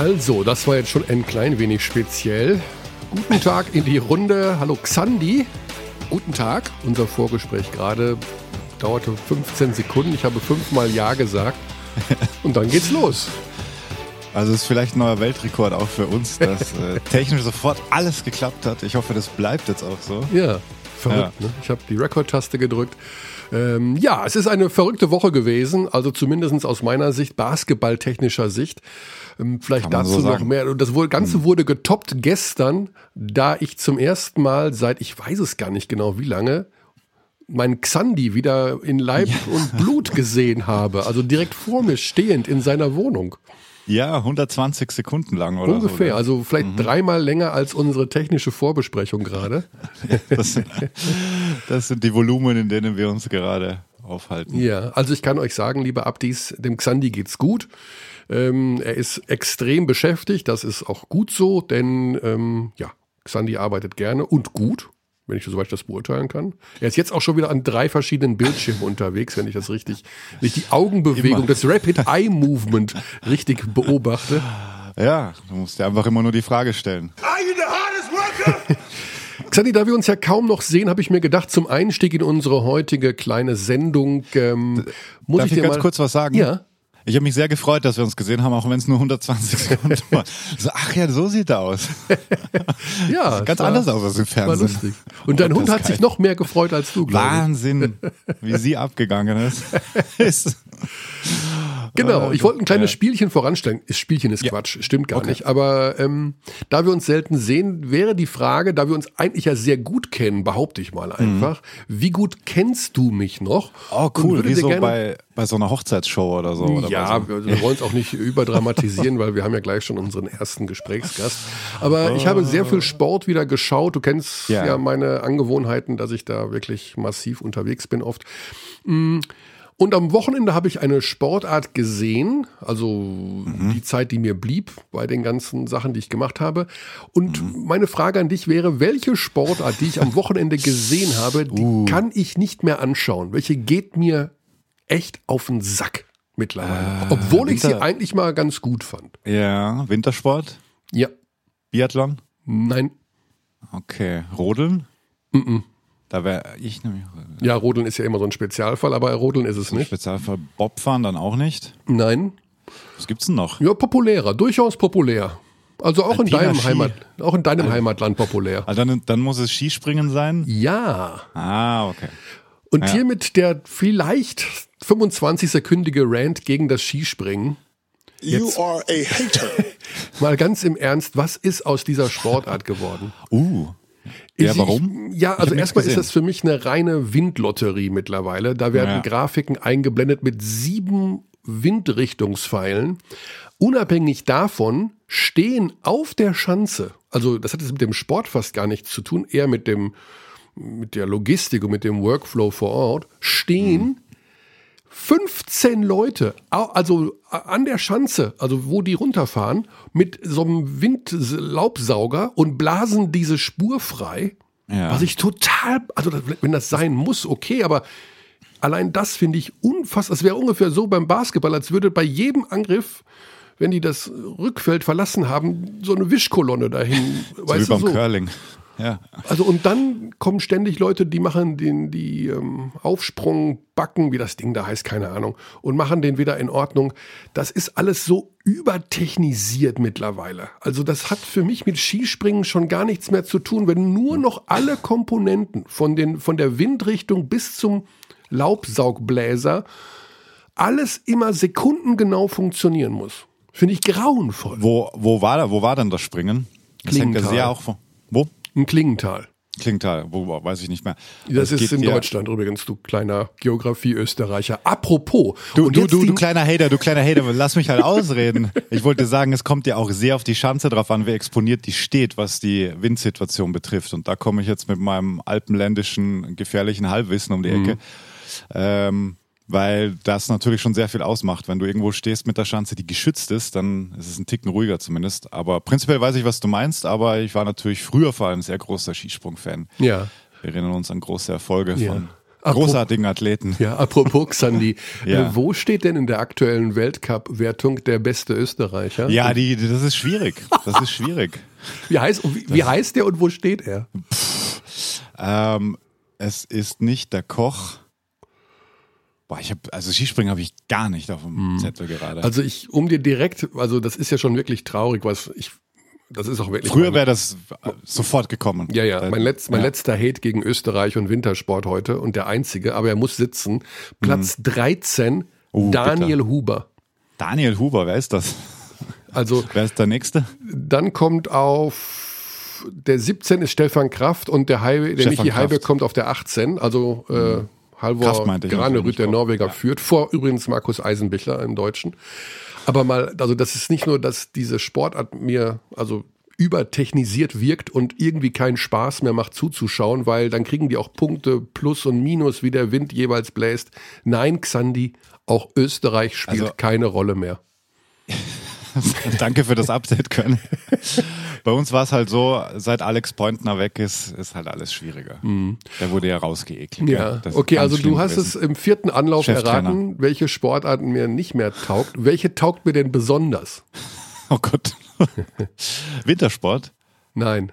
Also, das war jetzt schon ein klein wenig speziell. Guten Tag in die Runde. Hallo Xandi. Guten Tag. Unser Vorgespräch gerade dauerte 15 Sekunden. Ich habe fünfmal Ja gesagt. Und dann geht's los. Also ist vielleicht ein neuer Weltrekord auch für uns, dass äh, technisch sofort alles geklappt hat. Ich hoffe, das bleibt jetzt auch so. Ja, verrückt. Ja. Ne? Ich habe die Rekordtaste gedrückt. Ähm, ja, es ist eine verrückte Woche gewesen, also zumindest aus meiner Sicht, basketballtechnischer Sicht. Ähm, vielleicht dazu so noch mehr. Und das Ganze hm. wurde getoppt gestern, da ich zum ersten Mal seit, ich weiß es gar nicht genau wie lange, mein Xandi wieder in Leib ja. und Blut gesehen habe. Also direkt vor mir stehend in seiner Wohnung. Ja, 120 Sekunden lang oder Ungefähr, so, also vielleicht mhm. dreimal länger als unsere technische Vorbesprechung gerade. das, sind, das sind die Volumen, in denen wir uns gerade aufhalten. Ja, also ich kann euch sagen, liebe Abdis, dem Xandi geht's gut. Ähm, er ist extrem beschäftigt, das ist auch gut so, denn ähm, ja, Xandi arbeitet gerne und gut wenn ich soweit das beurteilen kann. Er ist jetzt auch schon wieder an drei verschiedenen Bildschirmen unterwegs, wenn ich das richtig, wenn ich die Augenbewegung, immer. das Rapid Eye Movement richtig beobachte. Ja, du musst dir einfach immer nur die Frage stellen. Are you the hardest worker? Xandi, da wir uns ja kaum noch sehen, habe ich mir gedacht, zum Einstieg in unsere heutige kleine Sendung ähm, muss Darf ich, ich dir ganz mal, kurz was sagen? Ja. Ich habe mich sehr gefreut, dass wir uns gesehen haben, auch wenn es nur 120 Sekunden war. So, ach ja, so sieht er aus. ja, ganz war, anders aus als im Fernsehen. War lustig. Und dein Hund hat sich noch mehr gefreut als du. Wahnsinn, wie sie abgegangen ist. Genau, ich wollte ein kleines ja. Spielchen voranstellen. Spielchen ist ja. Quatsch, stimmt gar okay. nicht. Aber ähm, da wir uns selten sehen, wäre die Frage, da wir uns eigentlich ja sehr gut kennen, behaupte ich mal einfach, mhm. wie gut kennst du mich noch? Oh cool, wie so bei, bei so einer Hochzeitsshow oder so. Oder ja, so. wir wollen es auch nicht überdramatisieren, weil wir haben ja gleich schon unseren ersten Gesprächsgast. Aber ich habe sehr viel Sport wieder geschaut. Du kennst ja, ja meine Angewohnheiten, dass ich da wirklich massiv unterwegs bin oft. Mhm. Und am Wochenende habe ich eine Sportart gesehen, also mhm. die Zeit, die mir blieb bei den ganzen Sachen, die ich gemacht habe. Und mhm. meine Frage an dich wäre, welche Sportart, die ich am Wochenende gesehen habe, die uh. kann ich nicht mehr anschauen? Welche geht mir echt auf den Sack mittlerweile? Äh, Obwohl ich sie eigentlich mal ganz gut fand. Ja, Wintersport? Ja. Biathlon? Nein. Okay. Rodeln? Mhm. Da wäre ich nämlich. Ja, Rodeln ist ja immer so ein Spezialfall, aber Rodeln ist es nicht. Spezialfall Bobfahren dann auch nicht? Nein. Was gibt's denn noch? Ja, populärer, durchaus populär. Also auch Alpina in deinem Heimat, auch in deinem Al Heimatland populär. Also dann, dann muss es Skispringen sein? Ja. Ah, okay. Und ja. hiermit der vielleicht 25-sekündige Rant gegen das Skispringen. Jetzt you are a hater. mal ganz im Ernst, was ist aus dieser Sportart geworden? Uh. Ja, warum? Ich, ja, also erstmal ist das für mich eine reine Windlotterie mittlerweile. Da werden ja. Grafiken eingeblendet mit sieben Windrichtungspfeilen. Unabhängig davon stehen auf der Schanze, also das hat jetzt mit dem Sport fast gar nichts zu tun, eher mit dem, mit der Logistik und mit dem Workflow vor Ort, stehen mhm. 15 Leute, also an der Schanze, also wo die runterfahren, mit so einem Windlaubsauger und blasen diese Spur frei. Ja. Was ich total, also wenn das sein muss, okay, aber allein das finde ich unfassbar. Es wäre ungefähr so beim Basketball, als würde bei jedem Angriff, wenn die das Rückfeld verlassen haben, so eine Wischkolonne dahin. so weißt wie beim so. Curling. Ja. Also und dann kommen ständig Leute, die machen den die ähm, Aufsprung backen, wie das Ding da heißt, keine Ahnung, und machen den wieder in Ordnung. Das ist alles so übertechnisiert mittlerweile. Also das hat für mich mit Skispringen schon gar nichts mehr zu tun, wenn nur noch alle Komponenten von den von der Windrichtung bis zum Laubsaugbläser alles immer sekundengenau funktionieren muss. Finde ich grauenvoll. Wo, wo war da, wo war denn das Springen? Das hängt ja sehr auch von, wo? In Klingenthal. Klingenthal, wo weiß ich nicht mehr. Das, das ist in Deutschland übrigens, du kleiner Geografie-Österreicher. Apropos. Du, du, du, du kleiner Hater, du kleiner Hater, lass mich halt ausreden. Ich wollte sagen, es kommt ja auch sehr auf die Schanze drauf an, wer exponiert die steht, was die Windsituation betrifft. Und da komme ich jetzt mit meinem alpenländischen, gefährlichen Halbwissen um die Ecke. Mhm. Ähm, weil das natürlich schon sehr viel ausmacht. Wenn du irgendwo stehst mit der Schanze, die geschützt ist, dann ist es ein Ticken ruhiger zumindest. Aber prinzipiell weiß ich, was du meinst, aber ich war natürlich früher vor allem sehr großer Skisprung-Fan. Ja. Wir erinnern uns an große Erfolge ja. von großartigen Athleten. Ja, apropos Xandi, Ja. äh, wo steht denn in der aktuellen Weltcup-Wertung der beste Österreicher? Ja, die, das ist schwierig. Das ist schwierig. Wie heißt, wie, wie heißt der und wo steht er? Ähm, es ist nicht der Koch. Boah, ich habe also Skispringen habe ich gar nicht auf dem Zettel gerade. Also ich, um dir direkt, also das ist ja schon wirklich traurig, was ich, das ist auch wirklich. Früher wäre das äh, sofort gekommen. Ja, ja, mein, letz, mein ja. letzter Hate gegen Österreich und Wintersport heute und der einzige, aber er muss sitzen. Platz 13, Mhm. Oh, Daniel Huber. Daniel Huber, wer ist das? Also Wer ist der Nächste? dann kommt auf der 17 ist Stefan Kraft und der, Heibe, der Michi Heibe kommt auf der 18. Also äh, Halvor Granerüth, der. Norweger, führt. Vor übrigens Markus Eisenbichler im Deutschen. Aber mal, also das ist nicht nur, dass diese Sportart mir also übertechnisiert wirkt und irgendwie keinen Spaß mehr macht zuzuschauen, weil dann kriegen die auch Punkte plus und minus, wie der Wind jeweils bläst. Nein, Xandi, auch Österreich spielt Also- keine Rolle mehr. Danke für das Update können. Bei uns war es halt so, seit Alex Pointner weg ist, ist halt alles schwieriger. Der wurde ja rausgeekelt. Mhm. Ja, okay, also du hast gewesen. es im vierten Anlauf erraten, welche Sportarten mir nicht mehr taugt. Welche taugt mir denn besonders? Oh Gott. Wintersport? Nein.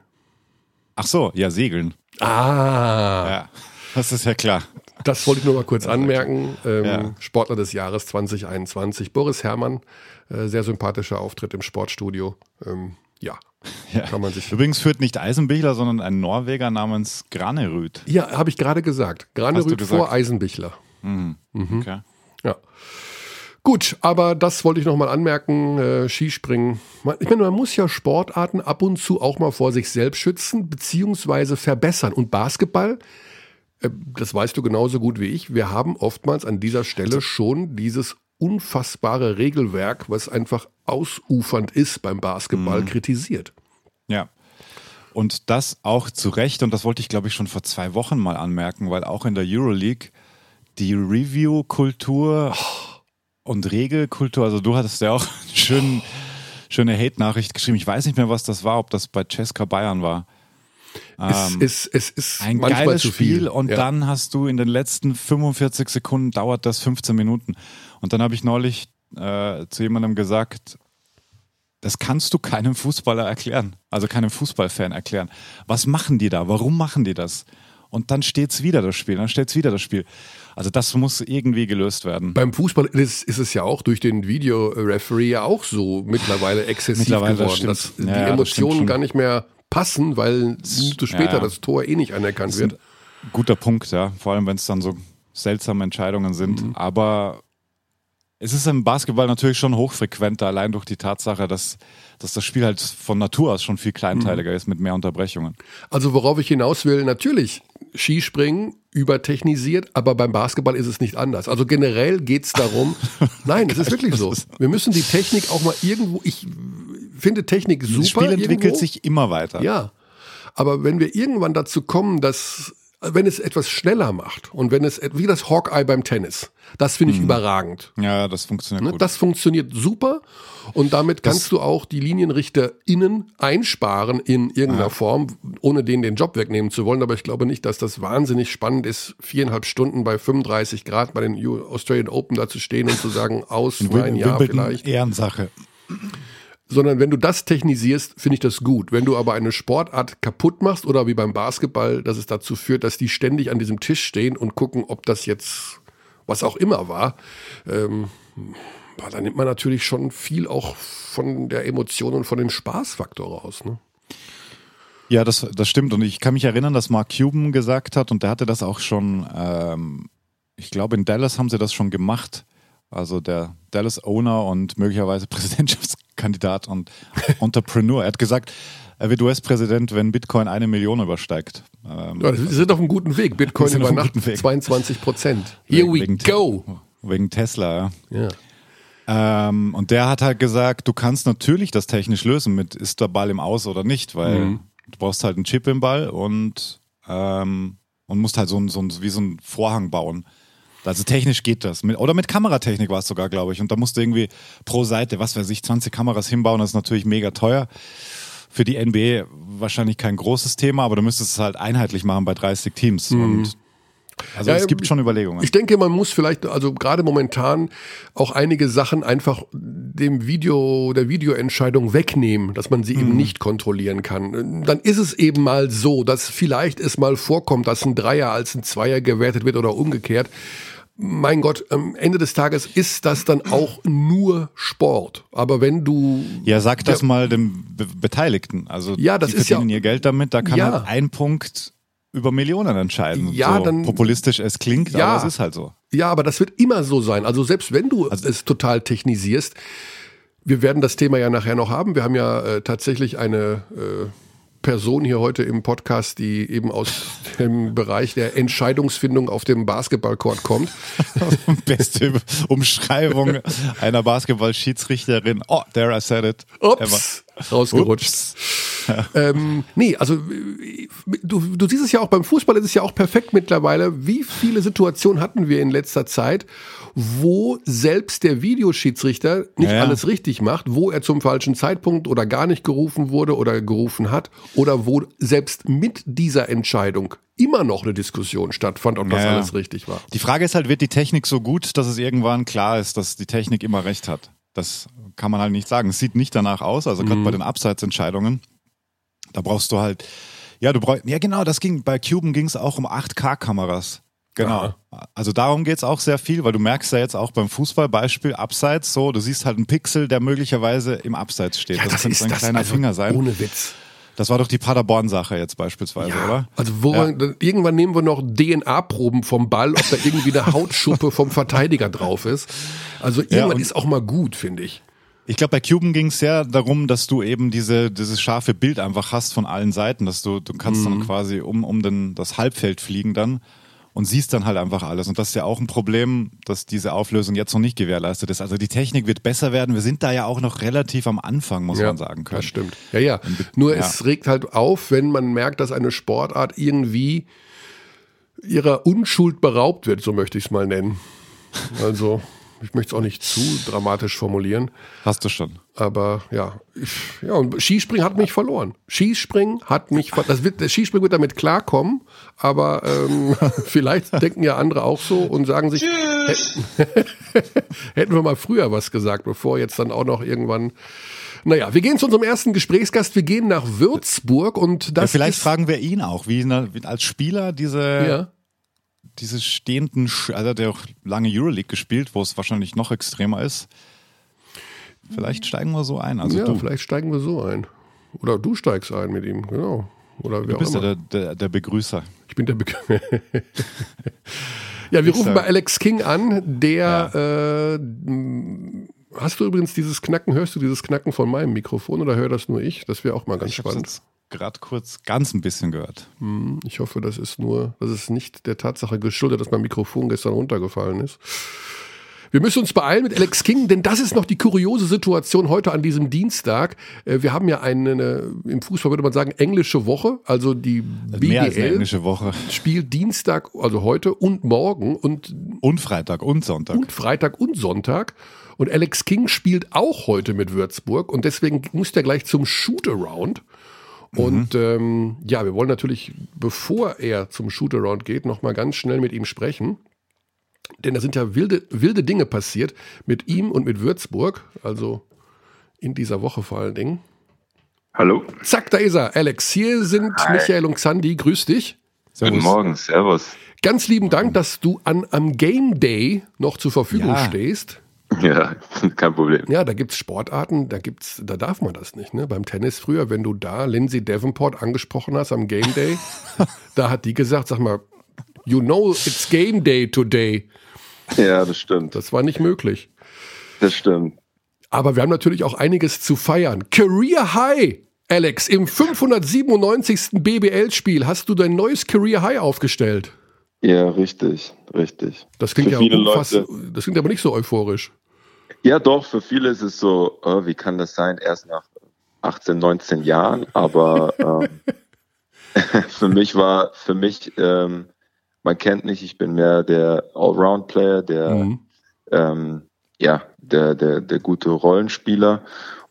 Ach so, ja, Segeln. Ah, Ja, das ist ja klar. das wollte ich nur mal kurz anmerken. Ähm, Ja. Sportler des Jahres 2021, Boris Herrmann, äh, sehr sympathischer Auftritt im Sportstudio. Ähm, ja, Ja. kann man sich. Übrigens führt nicht Eisenbichler, sondern ein Norweger namens Granerüth. Ja, habe ich gerade gesagt. Gesagt? vor Eisenbichler. Mhm. Okay. Ja. Gut, aber das wollte ich nochmal anmerken, äh, Skispringen. Man, ich meine, man muss ja Sportarten ab und zu auch mal vor sich selbst schützen, beziehungsweise verbessern. Und Basketball, äh, das weißt du genauso gut wie ich, wir haben oftmals an dieser Stelle schon dieses unfassbare Regelwerk, was einfach ausufernd ist beim Basketball, kritisiert. Ja. Und das auch zu Recht, und das wollte ich, glaube ich, schon vor zwei Wochen mal anmerken, weil auch in der Euroleague die Review-Kultur und Regelkultur, also du hattest ja auch eine schön, schöne Hate-Nachricht geschrieben. Ich weiß nicht mehr, was das war, ob das bei Ceska Bayern war. es, ist, es ist Ein geiles. Spiel und ja. dann hast du in den letzten 45 Sekunden dauert das 15 Minuten. Und dann habe ich neulich äh, zu jemandem gesagt, das kannst du keinem Fußballer erklären, also keinem Fußballfan erklären. Was machen die da? Warum machen die das? Und dann steht's wieder das Spiel, dann steht's wieder das Spiel. Also das muss irgendwie gelöst werden. Beim Fußball ist, ist es ja auch durch den Videoreferee ja auch so mittlerweile exzessiv Mittlerweile, das geworden, dass stimmt. die Ja, das Emotionen schon. gar nicht mehr passen, weil Minute später ja. das Tor eh nicht anerkannt Das wird. guter Punkt, ja. Vor allem, wenn es dann so seltsame Entscheidungen sind. Mhm. Aber es ist im Basketball natürlich schon hochfrequenter, allein durch die Tatsache, dass, dass das Spiel halt von Natur aus schon viel kleinteiliger ist mit mehr Unterbrechungen. Also worauf ich hinaus will, natürlich Skispringen übertechnisiert, aber beim Basketball ist es nicht anders. Also generell geht es darum, nein, es ist wirklich so. Wir müssen die Technik auch mal irgendwo, ich finde Technik super. Das Spiel entwickelt irgendwo. sich immer weiter. Ja, aber wenn wir irgendwann dazu kommen, dass wenn es etwas schneller macht und wenn es wie das Hawkeye beim Tennis, das finde ich überragend. Ja, das funktioniert Ne? gut. Das funktioniert super und damit kannst du auch die LinienrichterInnen einsparen in irgendeiner Form, ohne denen den Job wegnehmen zu wollen. Aber ich glaube nicht, dass das wahnsinnig spannend ist, viereinhalb Stunden bei 35 Grad bei den Australian Open da zu stehen und zu sagen, aus, nein, ja, vielleicht. Ehrensache. Sondern wenn du das technisierst, finde ich das gut. Wenn du aber eine Sportart kaputt machst oder wie beim Basketball, dass es dazu führt, dass die ständig an diesem Tisch stehen und gucken, ob das jetzt was auch immer war, ähm, da nimmt man natürlich schon viel auch von der Emotion und von dem Spaßfaktor raus. Ne? Ja, das, das stimmt. Und ich kann mich erinnern, dass Mark Cuban gesagt hat, und der hatte das auch schon, ähm, ich glaube, in Dallas haben sie das schon gemacht. Also der Dallas Owner und möglicherweise Präsidentschaftskandidat und Entrepreneur. Er hat gesagt, er wird US-Präsident, wenn Bitcoin eine Million übersteigt. Ähm, Ja, wir sind auf einem guten Weg. Bitcoin über Nacht guten Weg. 22 Prozent. Here we wegen, go. Wegen Tesla, ja. Ähm, und der hat halt gesagt, du kannst natürlich das technisch lösen mit ist der Ball im Aus oder nicht, weil Mhm. du brauchst halt einen Chip im Ball und, ähm, und musst halt so ein, so ein, wie so ein Vorhang bauen. Also technisch geht das. Oder mit Kameratechnik war es sogar, glaube ich. Und da musst du irgendwie pro Seite, was weiß ich, 20 Kameras hinbauen. Das ist natürlich mega teuer. Für die NBA wahrscheinlich kein großes Thema, aber du müsstest es halt einheitlich machen bei 30 Teams. Mhm. Und Also ja, es gibt schon Überlegungen. Ich denke, man muss vielleicht, also gerade momentan auch einige Sachen einfach dem Video, der Videoentscheidung wegnehmen, dass man sie mhm. eben nicht kontrollieren kann. Dann ist es eben mal so, dass vielleicht es mal vorkommt, dass ein Dreier als ein Zweier gewertet wird oder umgekehrt mein Gott, am Ende des Tages ist das dann auch nur Sport. Aber wenn du. Ja, sag das ja, mal dem Be Beteiligten. Also, ja, das die ist verdienen ja, ihr Geld damit, da kann ja. halt ein Punkt über Millionen entscheiden. Ja, so dann. Populistisch es klingt, ja, aber es ist halt so. Ja, aber das wird immer so sein. Also, selbst wenn du also, es total technisierst, wir werden das Thema ja nachher noch haben. Wir haben ja äh, tatsächlich eine. Äh, Person hier heute im Podcast, die eben aus dem Bereich der Entscheidungsfindung auf dem Basketballcourt kommt. Beste Umschreibung einer Basketballschiedsrichterin. Oh, there I said it. Ups, rausgerutscht. Ups. ähm, nee, also du, du siehst es ja auch beim Fußball, ist es ja auch perfekt mittlerweile. Wie viele Situationen hatten wir in letzter Zeit, wo selbst der Videoschiedsrichter nicht ja. alles richtig macht, wo er zum falschen Zeitpunkt oder gar nicht gerufen wurde oder gerufen hat oder wo selbst mit dieser Entscheidung immer noch eine Diskussion stattfand, ob das ja. alles richtig war. Die Frage ist halt, wird die Technik so gut, dass es irgendwann klar ist, dass die Technik immer recht hat? Das kann man halt nicht sagen. Es sieht nicht danach aus, also gerade mhm. bei den Abseitsentscheidungen. Da brauchst du halt, ja, du brauchst, ja genau, das ging, bei Cuban ging es auch um 8K-Kameras. Genau. Ja. Also darum geht's auch sehr viel, weil du merkst ja jetzt auch beim Fußballbeispiel Abseits so, du siehst halt einen Pixel, der möglicherweise im Abseits steht. Ja, das, das könnte ein kleiner also Finger sein. Ohne Witz. Das war doch die Paderborn-Sache jetzt beispielsweise, ja, oder? Also wo ja. irgendwann nehmen wir noch DNA-Proben vom Ball, ob da irgendwie eine Hautschuppe vom Verteidiger drauf ist. Also irgendwann ja, ist auch mal gut, finde ich. Ich glaube, bei Cuban ging es sehr darum, dass du eben diese, dieses scharfe Bild einfach hast von allen Seiten, dass du, du kannst mhm. dann quasi um, um den, das Halbfeld fliegen dann und siehst dann halt einfach alles. Und das ist ja auch ein Problem, dass diese Auflösung jetzt noch nicht gewährleistet ist. Also die Technik wird besser werden. Wir sind da ja auch noch relativ am Anfang, muss ja, man sagen können. Das stimmt. Ja, ja. Nur ja. es regt halt auf, wenn man merkt, dass eine Sportart irgendwie ihrer Unschuld beraubt wird, so möchte ich es mal nennen. Also ich möchte es auch nicht zu dramatisch formulieren. Hast du schon. Aber ja, ich, ja und Skispringen hat mich verloren. Skispringen hat mich ver das wird, der Skispringen wird damit klarkommen, aber ähm, vielleicht denken ja andere auch so und sagen sich, hätten wir mal früher was gesagt, bevor jetzt dann auch noch irgendwann naja, wir gehen zu unserem ersten Gesprächsgast. Wir gehen nach Würzburg und das. Ja, vielleicht fragen wir ihn auch, wie als Spieler diese ja dieses stehenden, also der auch lange Euroleague gespielt, wo es wahrscheinlich noch extremer ist. Vielleicht steigen wir so ein. Also ja, du. vielleicht steigen wir so ein. Oder du steigst ein mit ihm, genau. Oder du bist ja der, der, der, Begrüßer. Ich bin der Begrüßer. ja, wir rufen bei Alex King an, der ja. äh, Hast du übrigens dieses Knacken, hörst du dieses Knacken von meinem Mikrofon oder höre das nur ich? Das wäre auch mal ganz ich spannend gerade kurz ganz ein bisschen gehört. Hm, ich hoffe, das ist nur, das ist nicht der Tatsache geschuldet, dass mein Mikrofon gestern runtergefallen ist. Wir müssen uns beeilen mit Alex King, denn das ist noch die kuriose Situation heute an diesem Dienstag. Äh, wir haben ja eine, eine im Fußball würde man sagen, englische Woche. Also die BBL spielt Dienstag, also heute und morgen und, und Freitag und Sonntag. Und Freitag und Sonntag. Und Alex King spielt auch heute mit Würzburg und deswegen muss der gleich zum Shootaround. Und mhm. ähm, ja, wir wollen natürlich, bevor er zum Shootaround geht, nochmal ganz schnell mit ihm sprechen. Denn da sind ja wilde, wilde Dinge passiert mit ihm und mit Würzburg. Also in dieser Woche vor allen Dingen. Hallo. Zack, da ist er. Alex, hier sind Hi. Michael und Xandi. Grüß dich. Servus. Guten Morgen, Servus. Ganz lieben Dank, dass du an, am Game Day noch zur Verfügung ja. stehst. Ja, kein Problem. Ja, da gibt es Sportarten, da gibt's, da darf man das nicht. Ne? Beim Tennis früher, wenn du da Lindsay Davenport angesprochen hast am Game Day, da hat die gesagt, sag mal, you know it's Game Day today. Ja, das stimmt. Das war nicht möglich. Das stimmt. Aber wir haben natürlich auch einiges zu feiern. Career High, Alex, im 597. BBL-Spiel hast du dein neues Career High aufgestellt. Ja, richtig, richtig. Das klingt ja Leute, das klingt aber nicht so euphorisch. Ja, doch, für viele ist es so, oh, wie kann das sein, erst nach 18, 19 Jahren, aber ähm, für mich war, für mich, ähm, man kennt mich, ich bin mehr der Allround-Player, der, mhm. ähm, ja, der, der, der gute Rollenspieler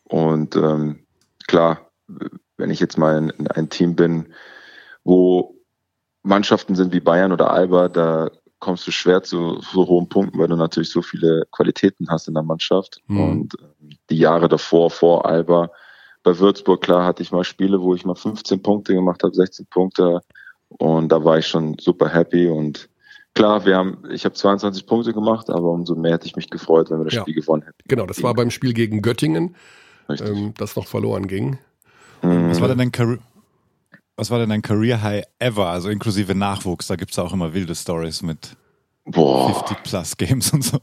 und ähm, klar, wenn ich jetzt mal in, in ein Team bin, wo Mannschaften sind wie Bayern oder Alba, da kommst du schwer zu so hohen Punkten, weil du natürlich so viele Qualitäten hast in der Mannschaft. Mhm. Und äh, die Jahre davor, vor Alba, bei Würzburg, klar, hatte ich mal Spiele, wo ich mal 15 Punkte gemacht habe, 16 Punkte. Und da war ich schon super happy. Und klar, wir haben, ich habe 22 Punkte gemacht, aber umso mehr hätte ich mich gefreut, wenn wir das Ja. Spiel gewonnen hätten. Genau, das war beim Spiel gegen Göttingen, ähm, das noch verloren ging. Was war denn dein Career? Was war denn dein Career High ever? Also inklusive Nachwuchs, da gibt's ja auch immer wilde Stories mit Boah. 50 plus Games und so.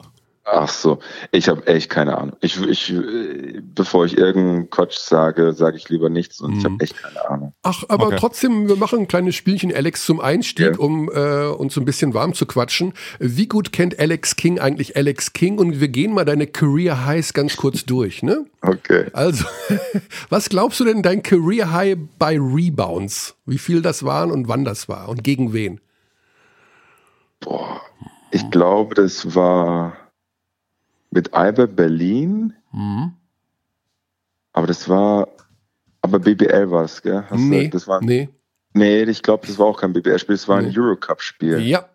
Ach so, ich habe echt keine Ahnung. Ich, ich, äh, bevor ich irgendeinen Quatsch sage, sage ich lieber nichts und ich habe echt keine Ahnung. Ach, aber Okay. trotzdem, wir machen ein kleines Spielchen, Alex, zum Einstieg, Ja. um äh, uns so ein bisschen warm zu quatschen. Wie gut kennt Alex King eigentlich Alex King? Und wir gehen mal deine Career Highs ganz kurz durch, ne? Okay. Also, was glaubst du denn dein Career High bei Rebounds? Wie viel das waren und wann das war und gegen wen? Boah. Ich glaube, das war mit Alba Berlin, Mhm. aber das war, aber BBL war es, gell? Hast du- Nee, das war, nee. nee, ich glaube, das war auch kein BBL-Spiel, das war ein Nee. Eurocup-Spiel. Ja,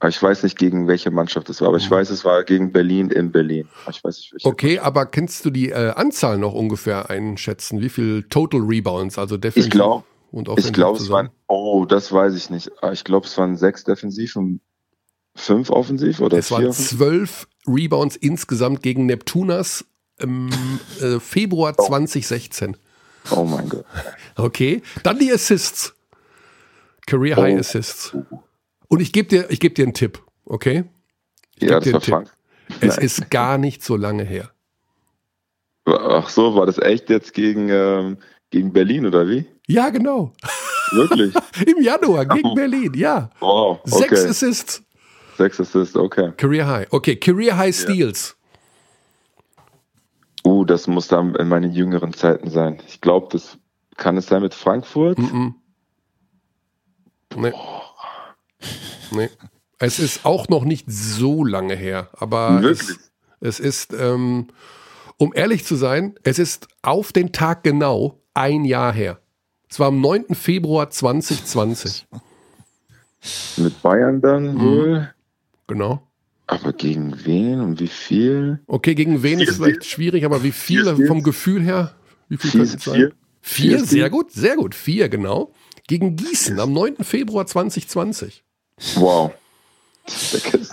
Aber ich weiß nicht, gegen welche Mannschaft das war, aber ich weiß, es war gegen Berlin in Berlin. Ich weiß nicht, welche. okay, aber kannst du die äh, Anzahl noch ungefähr einschätzen? Wie viel Total Rebounds, also defensiv Ich glaube, und ich offensiv glaube, es waren, oh, das weiß ich nicht. Aber Ich glaube, es waren sechs defensiv und fünf offensiv oder Es waren offensiv. zwölf Rebounds insgesamt gegen Neptunas im äh, Februar 2016. Oh mein Gott. Okay, dann die Assists. Career High Oh. Assists. Und ich gebe dir, ich gebe dir einen Tipp, okay? Ja, dir das war einen Frank. Es Nein. ist gar nicht so lange her. Ach so, war das echt jetzt gegen, ähm, gegen Berlin oder wie? Ja, genau. Wirklich? Im Januar gegen Berlin, ja. Wow, Sechs okay. Assists. Sechs Assists, okay. Career High. Okay, Career High Steals. Uh, das muss dann in meinen jüngeren Zeiten sein. Ich glaube, das kann es sein mit Frankfurt. Mhm. Nee. Nee. Es ist auch noch nicht so lange her, aber Wirklich? es, es ist, ähm, um ehrlich zu sein, es ist auf den Tag genau ein Jahr her. Es war am 9. Februar 2020. Mit Bayern dann Mhm. wohl. Genau. Aber gegen wen und wie viel? Okay, gegen wen Vier ist vielleicht Steals? schwierig, aber wie viele Steals? vom Gefühl her? Wie viel Vier, sein? vier? Vier, Vier sehr gut, sehr gut. Vier, genau. Gegen Gießen am 9. Februar 2020. Wow.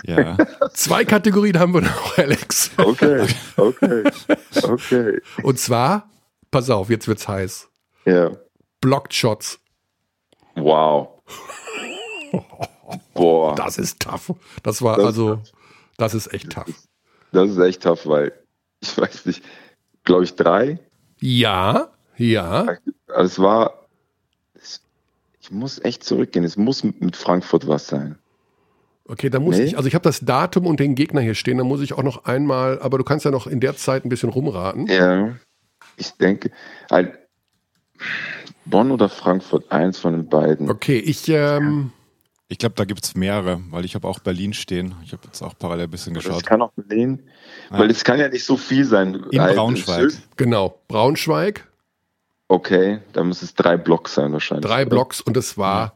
Ja. Zwei Kategorien haben wir noch, Alex. Okay, okay, okay. Und zwar, pass auf, jetzt wird's heiß. Ja. Blocked Shots. Wow. Boah, Das ist tough. Das war Das ist also, das ist echt tough. das ist echt tough, weil ich weiß nicht, glaube ich drei. Ja, ja. Also es war, es, ich muss echt zurückgehen. Es muss mit Frankfurt was sein. Okay, da muss Nee. ich, also ich habe das Datum und den Gegner hier stehen, da muss ich auch noch einmal, aber du kannst ja noch in der Zeit ein bisschen rumraten. Ja, ich denke, halt, Bonn oder Frankfurt, eins von den beiden. Okay, ich, ähm, Ich glaube, da gibt's mehrere, weil ich habe auch Berlin stehen. Ich habe jetzt auch parallel ein bisschen Das geschaut. kann auch Berlin, weil es kann ja nicht so viel sein. In Braunschweig. es ist- genau, Braunschweig, Okay, dann muss es drei Blocks sein wahrscheinlich. drei oder? Blocks und es war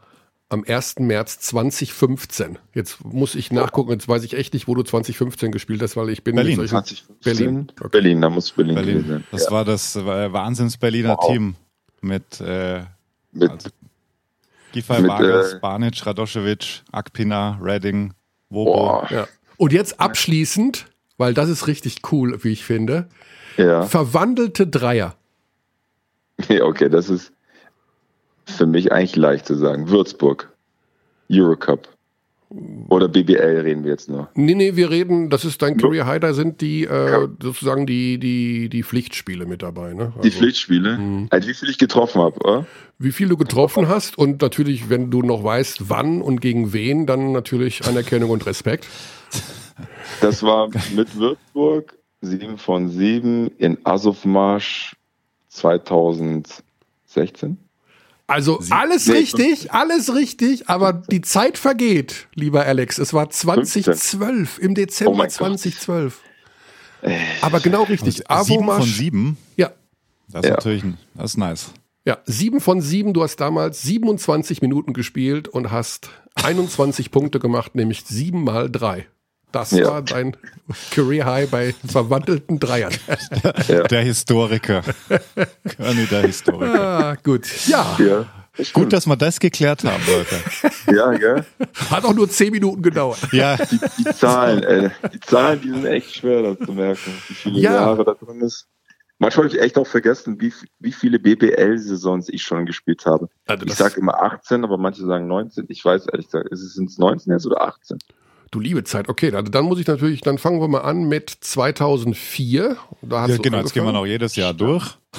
am 1. März 2015. Jetzt muss ich nachgucken, jetzt weiß ich echt nicht, wo du 2015 gespielt hast, weil ich bin Berlin, mit solchen 2015? Berlin, Berlin, okay. da muss Berlin, Berlin. sein. Das ja. war das Wahnsinns-Berliner Wow. Team mit äh, mit, also- Giffey, Mit, Vargas, äh, Banic, Radoschewitz, Akpina, Redding, Wobo. Ja. Und jetzt abschließend, weil das ist richtig cool, wie ich finde, ja. verwandelte Dreier. ja, okay, das ist für mich eigentlich leicht zu sagen. Würzburg, Eurocup oder BBL reden wir jetzt nur. Nee, nee, wir reden, das ist dein Career High, da sind die äh, sozusagen die, die, die Pflichtspiele mit dabei. Ne? Die Also, Pflichtspiele, halt wie viel ich getroffen habe, oder? Wie viel du getroffen hast und natürlich, wenn du noch weißt, wann und gegen wen, dann natürlich Anerkennung und Respekt. Das war mit Würzburg 7 von 7 in Asovmarsch 2016. Also alles nee, richtig, alles richtig, aber die Zeit vergeht, lieber Alex. Es war 2012, im Oh Dezember Gott. 2012. Aber genau richtig. Sieben von sieben. Ja, Das ist Ja. natürlich, ein- das ist nice. Ja, sieben von sieben. Du hast damals 27 Minuten gespielt und hast 21 Punkte gemacht, nämlich sieben mal drei. Das ja. war dein Career High bei verwandelten Dreiern. Ja. Der Historiker. Körny der Historiker. Ah, gut. Ja. ja. Gut, dass wir das geklärt haben, Leute. Ja, gell? Hat auch nur zehn Minuten gedauert. Ja. Die, die Zahlen, ey. Die Zahlen, die sind echt schwer da zu merken, wie viele ja. Jahre da drin ist. Manchmal habe ich echt auch vergessen, wie, wie viele BBL-Saisons ich schon gespielt habe. Also ich sage immer 18, aber manche sagen 19. Ich weiß ehrlich gesagt, ist es 19 jetzt oder 18? Du liebe Zeit, okay, dann, dann muss ich natürlich, dann fangen wir mal an mit 2004. Da hast ja, genau, jetzt gehen wir noch jedes Jahr durch.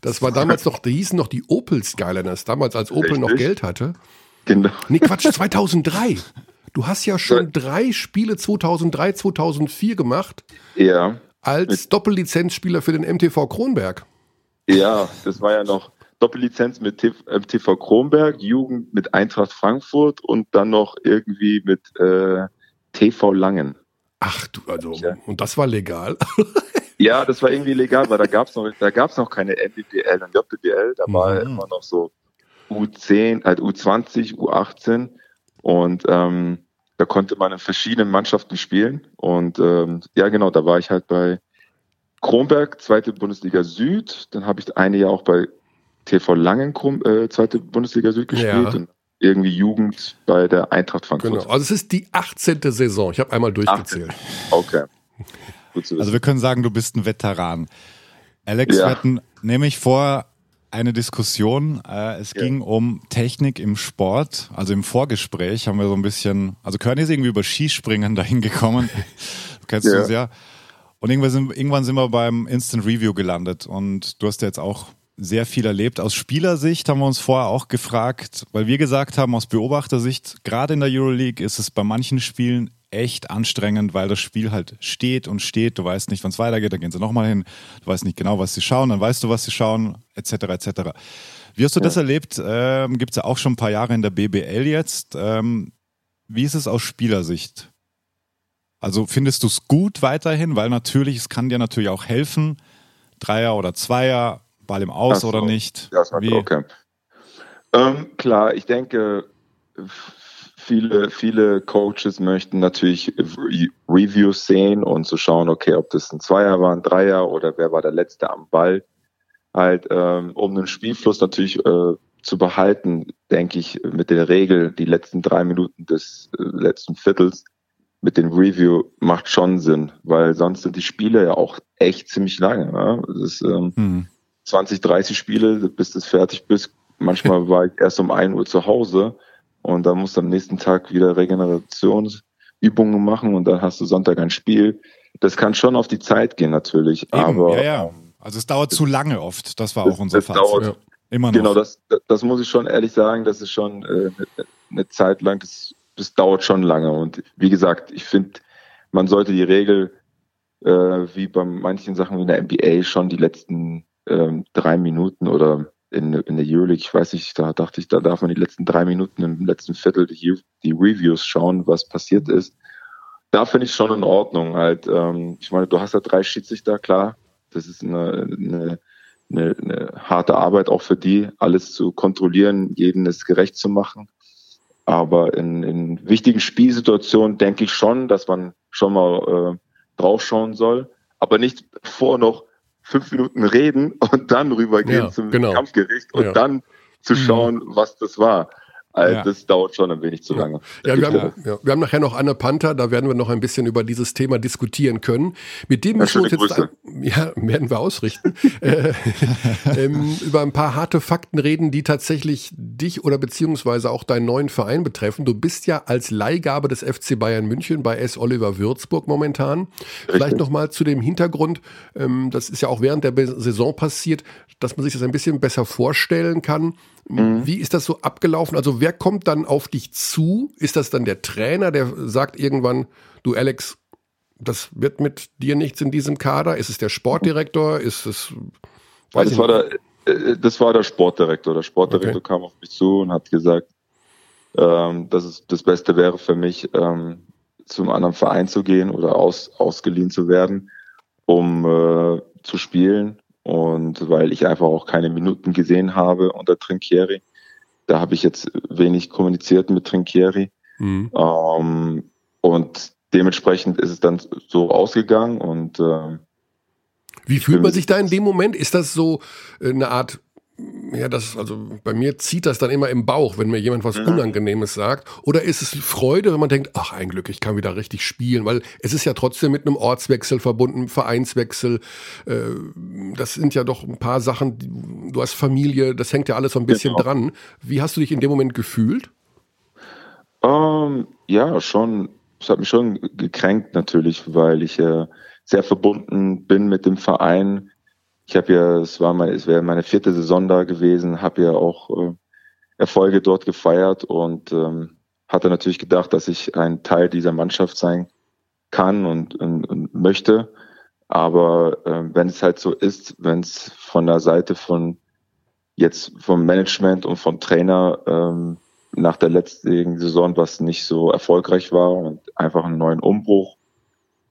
Das war damals noch, die hießen noch die Opel Skyliners, damals als Opel Richtig. noch Geld hatte. Genau. Nee, Quatsch, 2003. Du hast ja schon drei Spiele 2003, 2004 gemacht. Ja. Als Doppellizenzspieler für den MTV Kronberg. Ja, das war ja noch Doppellizenz mit MTV Kronberg, Jugend mit Eintracht Frankfurt und dann noch irgendwie mit äh, TV Langen. Ach du, also, ja. und das war legal? Ja, das war irgendwie legal, weil da gab es noch, da gab's noch keine NBBL und JBL, da war mhm. immer noch so U10, halt U20, U18 und ähm, da konnte man in verschiedenen Mannschaften spielen und ähm, ja genau, da war ich halt bei Kronberg, zweite Bundesliga Süd, dann habe ich eine Jahr auch bei TV Langen, äh, zweite Bundesliga Süd gespielt ja. und irgendwie Jugend bei der Eintracht Frankfurt. Genau, also es ist die 18. Saison, ich habe einmal durchgezählt. 18. Okay. Also wir können sagen, du bist ein Veteran. Alex, ja. wir hatten nämlich vor eine Diskussion. Äh, es ja. ging um Technik im Sport. Also im Vorgespräch haben wir so ein bisschen, also Körny ist irgendwie über Skispringen dahin gekommen. du kennst ja. das ja. Und irgendwann sind, irgendwann sind wir beim Instant Review gelandet. Und du hast ja jetzt auch sehr viel erlebt. Aus Spielersicht haben wir uns vorher auch gefragt, weil wir gesagt haben, aus Beobachtersicht, gerade in der Euroleague ist es bei manchen Spielen echt anstrengend, weil das Spiel halt steht und steht. Du weißt nicht, wann es weitergeht, dann gehen sie nochmal hin. Du weißt nicht genau, was sie schauen, dann weißt du, was sie schauen, etc. etc. Wie hast du ja. das erlebt? Ähm, Gibt es ja auch schon ein paar Jahre in der BBL jetzt. Ähm, wie ist es aus Spielersicht? Also findest du es gut weiterhin? Weil natürlich, es kann dir natürlich auch helfen, Dreier oder Zweier, Ball im Aus so. oder nicht. Ja, Wie? okay. Ähm, klar, ich denke, viele, viele Coaches möchten natürlich Reviews sehen und zu schauen, okay, ob das ein Zweier war, ein Dreier oder wer war der Letzte am Ball. Halt, ähm, um den Spielfluss natürlich äh, zu behalten, denke ich, mit der Regel, die letzten drei Minuten des äh, letzten Viertels mit dem Review macht schon Sinn, weil sonst sind die Spiele ja auch echt ziemlich lange. Ja? Das ist ähm, hm. 20, 30 Spiele, bis du fertig bist. Manchmal war ich erst um ein Uhr zu Hause und dann musst du am nächsten Tag wieder Regenerationsübungen machen und dann hast du Sonntag ein Spiel. Das kann schon auf die Zeit gehen natürlich, Eben, aber ja, ja. Also es dauert zu lange oft. Das war auch unser das Fazit. Dauert, ja. Immer noch. Genau, das, das muss ich schon ehrlich sagen. Das ist schon äh, eine Zeit lang. Das, das dauert schon lange. Und wie gesagt, ich finde, man sollte die Regel äh, wie bei manchen Sachen in der NBA schon die letzten ähm, drei Minuten oder in, in der Euroleague, ich weiß nicht, da dachte ich, da darf man die letzten drei Minuten im letzten Viertel die, die Reviews schauen, was passiert ist. Da finde ich schon in Ordnung. Halt, ähm, ich meine, du hast ja drei Schiedsrichter, klar. Das ist eine, eine, eine, eine harte Arbeit auch für die, alles zu kontrollieren, jeden es gerecht zu machen. Aber in, in wichtigen Spielsituationen denke ich schon, dass man schon mal äh, draufschauen soll. Aber nicht vor noch fünf Minuten reden und dann rübergehen ja, zum genau. Kampfgericht und ja. dann zu mhm. schauen, mhm. was das war. Also ja. Das dauert schon ein wenig zu lange. Ja, wir, haben, ja, wir haben nachher noch Anne Panther, da werden wir noch ein bisschen über dieses Thema diskutieren können. Mit dem müssen wir uns jetzt, ja, werden wir ausrichten, äh, ähm, über ein paar harte Fakten reden, die tatsächlich dich oder beziehungsweise auch deinen neuen Verein betreffen. Du bist ja als Leihgabe des FC Bayern München bei S. Oliver Würzburg momentan. Richtig. Vielleicht nochmal zu dem Hintergrund, ähm, das ist ja auch während der Saison passiert, dass man sich das ein bisschen besser vorstellen kann. Mhm. Wie ist das so abgelaufen? Also wer kommt dann auf dich zu? Ist das dann der Trainer, der sagt irgendwann, du Alex, das wird mit dir nichts in diesem Kader? Ist es der Sportdirektor? Ist es das war, der, äh, das war der Sportdirektor. Der Sportdirektor okay. kam auf mich zu und hat gesagt, ähm, dass es das Beste wäre für mich, ähm, zum anderen Verein zu gehen oder aus, ausgeliehen zu werden, um äh, zu spielen und weil ich einfach auch keine Minuten gesehen habe unter Trinkieri. Da habe ich jetzt wenig kommuniziert mit Trinkieri. Mhm. Ähm, und dementsprechend ist es dann so ausgegangen und äh, wie fühlt man sich da in dem Moment? Ist das so äh, eine Art ja, das, also bei mir zieht das dann immer im Bauch, wenn mir jemand was mhm. Unangenehmes sagt. Oder ist es Freude, wenn man denkt, ach, ein Glück, ich kann wieder richtig spielen, weil es ist ja trotzdem mit einem Ortswechsel verbunden, Vereinswechsel. Äh, das sind ja doch ein paar Sachen, du hast Familie, das hängt ja alles so ein bisschen genau. dran. Wie hast du dich in dem Moment gefühlt? Um, ähm, ja, schon. Es hat mich schon gekränkt natürlich, weil ich äh, sehr verbunden bin mit dem Verein. Ich habe ja, es war meine, es wäre meine vierte Saison da gewesen, habe ja auch äh, Erfolge dort gefeiert und ähm, hatte natürlich gedacht, dass ich ein Teil dieser Mannschaft sein kann und, und, und möchte. Aber äh, wenn es halt so ist, wenn es von der Seite von jetzt vom Management und vom Trainer ähm, nach der letzten Saison, was nicht so erfolgreich war und einfach einen neuen Umbruch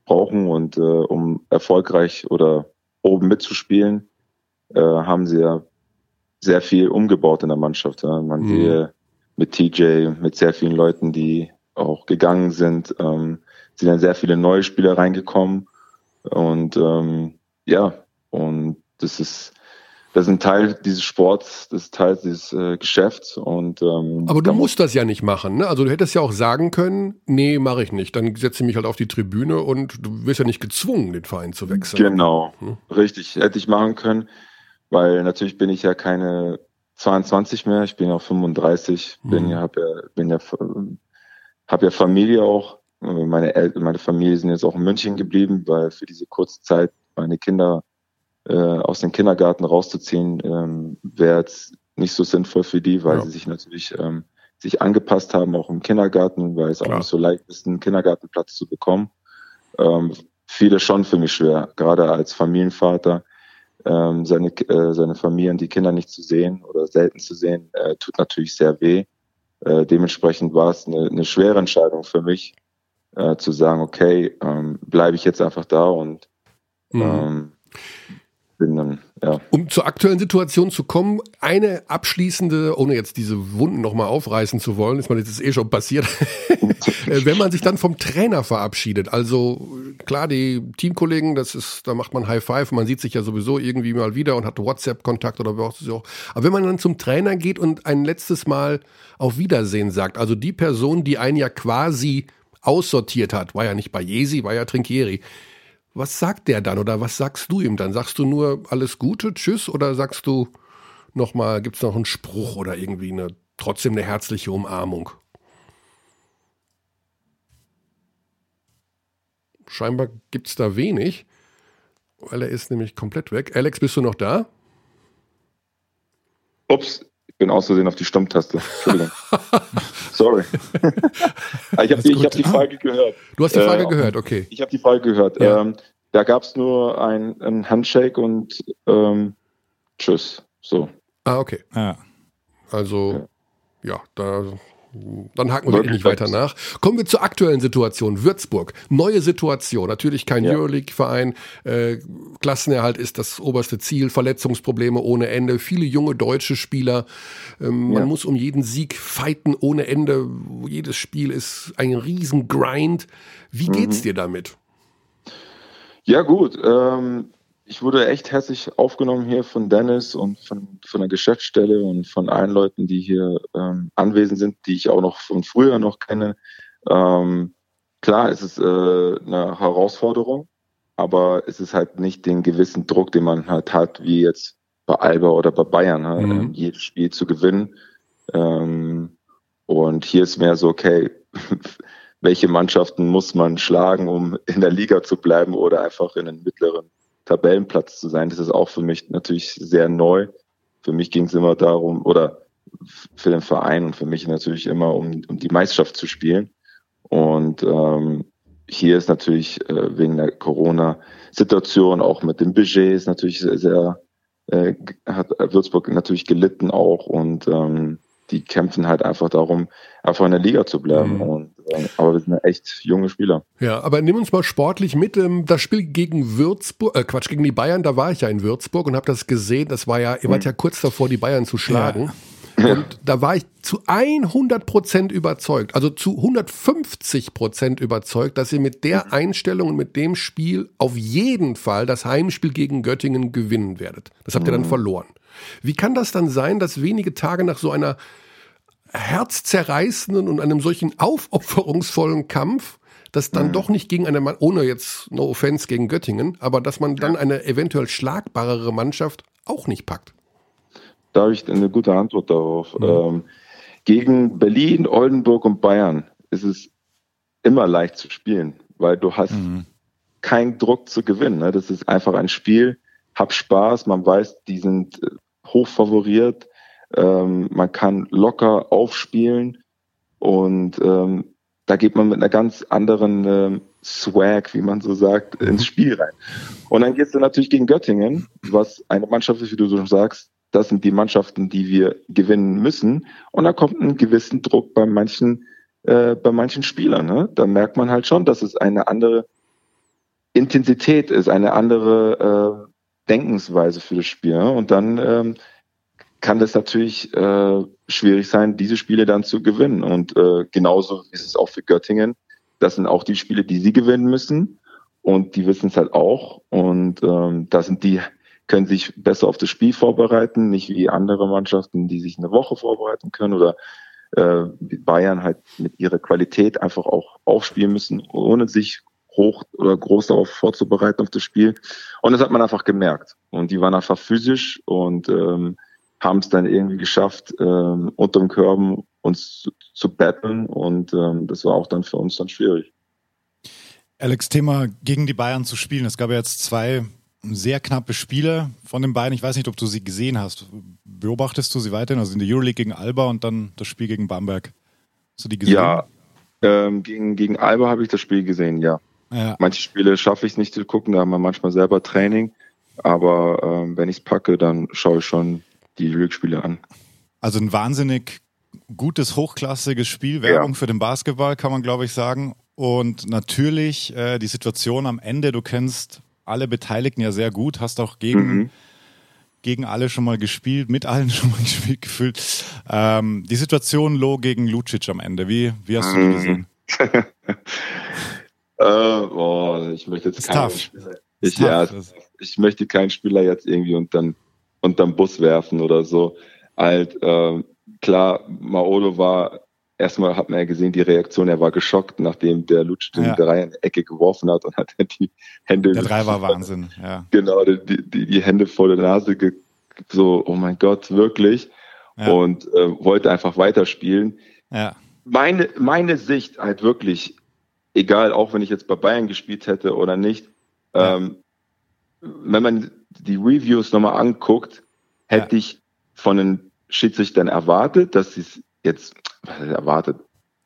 brauchen und äh, um erfolgreich oder oben mitzuspielen, äh, haben sie ja sehr viel umgebaut in der Mannschaft. Ja. Man mhm. sehe mit TJ, mit sehr vielen Leuten, die auch gegangen sind, ähm, sind dann sehr viele neue Spieler reingekommen und ähm, ja, und das ist das ist ein Teil dieses Sports, das ist Teil dieses äh, Geschäfts und ähm, Aber du musst das ja nicht machen, ne? Also du hättest ja auch sagen können, nee, mache ich nicht. Dann setze ich mich halt auf die Tribüne und du wirst ja nicht gezwungen, den Verein zu wechseln. Genau, hm? richtig, hätte ich machen können, weil natürlich bin ich ja keine 22 mehr, ich bin ja 35, bin hm. ja, hab ja, bin ja, hab ja Familie auch. Meine Eltern, meine Familie sind jetzt auch in München geblieben, weil für diese kurze Zeit meine Kinder äh, aus dem Kindergarten rauszuziehen, ähm, wäre jetzt nicht so sinnvoll für die, weil ja. sie sich natürlich ähm, sich angepasst haben, auch im Kindergarten, weil es Klar. auch nicht so leicht ist, einen Kindergartenplatz zu bekommen. Ähm, viele schon für mich schwer, gerade als Familienvater, ähm, seine, äh, seine Familien, die Kinder nicht zu sehen oder selten zu sehen, äh, tut natürlich sehr weh. Äh, dementsprechend war es eine, eine schwere Entscheidung für mich, äh, zu sagen, okay, ähm, bleibe ich jetzt einfach da und mhm. ähm, bin dann, ja. Um zur aktuellen Situation zu kommen, eine abschließende, ohne jetzt diese Wunden nochmal aufreißen zu wollen, ist man jetzt eh schon passiert, äh, wenn man sich dann vom Trainer verabschiedet. Also klar, die Teamkollegen, das ist, da macht man High Five, man sieht sich ja sowieso irgendwie mal wieder und hat WhatsApp-Kontakt oder was auch. Aber wenn man dann zum Trainer geht und ein letztes Mal auf Wiedersehen sagt, also die Person, die einen ja quasi aussortiert hat, war ja nicht bei Jesi, war ja Trinkieri was sagt der dann oder was sagst du ihm dann? Sagst du nur alles Gute, tschüss oder sagst du nochmal, gibt es noch einen Spruch oder irgendwie eine, trotzdem eine herzliche Umarmung? Scheinbar gibt es da wenig, weil er ist nämlich komplett weg. Alex, bist du noch da? Ups, bin aus Versehen auf die Stummtaste. Entschuldigung. Sorry. ich habe die, hab die Frage gehört. Du hast die Frage äh, gehört, okay. Ich habe die Frage gehört. Ja. Ähm, da gab es nur ein, ein, Handshake und ähm, Tschüss. So. Ah, okay. Ja. Also, ja, ja da dann haken wir nicht weiter nach. Kommen wir zur aktuellen Situation. Würzburg, neue Situation. Natürlich kein ja. Euroleague-Verein. Äh, Klassenerhalt ist das oberste Ziel. Verletzungsprobleme ohne Ende. Viele junge deutsche Spieler. Ähm, ja. Man muss um jeden Sieg fighten ohne Ende. Jedes Spiel ist ein Riesengrind. Wie geht's mhm. dir damit? Ja, gut. Ähm, ich wurde echt herzlich aufgenommen hier von Dennis und von, von der Geschäftsstelle und von allen Leuten, die hier ähm, anwesend sind, die ich auch noch von früher noch kenne. Ähm, klar, es ist äh, eine Herausforderung, aber es ist halt nicht den gewissen Druck, den man halt hat, wie jetzt bei Alba oder bei Bayern, ne? mhm. ähm, jedes Spiel zu gewinnen. Ähm, und hier ist mehr so, okay, welche Mannschaften muss man schlagen, um in der Liga zu bleiben oder einfach in den mittleren Tabellenplatz zu sein. Das ist auch für mich natürlich sehr neu. Für mich ging es immer darum, oder für den Verein und für mich natürlich immer um, um die Meisterschaft zu spielen. Und ähm, hier ist natürlich äh, wegen der Corona-Situation, auch mit dem Budget, ist natürlich sehr, sehr äh, hat Würzburg natürlich gelitten auch und ähm, die kämpfen halt einfach darum, einfach in der Liga zu bleiben. Mhm. Und Aber wir sind echt junge Spieler. Ja, aber nimm uns mal sportlich mit. Ähm, das Spiel gegen Würzburg, äh Quatsch, gegen die Bayern, da war ich ja in Würzburg und habe das gesehen. Das war ja, ihr wart ja kurz davor, die Bayern zu schlagen. Ja. Und da war ich zu 100 Prozent überzeugt, also zu 150 Prozent überzeugt, dass ihr mit der Einstellung und mit dem Spiel auf jeden Fall das Heimspiel gegen Göttingen gewinnen werdet. Das habt ihr dann mhm. verloren. Wie kann das dann sein, dass wenige Tage nach so einer herzzerreißenden und einem solchen aufopferungsvollen Kampf, dass dann mhm. doch nicht gegen eine, ohne jetzt no offense gegen Göttingen, aber dass man dann eine eventuell schlagbarere Mannschaft auch nicht packt? Da habe ich eine gute Antwort darauf. Mhm. Ähm, gegen Berlin, Oldenburg und Bayern ist es immer leicht zu spielen, weil du hast mhm. keinen Druck zu gewinnen. Ne? Das ist einfach ein Spiel, hab Spaß, man weiß, die sind äh, hoch favoriert, ähm, man kann locker aufspielen und ähm, da geht man mit einer ganz anderen ähm, Swag, wie man so sagt, ins mhm. Spiel rein. Und dann gehst du natürlich gegen Göttingen, was eine Mannschaft ist, wie du so sagst, das sind die Mannschaften, die wir gewinnen müssen. Und da kommt ein gewissen Druck bei manchen, äh, bei manchen Spielern. Ne? Da merkt man halt schon, dass es eine andere Intensität ist, eine andere äh, Denkensweise für das Spiel. Ne? Und dann ähm, kann das natürlich äh, schwierig sein, diese Spiele dann zu gewinnen. Und äh, genauso ist es auch für Göttingen. Das sind auch die Spiele, die sie gewinnen müssen. Und die wissen es halt auch. Und ähm, da sind die können sich besser auf das Spiel vorbereiten, nicht wie andere Mannschaften, die sich eine Woche vorbereiten können oder äh, Bayern halt mit ihrer Qualität einfach auch aufspielen müssen, ohne sich hoch oder groß darauf vorzubereiten auf das Spiel. Und das hat man einfach gemerkt. Und die waren einfach physisch und ähm, haben es dann irgendwie geschafft, ähm, unter dem Körben uns zu, zu betteln. Und ähm, das war auch dann für uns dann schwierig. Alex, Thema gegen die Bayern zu spielen. Es gab ja jetzt zwei sehr knappe Spiele von den beiden. Ich weiß nicht, ob du sie gesehen hast. Beobachtest du sie weiterhin? Also in der Euroleague gegen Alba und dann das Spiel gegen Bamberg. Hast du die gesehen? Ja, ähm, gegen, gegen Alba habe ich das Spiel gesehen, ja. Ja. Manche Spiele schaffe ich es nicht zu gucken, da haben wir manchmal selber Training. Aber ähm, wenn ich es packe, dann schaue ich schon die Euroleague-Spiele an. Also ein wahnsinnig gutes, hochklassiges Spiel. Werbung ja. für den Basketball, kann man glaube ich sagen. Und natürlich äh, die Situation am Ende, du kennst alle Beteiligten ja sehr gut, hast auch gegen, mhm. gegen alle schon mal gespielt, mit allen schon mal gespielt, gefühlt. Ähm, die Situation Low gegen Lucic am Ende, wie, wie hast du die gesehen? äh, boah, ich möchte jetzt keinen Spieler, ich, ja, ich möchte keinen Spieler jetzt irgendwie unterm, unterm Bus werfen oder so. Halt, äh, klar, Maolo war erstmal hat man ja gesehen, die Reaktion, er war geschockt, nachdem der Lutsch den ja. Drei in die Ecke geworfen hat und hat die Hände. Der Drei war Wahnsinn, ja. Genau, die, die, die Hände vor der Nase, so, oh mein Gott, wirklich. Ja. Und äh, wollte einfach weiterspielen. Ja. Meine, meine Sicht halt wirklich, egal, auch wenn ich jetzt bei Bayern gespielt hätte oder nicht, ja. ähm, wenn man die Reviews nochmal anguckt, hätte ich von den Schiedsrichtern erwartet, dass sie es jetzt erwartet.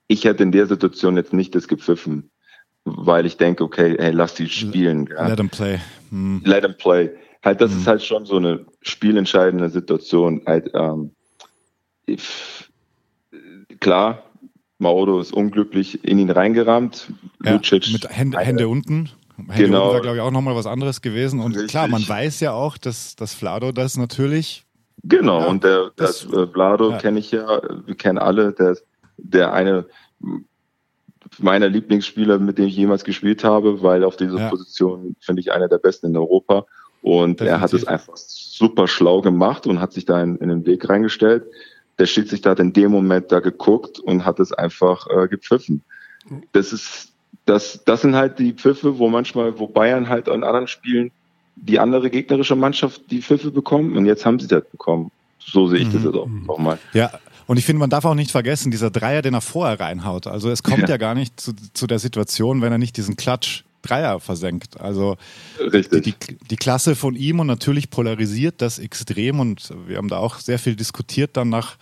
Ich hätte in der Situation jetzt nicht das gepfiffen, weil ich denke, okay, hey, lass die spielen. Ja. Let them play. Hm. Let them play. Halt, das hm. ist halt schon so eine spielentscheidende Situation. Halt, ähm, if, klar, Maodo ist unglücklich in ihn reingerammt. Ja, Lucic mit Hände, Hände unten. Hände genau. unten war, glaube ich, auch nochmal was anderes gewesen. Und Richtig. klar, man weiß ja auch, dass, dass Flado das natürlich Genau, ja, und der, das, das äh, Vlado ja. kenne ich ja, wir kennen alle, der, der eine meiner Lieblingsspieler, mit dem ich jemals gespielt habe, weil auf dieser. Position finde ich einer der besten in Europa. Und Definitiv. er hat es einfach super schlau gemacht und hat sich da in, in den Weg reingestellt. Der Schiedsrichter hat in dem Moment da geguckt und hat es einfach äh, gepfiffen. Das ist, das, das sind halt die Pfiffe, wo manchmal, wo Bayern halt an anderen Spielen die andere gegnerische Mannschaft die Pfiffe bekommen und jetzt haben sie das bekommen. So sehe ich mhm. das jetzt auch, auch mal. Ja, und ich finde, man darf auch nicht vergessen, dieser Dreier, den er vorher reinhaut. Also es kommt ja, ja gar nicht zu, zu, der Situation, wenn er nicht diesen Klatsch Dreier versenkt. Also die, die, die, Klasse von ihm und natürlich polarisiert das extrem und wir haben da auch sehr viel diskutiert dann nach,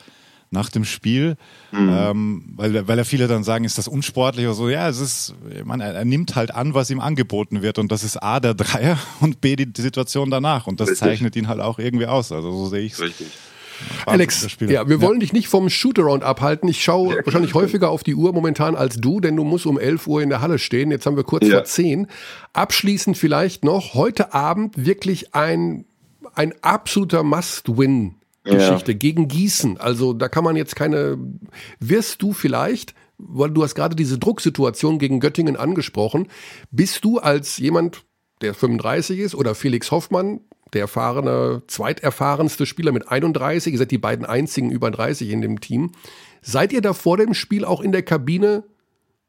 nach dem Spiel, mhm. ähm, weil, weil ja viele dann sagen, ist das unsportlich oder so. Ja, es ist, man, er, er, nimmt halt an, was ihm angeboten wird und das ist A, der Dreier und B, die, die Situation danach und das Richtig. zeichnet ihn halt auch irgendwie aus. Also so sehe ich es. Alex, ja, wir wollen dich nicht vom Shootaround abhalten. Ich schaue wahrscheinlich häufiger auf die Uhr momentan als du, denn du musst um 11 Uhr in der Halle stehen. Jetzt haben wir kurz vor 10. Abschließend vielleicht noch, heute Abend wirklich ein, ein absoluter Must-Win. Geschichte gegen Gießen. Also da kann man jetzt keine. Wirst du vielleicht, weil du hast gerade diese Drucksituation gegen Göttingen angesprochen, bist du als jemand, der 35 ist, oder Felix Hoffmann, der erfahrene, zweiterfahrenste Spieler mit 31, ihr seid die beiden einzigen über 30 in dem Team. Seid ihr da vor dem Spiel auch in der Kabine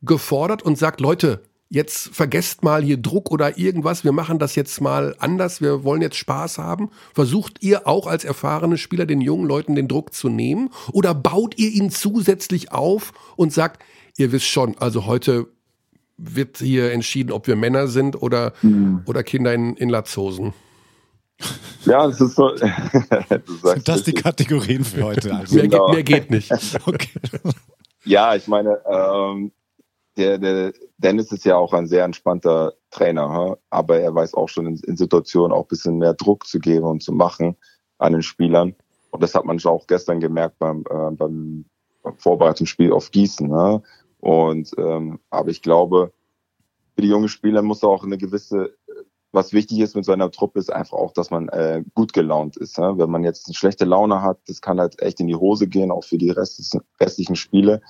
gefordert und sagt, Leute, jetzt vergesst mal hier Druck oder irgendwas, wir machen das jetzt mal anders, wir wollen jetzt Spaß haben? Versucht ihr auch als erfahrene Spieler den jungen Leuten den Druck zu nehmen? Oder baut ihr ihn zusätzlich auf und sagt, ihr wisst schon, also heute wird hier entschieden, ob wir Männer sind oder, mhm. oder Kinder in, in Latzhosen? Ja, es ist so. Sind das die Kategorien für heute? Also? Mehr, genau. geht, mehr, geht, nicht. Okay. Ja, ich meine, ähm, der, der Dennis ist ja auch ein sehr entspannter Trainer, aber er weiß auch schon in, in Situationen auch ein bisschen mehr Druck zu geben und zu machen an den Spielern. Und das hat man schon auch gestern gemerkt beim, äh, beim, beim Vorbereitungsspiel auf Gießen. Ne? Und ähm, aber ich glaube, für die jungen Spieler muss auch eine gewisse was wichtig ist mit so einer Truppe, ist einfach auch, dass man äh, gut gelaunt ist. Ja? Wenn man jetzt eine schlechte Laune hat, das kann halt echt in die Hose gehen, auch für die restlichen, restlichen Spiele.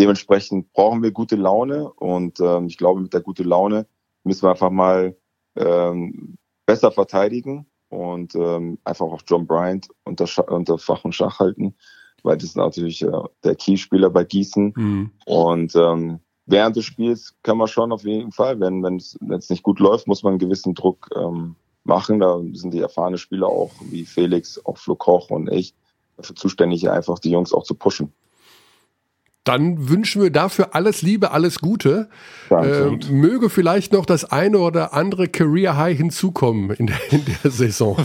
Dementsprechend brauchen wir gute Laune und ähm, ich glaube, mit der guten Laune müssen wir einfach mal ähm, besser verteidigen und ähm, einfach auch John Bryant unter, unter Fach und Schach halten, weil das ist natürlich äh, der Keyspieler bei Gießen. Mhm. Und ähm, während des Spiels kann man schon auf jeden Fall, wenn es nicht gut läuft, muss man einen gewissen Druck ähm, machen. Da sind die erfahrenen Spieler auch, wie Felix, auch Flo Koch und ich, dafür zuständig, einfach die Jungs auch zu pushen. Dann wünschen wir dafür alles Liebe, alles Gute. Äh, möge vielleicht noch das eine oder andere Career High hinzukommen in der, in der Saison.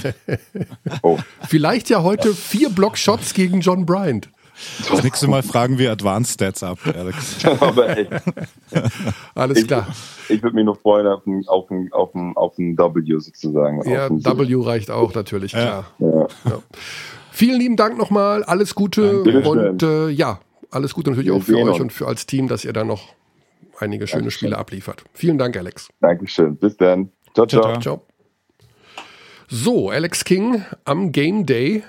Oh. vielleicht ja heute vier Blockshots gegen John Bryant. Das nächste Mal fragen wir Advanced Stats ab, Alex. Aber ey, Alles ich, klar. Ich würde mich noch freuen auf ein, auf ein, auf ein, auf ein W sozusagen. Ja, W reicht auch natürlich, klar. Ja. Ja. Vielen lieben Dank nochmal, alles Gute Danke. und äh, ja, alles Gute natürlich auch für euch und für als Team, dass ihr da noch einige schöne Dankeschön. Spiele abliefert. Vielen Dank, Alex. Dankeschön. Bis dann. Ciao, ciao. ciao. ciao. So, Alex King am Game Day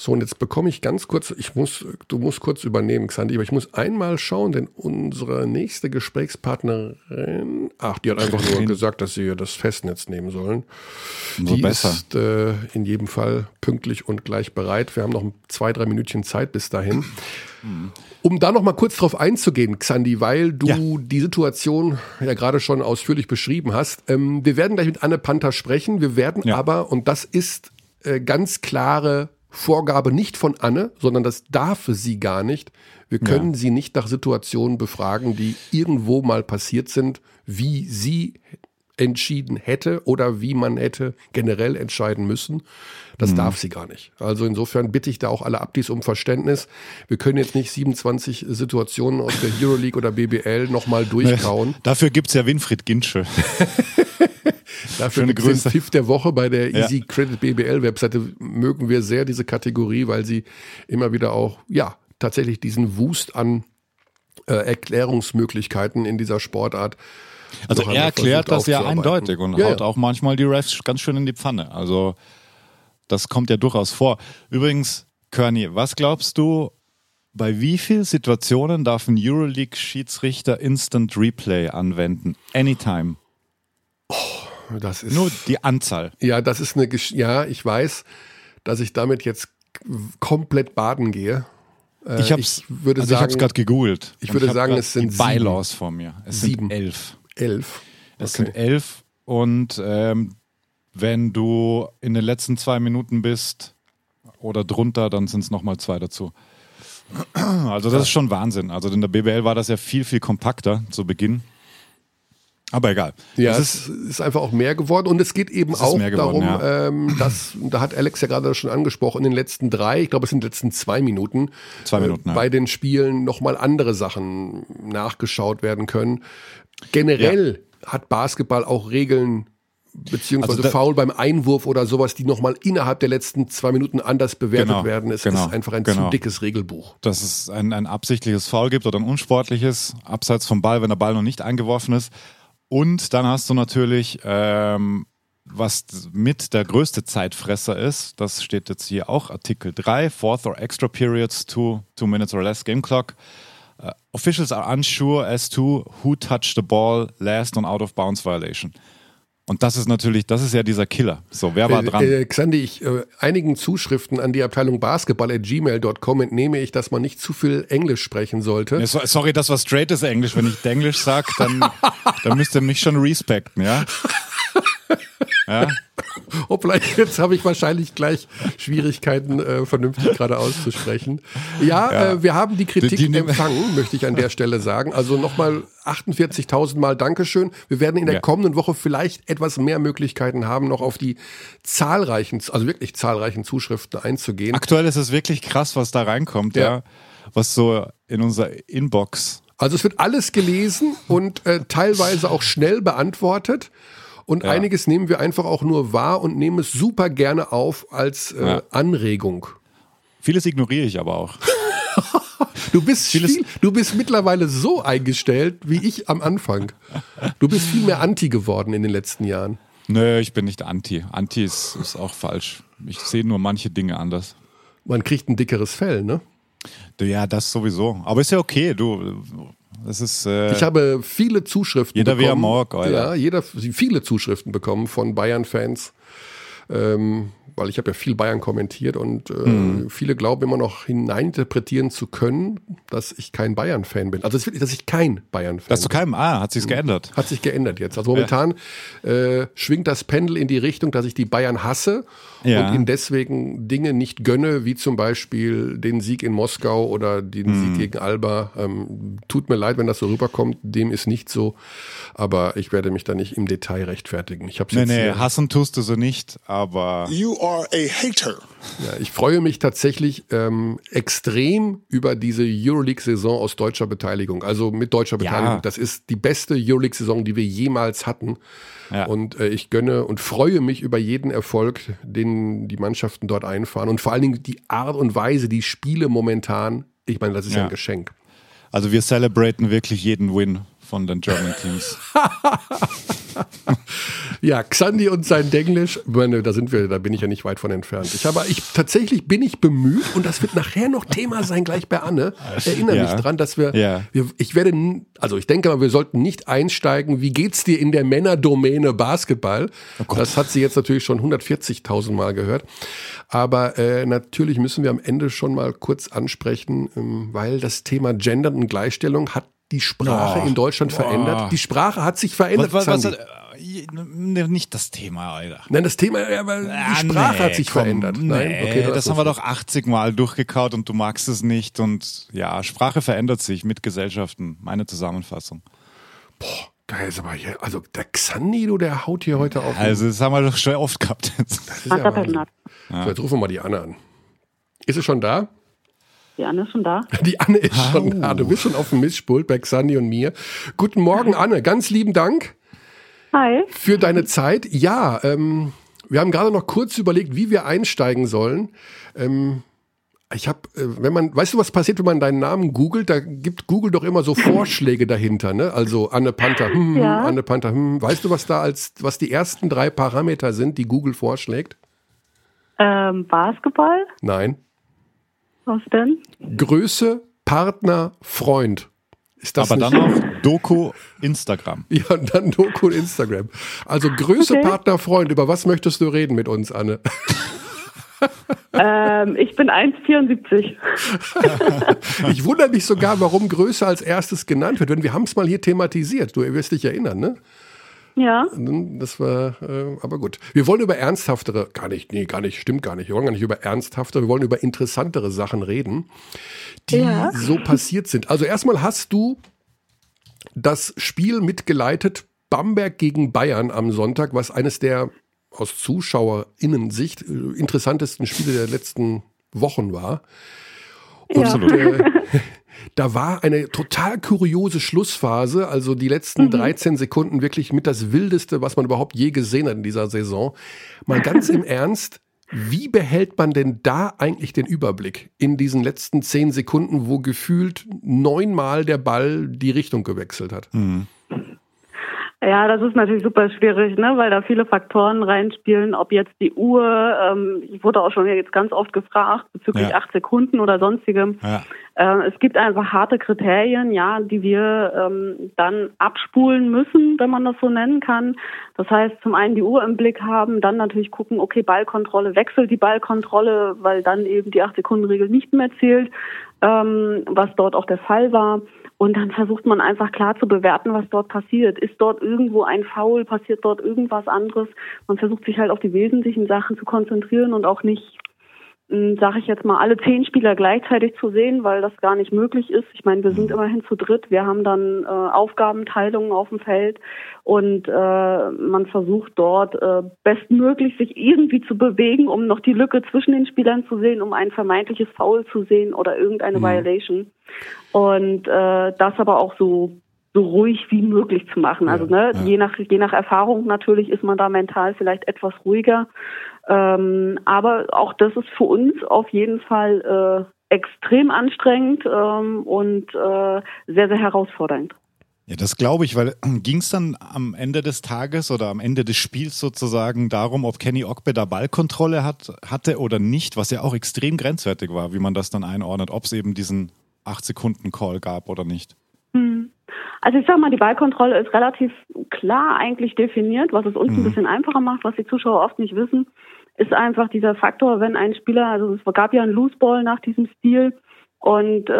so, und jetzt bekomme ich ganz kurz, ich muss, du musst kurz übernehmen, Xandi, aber ich muss einmal schauen, denn unsere nächste Gesprächspartnerin, ach, die hat einfach nur gesagt, dass sie das Festnetz nehmen sollen. Nur die besser. ist äh, in jedem Fall pünktlich und gleich bereit. Wir haben noch zwei, drei Minütchen Zeit bis dahin. Um da noch mal kurz drauf einzugehen, Xandi, weil du ja. die Situation ja gerade schon ausführlich beschrieben hast. Ähm, wir werden gleich mit Anne Panther sprechen. Wir werden ja. aber, und das ist äh, ganz klare Vorgabe nicht von Anne, sondern das darf sie gar nicht. Wir können ja. sie nicht nach Situationen befragen, die irgendwo mal passiert sind, wie sie entschieden hätte oder wie man hätte generell entscheiden müssen. Das mhm. darf sie gar nicht. Also insofern bitte ich da auch alle Abdis um Verständnis. Wir können jetzt nicht 27 Situationen aus der Euroleague oder BBL nochmal durchkauen. Dafür gibt's ja Winfried Ginsche. Dafür es den Pfiff der Woche bei der Easy Credit BBL Webseite. Mögen wir sehr diese Kategorie, weil sie immer wieder auch, ja, tatsächlich diesen Wust an äh, Erklärungsmöglichkeiten in dieser Sportart also er erklärt das ja eindeutig und ja, haut ja. auch manchmal die Refs ganz schön in die Pfanne. Also das kommt ja durchaus vor. Übrigens, Körny, was glaubst du, bei wie vielen Situationen darf ein Euroleague-Schiedsrichter Instant Replay anwenden? Anytime. Oh, das ist. Nur die Anzahl. Ja, das ist eine. Gesch ja, ich weiß, dass ich damit jetzt komplett baden gehe. Äh, ich, hab's, ich würde also ich gerade gegoogelt. Ich würde sagen, es sind die Bylaws vor mir. Es sieben. sind elf. Elf. Okay. Es sind elf und ähm, wenn du in den letzten zwei Minuten bist oder drunter, dann sind es nochmal zwei dazu. Also das ist schon Wahnsinn. Also in der BBL war das ja viel, viel kompakter zu Beginn. Aber egal. Ja, es ist, ist, einfach auch mehr geworden. Und es geht eben auch geworden, darum, ja. ähm, dass, da hat Alex ja gerade schon angesprochen, in den letzten drei, ich glaube es sind die letzten zwei Minuten, zwei Minuten äh, bei den Spielen nochmal andere Sachen nachgeschaut werden können. Generell ja. hat Basketball auch Regeln beziehungsweise also Foul beim Einwurf oder sowas, die nochmal innerhalb der letzten zwei Minuten anders bewertet genau, werden. Es genau, ist einfach ein genau. zu dickes Regelbuch. Dass es ein, ein absichtliches Foul gibt oder ein unsportliches, abseits vom Ball, wenn der Ball noch nicht eingeworfen ist. Und dann hast du natürlich, ähm, was mit der größte Zeitfresser ist, das steht jetzt hier auch, Artikel 3, Fourth or Extra Periods, two, two minutes or less Game Clock. Uh, officials are unsure as to who touched the ball last on out of bounds violation. Und das ist natürlich, das ist ja dieser Killer. So, wer war dran? Äh, äh, Xandi, ich, äh, einigen Zuschriften an die Abteilung Basketball at gmail.com entnehme ich, dass man nicht zu viel Englisch sprechen sollte. Ja, sorry, das war straightes Englisch. Wenn ich Englisch sage, dann, dann müsst ihr mich schon respekten, ja? Ja. Hoppla, jetzt habe ich wahrscheinlich gleich Schwierigkeiten, äh, vernünftig gerade auszusprechen. Ja, ja. Äh, wir haben die Kritik die, die empfangen, möchte ich an der Stelle sagen. Also nochmal 48.000 Mal Dankeschön. Wir werden in der ja. kommenden Woche vielleicht etwas mehr Möglichkeiten haben, noch auf die zahlreichen, also wirklich zahlreichen Zuschriften einzugehen. Aktuell ist es wirklich krass, was da reinkommt, ja. ja was so in unser Inbox also es wird alles gelesen und äh, teilweise auch schnell beantwortet. Und ja. einiges nehmen wir einfach auch nur wahr und nehmen es super gerne auf als äh, ja. Anregung. Vieles ignoriere ich aber auch. du, bist viel, du bist mittlerweile so eingestellt wie ich am Anfang. Du bist viel mehr Anti geworden in den letzten Jahren. Nö, ich bin nicht Anti. Anti ist, ist auch falsch. Ich sehe nur manche Dinge anders. Man kriegt ein dickeres Fell, ne? Ja, das sowieso. Aber ist ja okay. Du, das ist, äh, ich habe viele Zuschriften jeder bekommen. Jeder wie er mag, Alter. Ja, jeder, viele Zuschriften bekommen von Bayern-Fans. Ähm, weil ich habe ja viel Bayern kommentiert und äh, hm. viele glauben immer noch hineininterpretieren zu können, dass ich kein Bayern-Fan bin. Also es ist wirklich, dass ich kein Bayern-Fan bin. Dass du keinem, ah, hat sich's geändert. Hat sich geändert jetzt. Also momentan ja. äh, schwingt das Pendel in die Richtung, dass ich die Bayern hasse ja. und ihnen deswegen Dinge nicht gönne, wie zum Beispiel den Sieg in Moskau oder den hm. Sieg gegen Alba. Ähm, tut mir leid, wenn das so rüberkommt, dem ist nicht so, aber ich werde mich da nicht im Detail rechtfertigen. Ich hab's nee, jetzt nee, hassen tust du so nicht, aber... You are a hater. Ja, ich freue mich tatsächlich ähm, extrem über diese Euroleague-Saison aus deutscher Beteiligung. Also mit deutscher Beteiligung. Ja. Das ist die beste Euroleague-Saison, die wir jemals hatten. Ja. Und äh, ich gönne und freue mich über jeden Erfolg, den die Mannschaften dort einfahren. Und vor allen Dingen die Art und Weise, die Spiele momentan, ich meine, das ist ja, ein Geschenk. Also wir celebraten wirklich jeden Win von den German Teams. ja, Xandi und sein Denglisch, meine, da sind wir, da bin ich ja nicht weit von entfernt. Ich habe, ich tatsächlich bin ich bemüht und das wird nachher noch Thema sein, gleich bei Anne. Erinnere ja. mich dran, dass wir, ja. wir, ich werde, also ich denke mal, wir sollten nicht einsteigen. Wie geht's dir in der Männerdomäne Basketball? Oh das hat sie jetzt natürlich schon 140.000 Mal gehört. Aber äh, natürlich müssen wir am Ende schon mal kurz ansprechen, ähm, weil das Thema Gender und Gleichstellung hat die Sprache oh, in Deutschland oh. verändert. Die Sprache hat sich verändert. Was, was, was, äh, nicht das Thema, Alter. Nein, das Thema, aber die ah, Sprache nee, hat sich komm, verändert. Nein, nee, okay, das haben wir doch 80 Mal durchgekaut und du magst es nicht. Und ja, Sprache verändert sich mit Gesellschaften. Meine Zusammenfassung. Boah. Da ist aber hier, also der Xandido, der haut hier heute auf. Also das haben wir doch schon oft gehabt. Das ist ja so, jetzt rufen wir mal die Anne an. Ist sie schon da? Die Anne ist schon da. Die Anne ist oh. schon da. Du bist schon auf dem Mischpult bei Xandi und mir. Guten Morgen, Anne. Ganz lieben Dank. Hi. Für deine Zeit. Ja, ähm, wir haben gerade noch kurz überlegt, wie wir einsteigen sollen. Ähm, ich habe, äh, wenn man, weißt du, was passiert, wenn man deinen Namen googelt? Da gibt Google doch immer so Vorschläge dahinter, ne? Also Anne Panther, hm, ja. Anne Panther, hm. Weißt du, was da als, was die ersten drei Parameter sind, die Google vorschlägt? Ähm, Basketball? Nein. Was denn? Größe, Partner, Freund. Ist das Aber dann noch Doku Instagram. Ja, und dann Doku Instagram. Also Größe, okay. Partner, Freund. Über was möchtest du reden mit uns, Anne? ähm, ich bin 1,74. ich wundere mich sogar, warum Größe als erstes genannt wird, denn wir haben es mal hier thematisiert. Du wirst dich erinnern, ne? Ja. Das war, äh, aber gut. Wir wollen über ernsthaftere, gar nicht, nee, gar nicht, stimmt gar nicht. Wir wollen gar nicht über ernsthaftere, wir wollen über interessantere Sachen reden, die ja. so passiert sind. Also erstmal hast du das Spiel mitgeleitet, Bamberg gegen Bayern am Sonntag, was eines der aus ZuschauerInnen-Sicht äh, interessantesten Spiele der letzten Wochen war. Und, ja. äh, Da war eine total kuriose Schlussphase, also die letzten mhm. 13 Sekunden wirklich mit das Wildeste, was man überhaupt je gesehen hat in dieser Saison. Mal ganz im Ernst, wie behält man denn da eigentlich den Überblick in diesen letzten 10 Sekunden, wo gefühlt neunmal der Ball die Richtung gewechselt hat? Mhm. Ja, das ist natürlich super schwierig, ne, weil da viele Faktoren reinspielen, ob jetzt die Uhr, ähm, ich wurde auch schon jetzt ganz oft gefragt bezüglich ja. acht Sekunden oder sonstigem. Ja. Äh, es gibt einfach harte Kriterien, ja, die wir ähm, dann abspulen müssen, wenn man das so nennen kann. Das heißt, zum einen die Uhr im Blick haben, dann natürlich gucken, okay, Ballkontrolle, wechselt die Ballkontrolle, weil dann eben die acht Sekunden Regel nicht mehr zählt, ähm, was dort auch der Fall war. Und dann versucht man einfach klar zu bewerten, was dort passiert. Ist dort irgendwo ein Foul? Passiert dort irgendwas anderes? Man versucht sich halt auf die wesentlichen Sachen zu konzentrieren und auch nicht sage ich jetzt mal, alle zehn Spieler gleichzeitig zu sehen, weil das gar nicht möglich ist. Ich meine, wir sind mhm. immerhin zu dritt. Wir haben dann äh, Aufgabenteilungen auf dem Feld und äh, man versucht dort äh, bestmöglich sich irgendwie zu bewegen, um noch die Lücke zwischen den Spielern zu sehen, um ein vermeintliches Foul zu sehen oder irgendeine mhm. Violation. Und äh, das aber auch so so ruhig wie möglich zu machen. Also ne, ja. je nach je nach Erfahrung natürlich ist man da mental vielleicht etwas ruhiger. Ähm, aber auch das ist für uns auf jeden Fall äh, extrem anstrengend ähm, und äh, sehr, sehr herausfordernd. Ja, das glaube ich, weil äh, ging es dann am Ende des Tages oder am Ende des Spiels sozusagen darum, ob Kenny Ogbe da Ballkontrolle hat, hatte oder nicht, was ja auch extrem grenzwertig war, wie man das dann einordnet, ob es eben diesen 8-Sekunden-Call gab oder nicht. Hm. Also ich sag mal, die Ballkontrolle ist relativ klar eigentlich definiert, was es uns mhm. ein bisschen einfacher macht, was die Zuschauer oft nicht wissen ist einfach dieser Faktor, wenn ein Spieler, also es gab ja einen Looseball nach diesem Stil, und äh,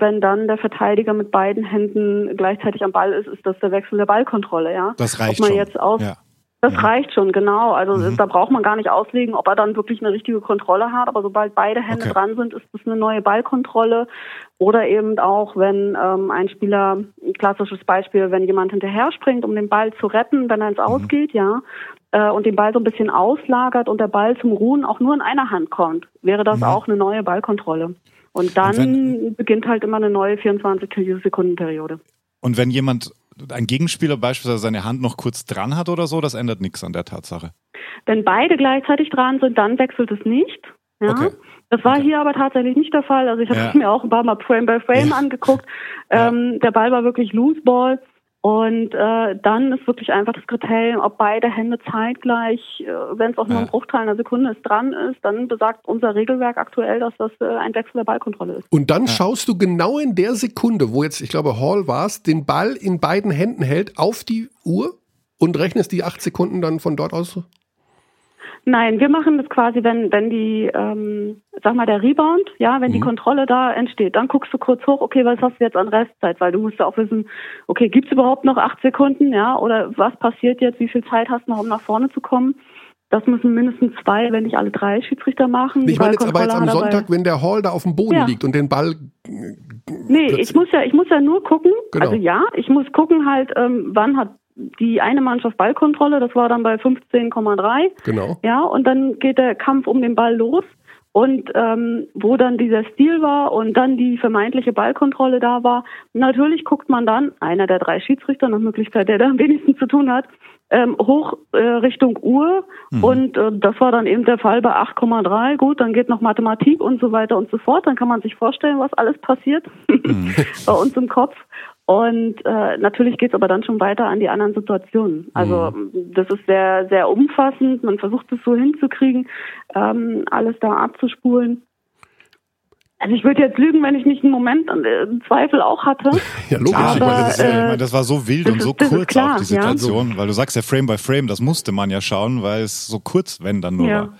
wenn dann der Verteidiger mit beiden Händen gleichzeitig am Ball ist, ist das der Wechsel der Ballkontrolle, ja. Das reicht ob man schon. Jetzt auf, ja. Das ja. reicht schon, genau. Also mhm. da braucht man gar nicht auslegen, ob er dann wirklich eine richtige Kontrolle hat. Aber sobald beide Hände okay. dran sind, ist das eine neue Ballkontrolle. Oder eben auch, wenn ähm, ein Spieler, ein klassisches Beispiel, wenn jemand hinterher springt, um den Ball zu retten, wenn er ins mhm. Ausgeht, ja, äh, und den Ball so ein bisschen auslagert und der Ball zum Ruhen auch nur in einer Hand kommt, wäre das ja. auch eine neue Ballkontrolle. Und dann und wenn, beginnt halt immer eine neue 24 Sekunden Periode. Und wenn jemand, ein Gegenspieler beispielsweise seine Hand noch kurz dran hat oder so, das ändert nichts an der Tatsache. Wenn beide gleichzeitig dran sind, dann wechselt es nicht. Ja. Okay. Das war okay. hier aber tatsächlich nicht der Fall. Also ich habe ja. mir auch ein paar Mal Frame by Frame ja. angeguckt. Ähm, der Ball war wirklich Loose Ball. Und äh, dann ist wirklich einfach das Kriterium, ob beide Hände zeitgleich, äh, wenn es auch nur ein Bruchteil einer Sekunde ist, dran ist, dann besagt unser Regelwerk aktuell, dass das äh, ein Wechsel der Ballkontrolle ist. Und dann ja. schaust du genau in der Sekunde, wo jetzt, ich glaube, Hall war es, den Ball in beiden Händen hält, auf die Uhr und rechnest die acht Sekunden dann von dort aus? Nein, wir machen das quasi, wenn, wenn die, ähm, sag mal, der Rebound, ja, wenn mhm. die Kontrolle da entsteht, dann guckst du kurz hoch, okay, was hast du jetzt an Restzeit? Weil du musst ja auch wissen, okay, gibt's überhaupt noch acht Sekunden, ja, oder was passiert jetzt, wie viel Zeit hast du noch, um nach vorne zu kommen? Das müssen mindestens zwei, wenn nicht alle drei Schiedsrichter machen. Ich meine jetzt aber jetzt am Sonntag, wenn der Hall da auf dem Boden ja. liegt und den Ball. Nee, ich muss ja, ich muss ja nur gucken. Genau. Also ja, ich muss gucken halt, ähm, wann hat die eine Mannschaft Ballkontrolle, das war dann bei 15,3. Genau. Ja, und dann geht der Kampf um den Ball los. Und ähm, wo dann dieser Stil war und dann die vermeintliche Ballkontrolle da war, natürlich guckt man dann, einer der drei Schiedsrichter nach Möglichkeit, der da am wenigsten zu tun hat, ähm, hoch äh, Richtung Uhr. Mhm. Und äh, das war dann eben der Fall bei 8,3. Gut, dann geht noch Mathematik und so weiter und so fort. Dann kann man sich vorstellen, was alles passiert mhm. bei uns im Kopf. Und äh, natürlich geht es aber dann schon weiter an die anderen Situationen. Also mhm. das ist sehr, sehr umfassend. Man versucht es so hinzukriegen, ähm, alles da abzuspulen. Also ich würde jetzt lügen, wenn ich nicht einen Moment einen Zweifel auch hatte. ja, logisch. Aber, ich, meine, das, äh, ich meine, das war so wild und so ist, kurz klar, auch die Situation, ja. weil du sagst ja Frame by Frame, das musste man ja schauen, weil es so kurz, wenn dann nur ja. war.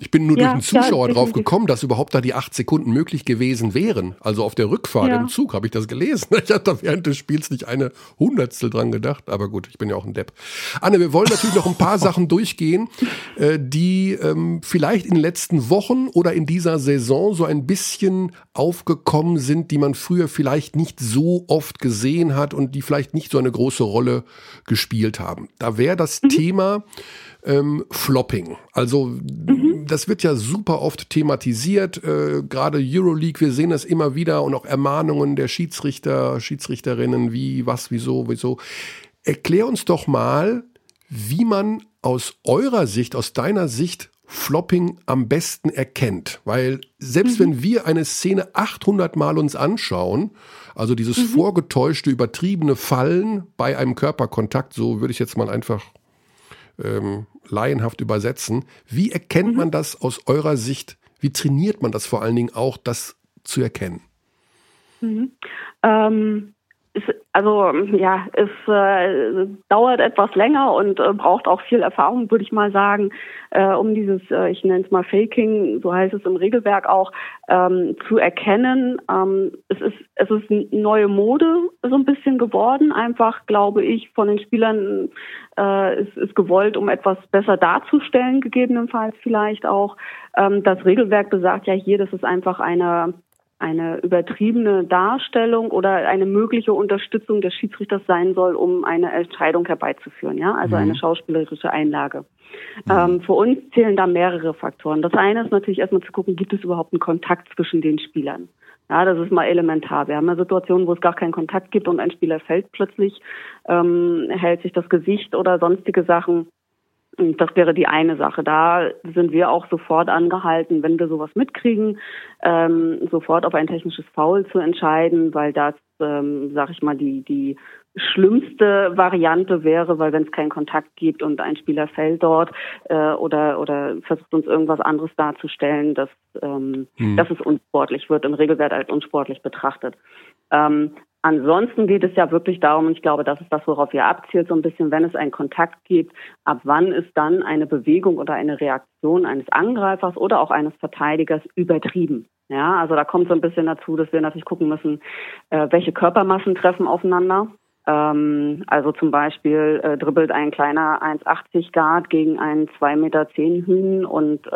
Ich bin nur ja, durch einen Zuschauer drauf gekommen, dass überhaupt da die acht Sekunden möglich gewesen wären. Also auf der Rückfahrt ja. im Zug habe ich das gelesen. Ich hatte da während des Spiels nicht eine Hundertstel dran gedacht, aber gut, ich bin ja auch ein Depp. Anne, wir wollen natürlich noch ein paar Sachen durchgehen, äh, die ähm, vielleicht in den letzten Wochen oder in dieser Saison so ein bisschen aufgekommen sind, die man früher vielleicht nicht so oft gesehen hat und die vielleicht nicht so eine große Rolle gespielt haben. Da wäre das mhm. Thema ähm, Flopping. Also mhm das wird ja super oft thematisiert, äh, gerade Euroleague, wir sehen das immer wieder und auch Ermahnungen der Schiedsrichter, Schiedsrichterinnen, wie, was, wieso, wieso. Erklär uns doch mal, wie man aus eurer Sicht, aus deiner Sicht Flopping am besten erkennt. Weil selbst mhm. wenn wir eine Szene 800 Mal uns anschauen, also dieses mhm. vorgetäuschte, übertriebene Fallen bei einem Körperkontakt, so würde ich jetzt mal einfach ähm, laienhaft übersetzen. Wie erkennt mhm. man das aus eurer Sicht? Wie trainiert man das vor allen Dingen auch, das zu erkennen? Mhm. Ähm, also ja, es äh, dauert etwas länger und äh, braucht auch viel Erfahrung, würde ich mal sagen, äh, um dieses, äh, ich nenne es mal Faking, so heißt es im Regelwerk auch, ähm, zu erkennen. Ähm, es ist es ist eine neue Mode so ein bisschen geworden, einfach glaube ich von den Spielern äh, ist, ist gewollt, um etwas besser darzustellen, gegebenenfalls vielleicht auch. Ähm, das Regelwerk besagt ja hier, dass es einfach eine eine übertriebene Darstellung oder eine mögliche Unterstützung des Schiedsrichters sein soll, um eine Entscheidung herbeizuführen, ja, also mhm. eine schauspielerische Einlage. Mhm. Ähm, für uns zählen da mehrere Faktoren. Das eine ist natürlich erstmal zu gucken, gibt es überhaupt einen Kontakt zwischen den Spielern? Ja, das ist mal elementar. Wir haben ja Situationen, wo es gar keinen Kontakt gibt und ein Spieler fällt plötzlich, ähm, hält sich das Gesicht oder sonstige Sachen. Das wäre die eine Sache. Da sind wir auch sofort angehalten, wenn wir sowas mitkriegen, ähm, sofort auf ein technisches Foul zu entscheiden, weil das, ähm, sag ich mal, die, die schlimmste Variante wäre, weil wenn es keinen Kontakt gibt und ein Spieler fällt dort äh, oder oder versucht uns irgendwas anderes darzustellen, dass, ähm, hm. dass es unsportlich wird, im Regelwert als unsportlich betrachtet. Ähm, Ansonsten geht es ja wirklich darum, und ich glaube, das ist das, worauf ihr abzielt, so ein bisschen, wenn es einen Kontakt gibt, ab wann ist dann eine Bewegung oder eine Reaktion eines Angreifers oder auch eines Verteidigers übertrieben. Ja, also da kommt so ein bisschen dazu, dass wir natürlich gucken müssen, äh, welche Körpermassen treffen aufeinander. Ähm, also zum Beispiel äh, dribbelt ein kleiner 1,80 Guard gegen einen 2,10 Meter Hühn und äh,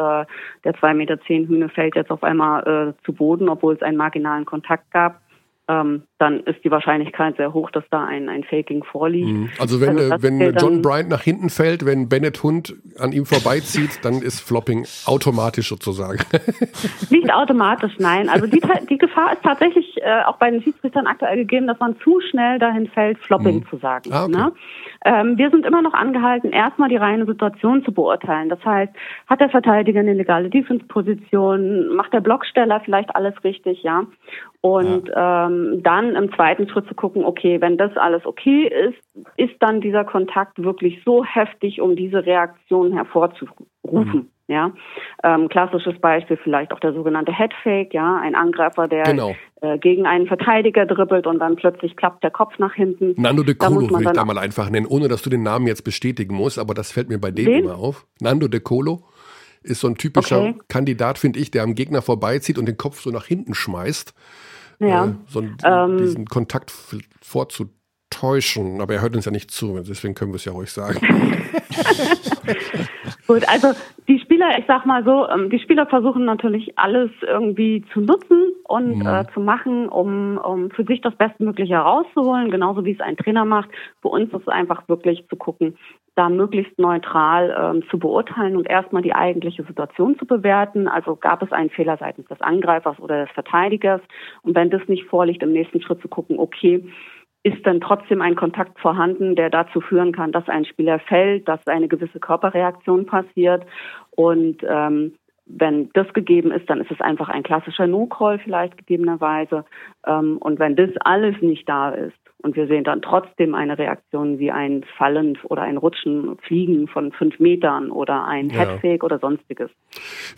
der 2,10 Meter Hühne fällt jetzt auf einmal äh, zu Boden, obwohl es einen marginalen Kontakt gab ähm, dann ist die Wahrscheinlichkeit sehr hoch, dass da ein, ein Faking vorliegt. Mhm. Also wenn, also äh, wenn John Bryant nach hinten fällt, wenn Bennett Hund an ihm vorbeizieht, dann ist Flopping automatisch sozusagen. Nicht automatisch, nein. Also die, die Gefahr ist tatsächlich äh, auch bei den Schiedsrichtern aktuell gegeben, dass man zu schnell dahin fällt, Flopping mhm. zu sagen. Ah, okay. ne? ähm, wir sind immer noch angehalten, erstmal die reine Situation zu beurteilen. Das heißt, hat der Verteidiger eine legale Defense-Position, macht der Blocksteller vielleicht alles richtig, ja? Und ja. ähm, dann im zweiten Schritt zu gucken, okay, wenn das alles okay ist, ist dann dieser Kontakt wirklich so heftig, um diese Reaktion hervorzurufen. Mhm. Ja, ähm, klassisches Beispiel vielleicht auch der sogenannte Headfake, ja, ein Angreifer, der genau. äh, gegen einen Verteidiger dribbelt und dann plötzlich klappt der Kopf nach hinten. Nando de Colo will ich da mal einfach nennen, ohne dass du den Namen jetzt bestätigen musst, aber das fällt mir bei dem Wen? immer auf. Nando de Colo ist so ein typischer okay. Kandidat, finde ich, der am Gegner vorbeizieht und den Kopf so nach hinten schmeißt ja. äh, so einen, ähm, diesen Kontakt vorzutäuschen. Aber er hört uns ja nicht zu, deswegen können wir es ja ruhig sagen. Gut, also die Spieler, ich sag mal so, ähm, die Spieler versuchen natürlich alles irgendwie zu nutzen und mhm. äh, zu machen, um, um für sich das Bestmögliche herauszuholen, genauso wie es ein Trainer macht. Für uns ist es einfach wirklich zu gucken, da möglichst neutral ähm, zu beurteilen und erstmal die eigentliche Situation zu bewerten. Also gab es einen Fehler seitens des Angreifers oder des Verteidigers. Und wenn das nicht vorliegt, im nächsten Schritt zu gucken, okay, ist dann trotzdem ein Kontakt vorhanden, der dazu führen kann, dass ein Spieler fällt, dass eine gewisse Körperreaktion passiert. Und ähm, wenn das gegeben ist, dann ist es einfach ein klassischer No-Call vielleicht gegebenerweise. Ähm, und wenn das alles nicht da ist, und wir sehen dann trotzdem eine Reaktion wie ein Fallen oder ein Rutschen, Fliegen von fünf Metern oder ein ja. Headfake oder sonstiges.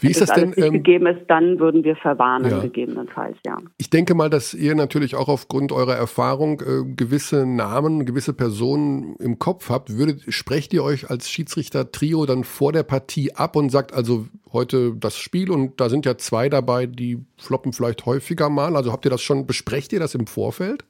Wie ist das, das denn? Wenn ähm, gegeben ist, dann würden wir verwarnen, ja. gegebenenfalls, ja. Ich denke mal, dass ihr natürlich auch aufgrund eurer Erfahrung äh, gewisse Namen, gewisse Personen im Kopf habt. Würdet, sprecht ihr euch als Schiedsrichter-Trio dann vor der Partie ab und sagt also heute das Spiel und da sind ja zwei dabei, die floppen vielleicht häufiger mal. Also habt ihr das schon, besprecht ihr das im Vorfeld?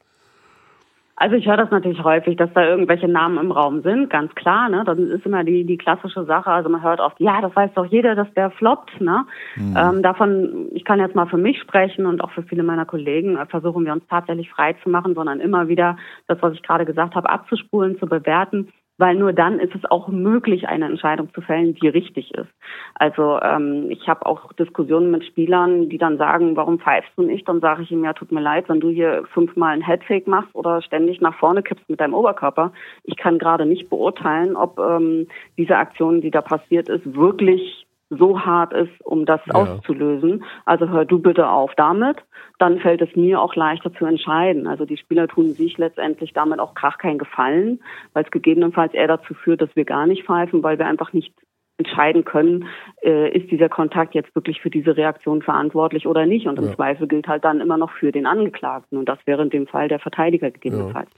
Also ich höre das natürlich häufig, dass da irgendwelche Namen im Raum sind, ganz klar. Ne? Das ist immer die, die klassische Sache. Also man hört oft, ja, das weiß doch jeder, dass der floppt. Ne? Mhm. Ähm, davon, ich kann jetzt mal für mich sprechen und auch für viele meiner Kollegen, äh, versuchen wir uns tatsächlich frei zu machen, sondern immer wieder das, was ich gerade gesagt habe, abzuspulen, zu bewerten weil nur dann ist es auch möglich, eine Entscheidung zu fällen, die richtig ist. Also ähm, ich habe auch Diskussionen mit Spielern, die dann sagen, warum pfeifst du nicht? Dann sage ich ihm, ja, tut mir leid, wenn du hier fünfmal einen Headfake machst oder ständig nach vorne kippst mit deinem Oberkörper. Ich kann gerade nicht beurteilen, ob ähm, diese Aktion, die da passiert ist, wirklich so hart ist, um das ja. auszulösen. Also hör du bitte auf damit. Dann fällt es mir auch leichter zu entscheiden. Also die Spieler tun sich letztendlich damit auch krach keinen Gefallen, weil es gegebenenfalls eher dazu führt, dass wir gar nicht pfeifen, weil wir einfach nicht entscheiden können, äh, ist dieser Kontakt jetzt wirklich für diese Reaktion verantwortlich oder nicht. Und im ja. Zweifel gilt halt dann immer noch für den Angeklagten. Und das wäre in dem Fall der Verteidiger gegebenenfalls.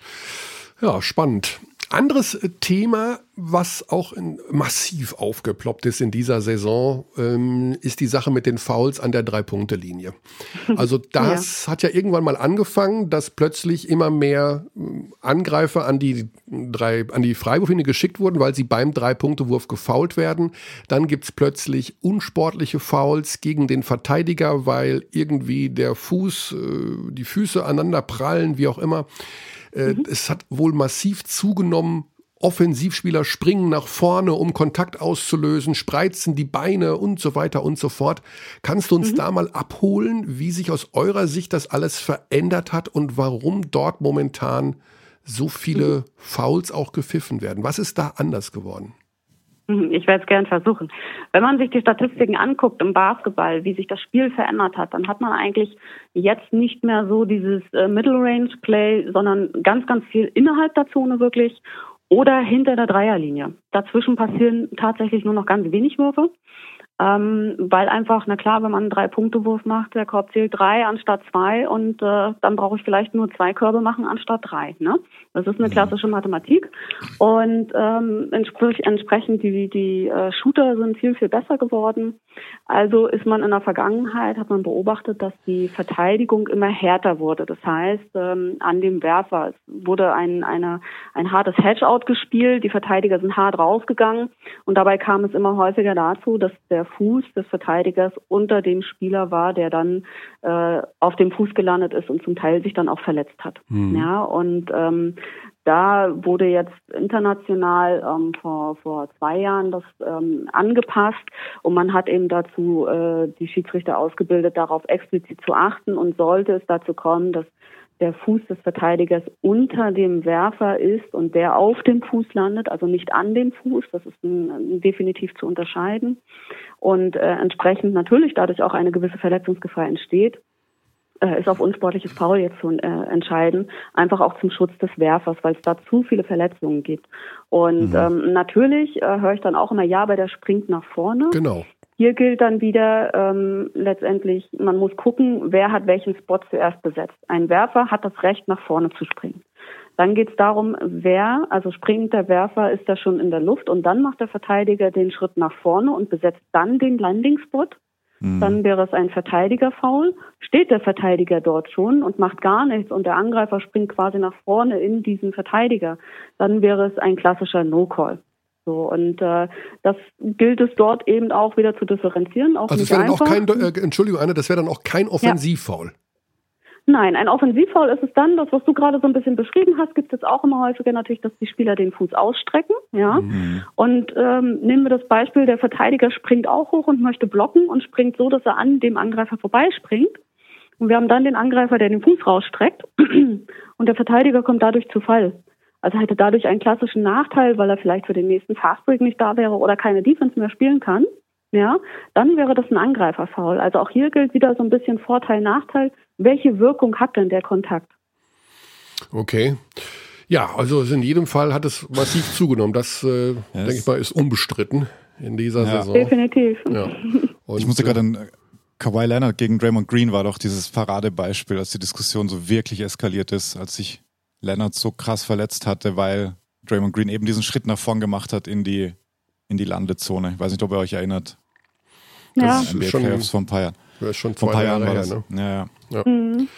Ja, ja spannend. Anderes äh, Thema, was auch in, massiv aufgeploppt ist in dieser Saison, ähm, ist die Sache mit den Fouls an der Drei-Punkte-Linie. Also das ja. hat ja irgendwann mal angefangen, dass plötzlich immer mehr äh, Angreifer an die, drei, an die Freiwurflinie geschickt wurden, weil sie beim Drei-Punkte-Wurf gefoult werden. Dann gibt's plötzlich unsportliche Fouls gegen den Verteidiger, weil irgendwie der Fuß, äh, die Füße aneinander prallen, wie auch immer. Äh, mhm. Es hat wohl massiv zugenommen. Offensivspieler springen nach vorne, um Kontakt auszulösen, spreizen die Beine und so weiter und so fort. Kannst du uns mhm. da mal abholen, wie sich aus eurer Sicht das alles verändert hat und warum dort momentan so viele mhm. Fouls auch gepfiffen werden? Was ist da anders geworden? Ich werde es gern versuchen. Wenn man sich die Statistiken anguckt im Basketball, wie sich das Spiel verändert hat, dann hat man eigentlich jetzt nicht mehr so dieses äh, Middle-Range-Play, sondern ganz, ganz viel innerhalb der Zone wirklich oder hinter der Dreierlinie. Dazwischen passieren tatsächlich nur noch ganz wenig Würfe. Ähm, weil einfach, na klar, wenn man einen Drei-Punkte-Wurf macht, der Korb zählt drei anstatt zwei und äh, dann brauche ich vielleicht nur zwei Körbe machen anstatt drei. Ne? Das ist eine mhm. klassische Mathematik. Und ähm, entsprech entsprechend die, die äh, Shooter sind viel, viel besser geworden. Also ist man in der Vergangenheit, hat man beobachtet, dass die Verteidigung immer härter wurde. Das heißt, ähm, an dem Werfer es wurde ein, eine, ein hartes Hedge-Out gespielt, die Verteidiger sind hart rausgegangen und dabei kam es immer häufiger dazu, dass der Fuß des Verteidigers unter dem Spieler war, der dann äh, auf dem Fuß gelandet ist und zum Teil sich dann auch verletzt hat. Mhm. Ja, und ähm, da wurde jetzt international ähm, vor, vor zwei Jahren das ähm, angepasst und man hat eben dazu äh, die Schiedsrichter ausgebildet, darauf explizit zu achten und sollte es dazu kommen, dass der Fuß des Verteidigers unter dem Werfer ist und der auf dem Fuß landet, also nicht an dem Fuß, das ist ein, ein definitiv zu unterscheiden und äh, entsprechend natürlich dadurch auch eine gewisse Verletzungsgefahr entsteht, äh, ist auf unsportliches Foul jetzt zu äh, entscheiden, einfach auch zum Schutz des Werfers, weil es da zu viele Verletzungen gibt. Und mhm. ähm, natürlich äh, höre ich dann auch immer, ja, aber der springt nach vorne. Genau. Hier gilt dann wieder ähm, letztendlich, man muss gucken, wer hat welchen Spot zuerst besetzt. Ein Werfer hat das Recht, nach vorne zu springen. Dann geht es darum, wer, also springt der Werfer, ist da schon in der Luft und dann macht der Verteidiger den Schritt nach vorne und besetzt dann den Landing-Spot. Mhm. Dann wäre es ein Verteidigerfoul. Steht der Verteidiger dort schon und macht gar nichts und der Angreifer springt quasi nach vorne in diesen Verteidiger, dann wäre es ein klassischer No-Call. So, und äh, das gilt es dort eben auch wieder zu differenzieren. Auch also es wäre dann auch kein, äh, Entschuldigung, Anne, das wäre dann auch kein Offensivfoul. Ja. Nein, ein Offensivfoul ist es dann, das, was du gerade so ein bisschen beschrieben hast, gibt es jetzt auch immer häufiger natürlich, dass die Spieler den Fuß ausstrecken. Ja. Mhm. Und ähm, nehmen wir das Beispiel, der Verteidiger springt auch hoch und möchte blocken und springt so, dass er an dem Angreifer vorbeispringt. Und wir haben dann den Angreifer, der den Fuß rausstreckt und der Verteidiger kommt dadurch zu Fall. Also hätte dadurch einen klassischen Nachteil, weil er vielleicht für den nächsten Fastbreak nicht da wäre oder keine Defense mehr spielen kann. Ja, dann wäre das ein Angreiferfoul. Also auch hier gilt wieder so ein bisschen Vorteil, Nachteil welche Wirkung hat denn der Kontakt? Okay. Ja, also in jedem Fall hat es massiv zugenommen. Das, äh, yes. denke ich mal, ist unbestritten in dieser ja. Saison. Definitiv. Ja. Und, ich musste gerade an äh, Kawhi Leonard gegen Draymond Green war doch dieses Paradebeispiel, als die Diskussion so wirklich eskaliert ist, als sich Leonard so krass verletzt hatte, weil Draymond Green eben diesen Schritt nach vorn gemacht hat in die, in die Landezone. Ich weiß nicht, ob ihr euch erinnert. Ja. Das ist schon, vor ein paar Jahren. Das ist schon zwei Jahre, Jahre her. Ne? Ja, ja. ja. Mhm.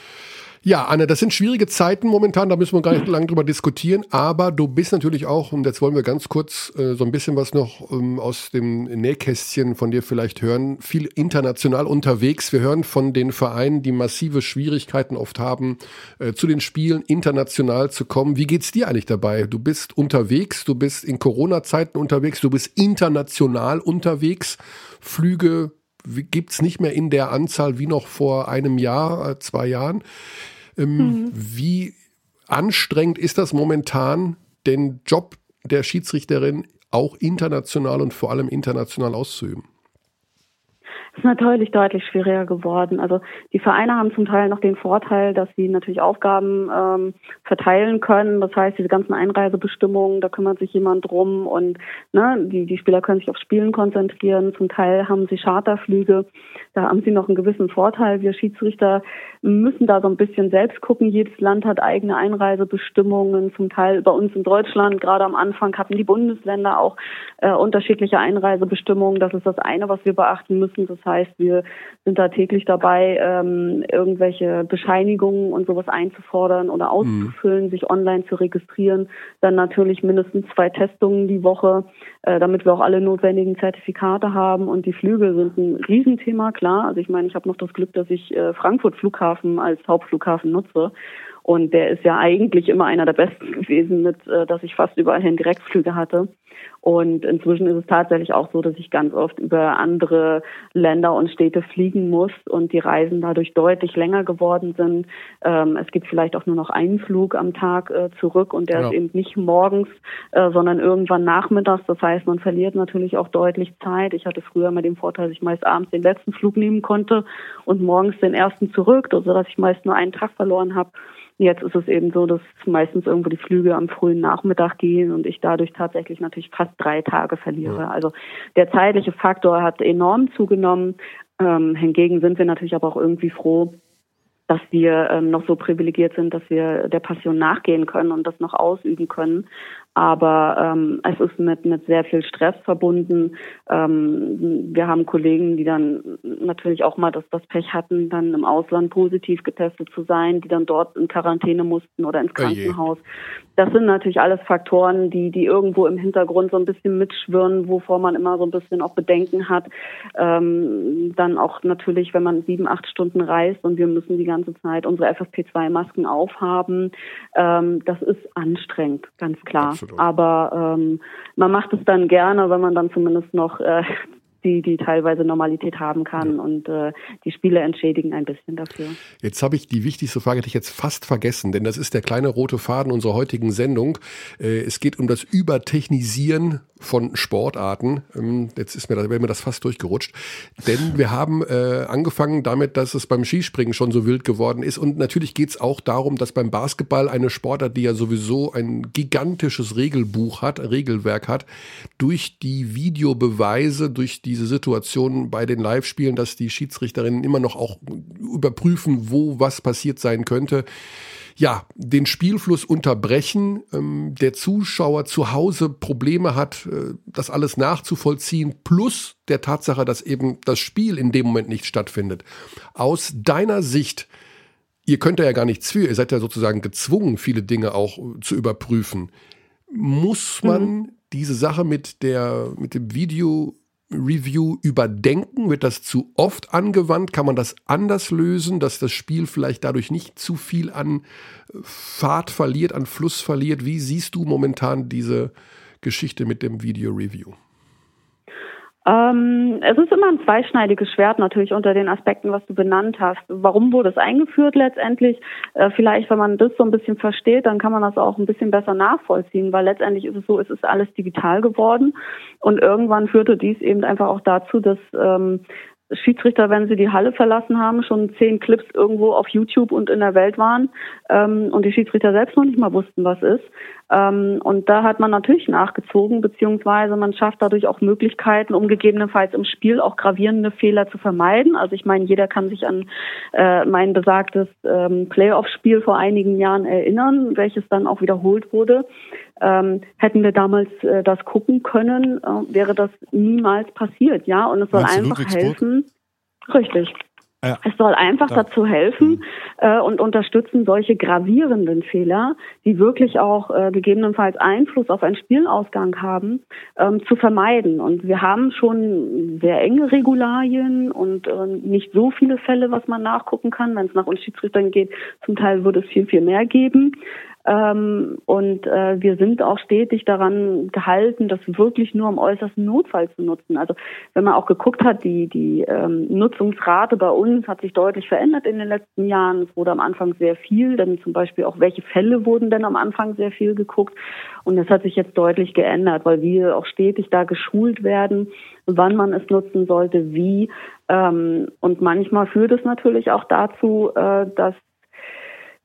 Ja, Anne, das sind schwierige Zeiten momentan, da müssen wir gar nicht lange drüber diskutieren, aber du bist natürlich auch, und jetzt wollen wir ganz kurz äh, so ein bisschen was noch ähm, aus dem Nähkästchen von dir vielleicht hören, viel international unterwegs. Wir hören von den Vereinen, die massive Schwierigkeiten oft haben, äh, zu den Spielen international zu kommen. Wie geht's dir eigentlich dabei? Du bist unterwegs, du bist in Corona-Zeiten unterwegs, du bist international unterwegs. Flüge gibt's nicht mehr in der Anzahl wie noch vor einem Jahr, äh, zwei Jahren. Ähm, mhm. Wie anstrengend ist das momentan, den Job der Schiedsrichterin auch international und vor allem international auszuüben? Ist natürlich deutlich schwieriger geworden. Also die Vereine haben zum Teil noch den Vorteil, dass sie natürlich Aufgaben ähm, verteilen können. Das heißt, diese ganzen Einreisebestimmungen, da kümmert sich jemand drum und ne, die, die Spieler können sich auf Spielen konzentrieren. Zum Teil haben sie Charterflüge. Da haben sie noch einen gewissen Vorteil. Wir Schiedsrichter müssen da so ein bisschen selbst gucken. Jedes Land hat eigene Einreisebestimmungen. Zum Teil bei uns in Deutschland, gerade am Anfang hatten die Bundesländer auch äh, unterschiedliche Einreisebestimmungen. Das ist das eine, was wir beachten müssen. Das heißt, wir sind da täglich dabei, ähm, irgendwelche Bescheinigungen und sowas einzufordern oder auszufüllen, mhm. sich online zu registrieren. Dann natürlich mindestens zwei Testungen die Woche, äh, damit wir auch alle notwendigen Zertifikate haben. Und die Flüge sind ein Riesenthema, klar. Also ich meine, ich habe noch das Glück, dass ich äh, Frankfurt Flughafen als Hauptflughafen nutze. Und der ist ja eigentlich immer einer der besten gewesen, mit, äh, dass ich fast überall hin Direktflüge hatte. Und inzwischen ist es tatsächlich auch so, dass ich ganz oft über andere Länder und Städte fliegen muss und die Reisen dadurch deutlich länger geworden sind. Ähm, es gibt vielleicht auch nur noch einen Flug am Tag äh, zurück und der ja. ist eben nicht morgens, äh, sondern irgendwann nachmittags. Das heißt, man verliert natürlich auch deutlich Zeit. Ich hatte früher mal den Vorteil, dass ich meist abends den letzten Flug nehmen konnte und morgens den ersten zurück, sodass ich meist nur einen Tag verloren habe. Jetzt ist es eben so, dass meistens irgendwo die Flüge am frühen Nachmittag gehen und ich dadurch tatsächlich natürlich fast drei Tage verliere. Ja. Also der zeitliche Faktor hat enorm zugenommen. Ähm, hingegen sind wir natürlich aber auch irgendwie froh, dass wir ähm, noch so privilegiert sind, dass wir der Passion nachgehen können und das noch ausüben können. Aber ähm, es ist mit, mit sehr viel Stress verbunden. Ähm, wir haben Kollegen, die dann natürlich auch mal das, das Pech hatten, dann im Ausland positiv getestet zu sein, die dann dort in Quarantäne mussten oder ins Krankenhaus. Das sind natürlich alles Faktoren, die, die irgendwo im Hintergrund so ein bisschen mitschwirren, wovor man immer so ein bisschen auch Bedenken hat. Ähm, dann auch natürlich, wenn man sieben, acht Stunden reist und wir müssen die ganze Zeit unsere FFP2-Masken aufhaben. Ähm, das ist anstrengend, ganz klar. Absolut. Aber ähm, man macht es dann gerne, wenn man dann zumindest noch äh, die, die teilweise Normalität haben kann ja. und äh, die Spiele entschädigen ein bisschen dafür. Jetzt habe ich die wichtigste Frage, die ich jetzt fast vergessen, denn das ist der kleine rote Faden unserer heutigen Sendung. Äh, es geht um das Übertechnisieren von Sportarten. Ähm, jetzt ist mir, da wäre mir das fast durchgerutscht. Denn wir haben äh, angefangen damit, dass es beim Skispringen schon so wild geworden ist. Und natürlich geht es auch darum, dass beim Basketball eine Sportart, die ja sowieso ein gigantisches Regelbuch hat, Regelwerk hat, durch die Videobeweise, durch diese Situation bei den Live-Spielen, dass die Schiedsrichterinnen immer noch auch überprüfen, wo was passiert sein könnte ja, den Spielfluss unterbrechen, ähm, der Zuschauer zu Hause Probleme hat, äh, das alles nachzuvollziehen, plus der Tatsache, dass eben das Spiel in dem Moment nicht stattfindet. Aus deiner Sicht, ihr könnt da ja gar nichts für, ihr seid ja sozusagen gezwungen, viele Dinge auch äh, zu überprüfen. Muss man mhm. diese Sache mit der, mit dem Video Review überdenken? Wird das zu oft angewandt? Kann man das anders lösen, dass das Spiel vielleicht dadurch nicht zu viel an Fahrt verliert, an Fluss verliert? Wie siehst du momentan diese Geschichte mit dem Video Review? Ähm, es ist immer ein zweischneidiges Schwert natürlich unter den Aspekten, was du benannt hast. Warum wurde es eingeführt letztendlich? Äh, vielleicht, wenn man das so ein bisschen versteht, dann kann man das auch ein bisschen besser nachvollziehen, weil letztendlich ist es so, es ist alles digital geworden und irgendwann führte dies eben einfach auch dazu, dass ähm, Schiedsrichter, wenn sie die Halle verlassen haben, schon zehn Clips irgendwo auf YouTube und in der Welt waren ähm, und die Schiedsrichter selbst noch nicht mal wussten, was ist. Ähm, und da hat man natürlich nachgezogen, beziehungsweise man schafft dadurch auch Möglichkeiten, um gegebenenfalls im Spiel auch gravierende Fehler zu vermeiden. Also ich meine, jeder kann sich an äh, mein besagtes ähm, Playoff-Spiel vor einigen Jahren erinnern, welches dann auch wiederholt wurde. Ähm, hätten wir damals äh, das gucken können, äh, wäre das niemals passiert, ja. Und es soll einfach helfen. Richtig. Ja. Es soll einfach da. dazu helfen mhm. äh, und unterstützen, solche gravierenden Fehler, die wirklich auch äh, gegebenenfalls Einfluss auf einen Spielausgang haben, ähm, zu vermeiden. Und wir haben schon sehr enge Regularien und äh, nicht so viele Fälle, was man nachgucken kann. Wenn es nach uns Schiedsrichtern geht, zum Teil würde es viel, viel mehr geben. Ähm, und äh, wir sind auch stetig daran gehalten, das wirklich nur im äußersten Notfall zu nutzen. Also wenn man auch geguckt hat, die, die ähm, Nutzungsrate bei uns hat sich deutlich verändert in den letzten Jahren. Es wurde am Anfang sehr viel, denn zum Beispiel auch welche Fälle wurden denn am Anfang sehr viel geguckt. Und das hat sich jetzt deutlich geändert, weil wir auch stetig da geschult werden, wann man es nutzen sollte, wie. Ähm, und manchmal führt es natürlich auch dazu, äh, dass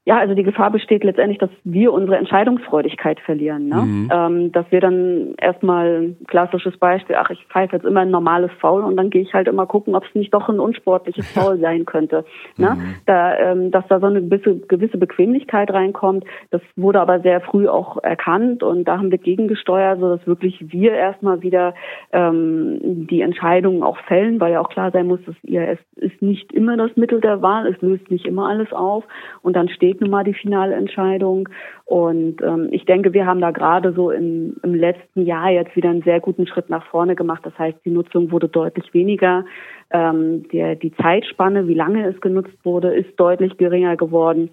ja, also die Gefahr besteht letztendlich, dass wir unsere Entscheidungsfreudigkeit verlieren. Ne? Mhm. Ähm, dass wir dann erstmal klassisches Beispiel, ach, ich pfeife jetzt immer ein normales Foul und dann gehe ich halt immer gucken, ob es nicht doch ein unsportliches Foul sein könnte. Ne? Mhm. Da, ähm, dass da so eine gewisse, gewisse Bequemlichkeit reinkommt, das wurde aber sehr früh auch erkannt und da haben wir gegengesteuert, so dass wirklich wir erstmal wieder ähm, die Entscheidungen auch fällen, weil ja auch klar sein muss, dass ihr es ist nicht immer das Mittel der Wahl, es löst nicht immer alles auf und dann steht steht nun mal die finale Entscheidung. Und ähm, ich denke, wir haben da gerade so im, im letzten Jahr jetzt wieder einen sehr guten Schritt nach vorne gemacht. Das heißt, die Nutzung wurde deutlich weniger. Ähm, der, die Zeitspanne, wie lange es genutzt wurde, ist deutlich geringer geworden.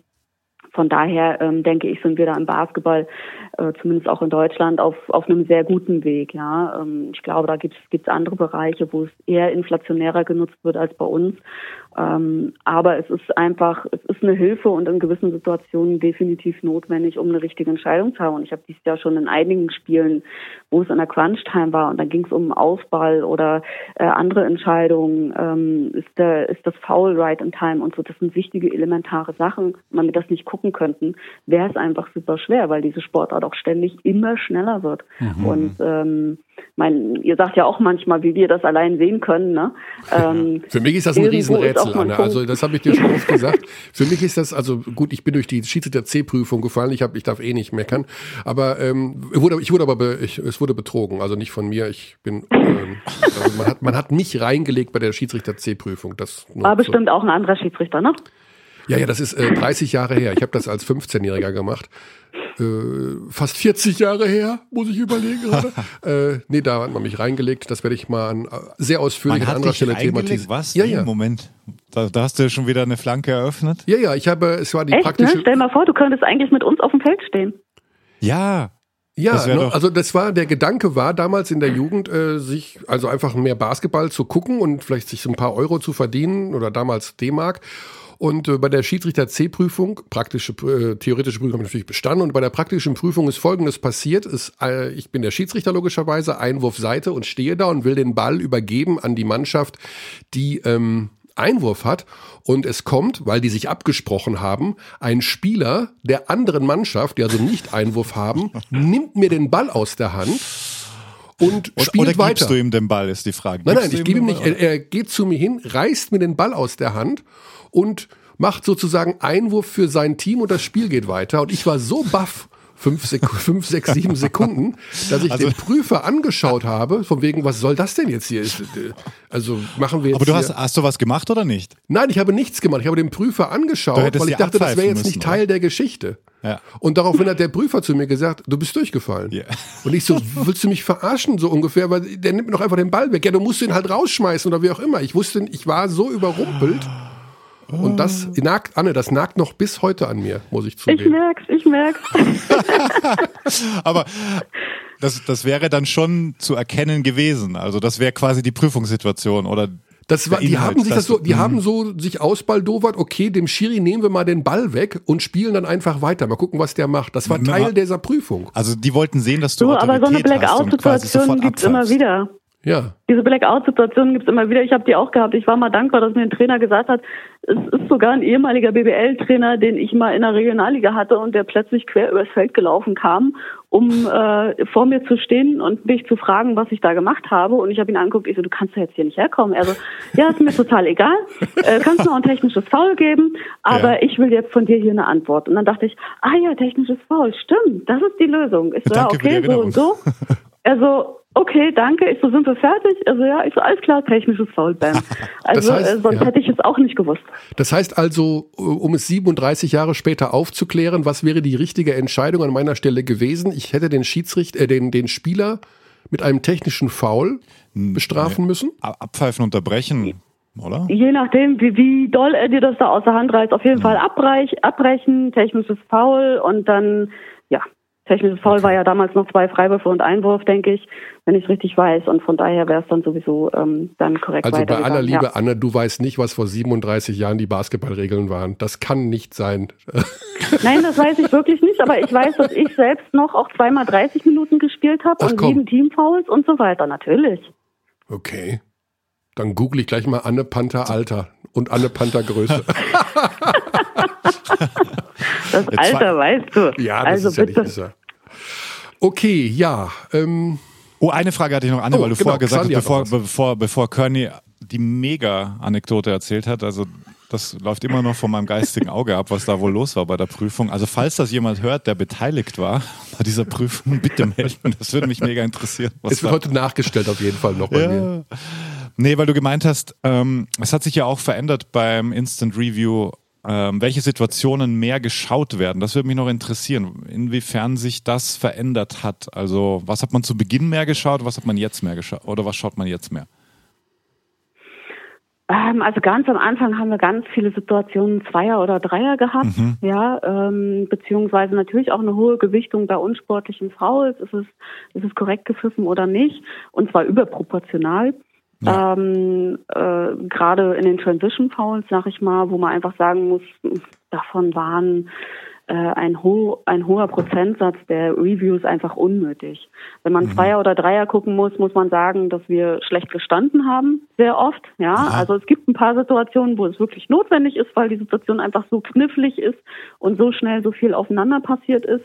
Von daher ähm, denke ich, sind wir da im Basketball, äh, zumindest auch in Deutschland, auf, auf einem sehr guten Weg. Ja, ähm, ich glaube, da gibt es andere Bereiche, wo es eher inflationärer genutzt wird als bei uns. Ähm, aber es ist einfach, es ist eine Hilfe und in gewissen Situationen definitiv notwendig, um eine richtige Entscheidung zu haben. Und ich habe dieses Jahr schon in einigen Spielen, wo es an der Crunch-Time war und dann ging es um Ausball oder äh, andere Entscheidungen, ähm, ist, der, ist das Foul right in time und so. Das sind wichtige, elementare Sachen. Wenn wir das nicht gucken könnten, wäre es einfach super schwer, weil diese Sportart auch ständig immer schneller wird. Mhm. Und ähm, mein, ihr sagt ja auch manchmal, wie wir das allein sehen können. Ne? Ähm, Für mich ist das ein Riesenrätsel, Anne. Also das habe ich dir schon oft gesagt. Für mich ist das, also gut, ich bin durch die Schiedsrichter C-Prüfung gefallen. Ich, hab, ich darf eh nicht meckern. Aber ähm, wurde, ich wurde aber be, ich, es wurde betrogen. Also nicht von mir. Ich bin, ähm, also man, hat, man hat mich reingelegt bei der Schiedsrichter C-Prüfung. Das War bestimmt so. auch ein anderer Schiedsrichter, ne? Ja, ja, das ist äh, 30 Jahre her. Ich habe das als 15-Jähriger gemacht. Äh, fast 40 Jahre her, muss ich überlegen gerade. äh, nee, da hat man mich reingelegt. Das werde ich mal an, äh, sehr ausführlich an anderer Stelle thematisieren. Was? Ja, ja. Moment. Da, da, hast du schon wieder eine Flanke eröffnet? Ja, ja, ich habe, es war die Echt, praktische. Ne? Stell mal vor, du könntest eigentlich mit uns auf dem Feld stehen. Ja, ja, das ne, also das war der Gedanke war damals in der Jugend, äh, sich also einfach mehr Basketball zu gucken und vielleicht sich so ein paar Euro zu verdienen oder damals D-Mark. Und äh, bei der Schiedsrichter C-Prüfung, praktische, äh, theoretische Prüfung habe ich natürlich bestanden. Und bei der praktischen Prüfung ist Folgendes passiert. Ist, äh, ich bin der Schiedsrichter logischerweise, Einwurf Seite und stehe da und will den Ball übergeben an die Mannschaft, die ähm, Einwurf hat. Und es kommt, weil die sich abgesprochen haben, ein Spieler der anderen Mannschaft, die also nicht Einwurf haben, nimmt mir den Ball aus der Hand und oder, spielt oder weiter. gibst du ihm den Ball, ist die Frage. Nein, nein, ich gebe ihm nicht. Er, er, geht zu mir hin, reißt mir den Ball aus der Hand und macht sozusagen Einwurf für sein Team und das Spiel geht weiter. Und ich war so baff, fünf, Sek fünf sechs, sieben Sekunden, dass ich also, den Prüfer angeschaut habe, von wegen, was soll das denn jetzt hier? Also machen wir jetzt. Aber du hast, hast du was gemacht oder nicht? Nein, ich habe nichts gemacht. Ich habe den Prüfer angeschaut, weil ich dachte, das wäre jetzt nicht Teil oder? der Geschichte. Ja. Und daraufhin hat der Prüfer zu mir gesagt, du bist durchgefallen. Yeah. Und ich so, willst du mich verarschen, so ungefähr, weil der nimmt mir doch einfach den Ball weg. Ja, du musst ihn halt rausschmeißen oder wie auch immer. Ich wusste, ich war so überrumpelt. Und das nagt, Anne, das nagt noch bis heute an mir, muss ich zugeben. Ich merk's, ich merk's. Aber das, das wäre dann schon zu erkennen gewesen. Also das wäre quasi die Prüfungssituation oder das war, die haben sich das so, die haben so sich ausbaldowert, okay, dem Schiri nehmen wir mal den Ball weg und spielen dann einfach weiter. Mal gucken, was der macht. Das war Teil dieser Prüfung. Also die wollten sehen, dass du so, aber so eine Blackout-Situation gibt's immer wieder. Ja. Diese Blackout-Situationen gibt es immer wieder. Ich habe die auch gehabt. Ich war mal dankbar, dass mir ein Trainer gesagt hat, es ist sogar ein ehemaliger BBL-Trainer, den ich mal in der Regionalliga hatte und der plötzlich quer übers Feld gelaufen kam, um äh, vor mir zu stehen und mich zu fragen, was ich da gemacht habe. Und ich habe ihn angeguckt, ich so, du kannst ja jetzt hier nicht herkommen. Er so, ja, ist mir total egal. Äh, kannst nur ein technisches Foul geben, aber ja. ich will jetzt von dir hier eine Antwort. Und dann dachte ich, ah ja, technisches Foul, stimmt, das ist die Lösung. Ich so, ja, okay, so und so. Also, okay, danke. Ich so, sind wir fertig? Also ja, ich so, alles klar, technisches Foul, bam. Also heißt, äh, sonst ja. hätte ich es auch nicht gewusst. Das heißt also, äh, um es 37 Jahre später aufzuklären, was wäre die richtige Entscheidung an meiner Stelle gewesen? Ich hätte den Schiedsrichter, äh, den, den Spieler mit einem technischen Foul bestrafen nee. müssen? Abpfeifen, unterbrechen. Oder? Je nachdem, wie, wie doll er dir das da aus der Hand reißt, auf jeden mhm. Fall abbrech, abbrechen, technisches Foul und dann, ja, Technisches Foul war ja damals noch zwei Freiwürfe und Einwurf, denke ich, wenn ich es richtig weiß. Und von daher wäre es dann sowieso ähm, dann korrekt Also bei aller Liebe, ja. Anne, du weißt nicht, was vor 37 Jahren die Basketballregeln waren. Das kann nicht sein. Nein, das weiß ich wirklich nicht. Aber ich weiß, dass ich selbst noch auch zweimal 30 Minuten gespielt habe und sieben Teamfouls und so weiter. Natürlich. Okay. Dann google ich gleich mal Anne Panther Alter und Anne Panther Größe. das Alter weißt du. Ja, das also ist bitte. ja nicht besser. Okay, ja. Ähm, oh, eine Frage hatte ich noch, Anne, oh, weil du genau, vorher gesagt hast, bevor, bevor, bevor Kearney die Mega-Anekdote erzählt hat, also das läuft immer noch von meinem geistigen Auge ab, was da wohl los war bei der Prüfung. Also falls das jemand hört, der beteiligt war bei dieser Prüfung, bitte melden. Das würde mich mega interessieren. es wird heute nachgestellt auf jeden Fall noch bei ja. mir. Nee, weil du gemeint hast, ähm, es hat sich ja auch verändert beim Instant Review ähm, welche Situationen mehr geschaut werden. Das würde mich noch interessieren, inwiefern sich das verändert hat. Also was hat man zu Beginn mehr geschaut, was hat man jetzt mehr geschaut oder was schaut man jetzt mehr? Ähm, also ganz am Anfang haben wir ganz viele Situationen Zweier oder Dreier gehabt, mhm. ja, ähm, beziehungsweise natürlich auch eine hohe Gewichtung bei unsportlichen Fouls. Ist es, ist es korrekt gepfiffen oder nicht? Und zwar überproportional. Ja. Ähm, äh, Gerade in den Transition Fouls, sag ich mal, wo man einfach sagen muss, davon waren äh, ein, ho ein hoher Prozentsatz der Reviews einfach unnötig. Wenn man mhm. Zweier oder Dreier gucken muss, muss man sagen, dass wir schlecht gestanden haben, sehr oft. Ja, Aha. also es gibt ein paar Situationen, wo es wirklich notwendig ist, weil die Situation einfach so knifflig ist und so schnell so viel aufeinander passiert ist.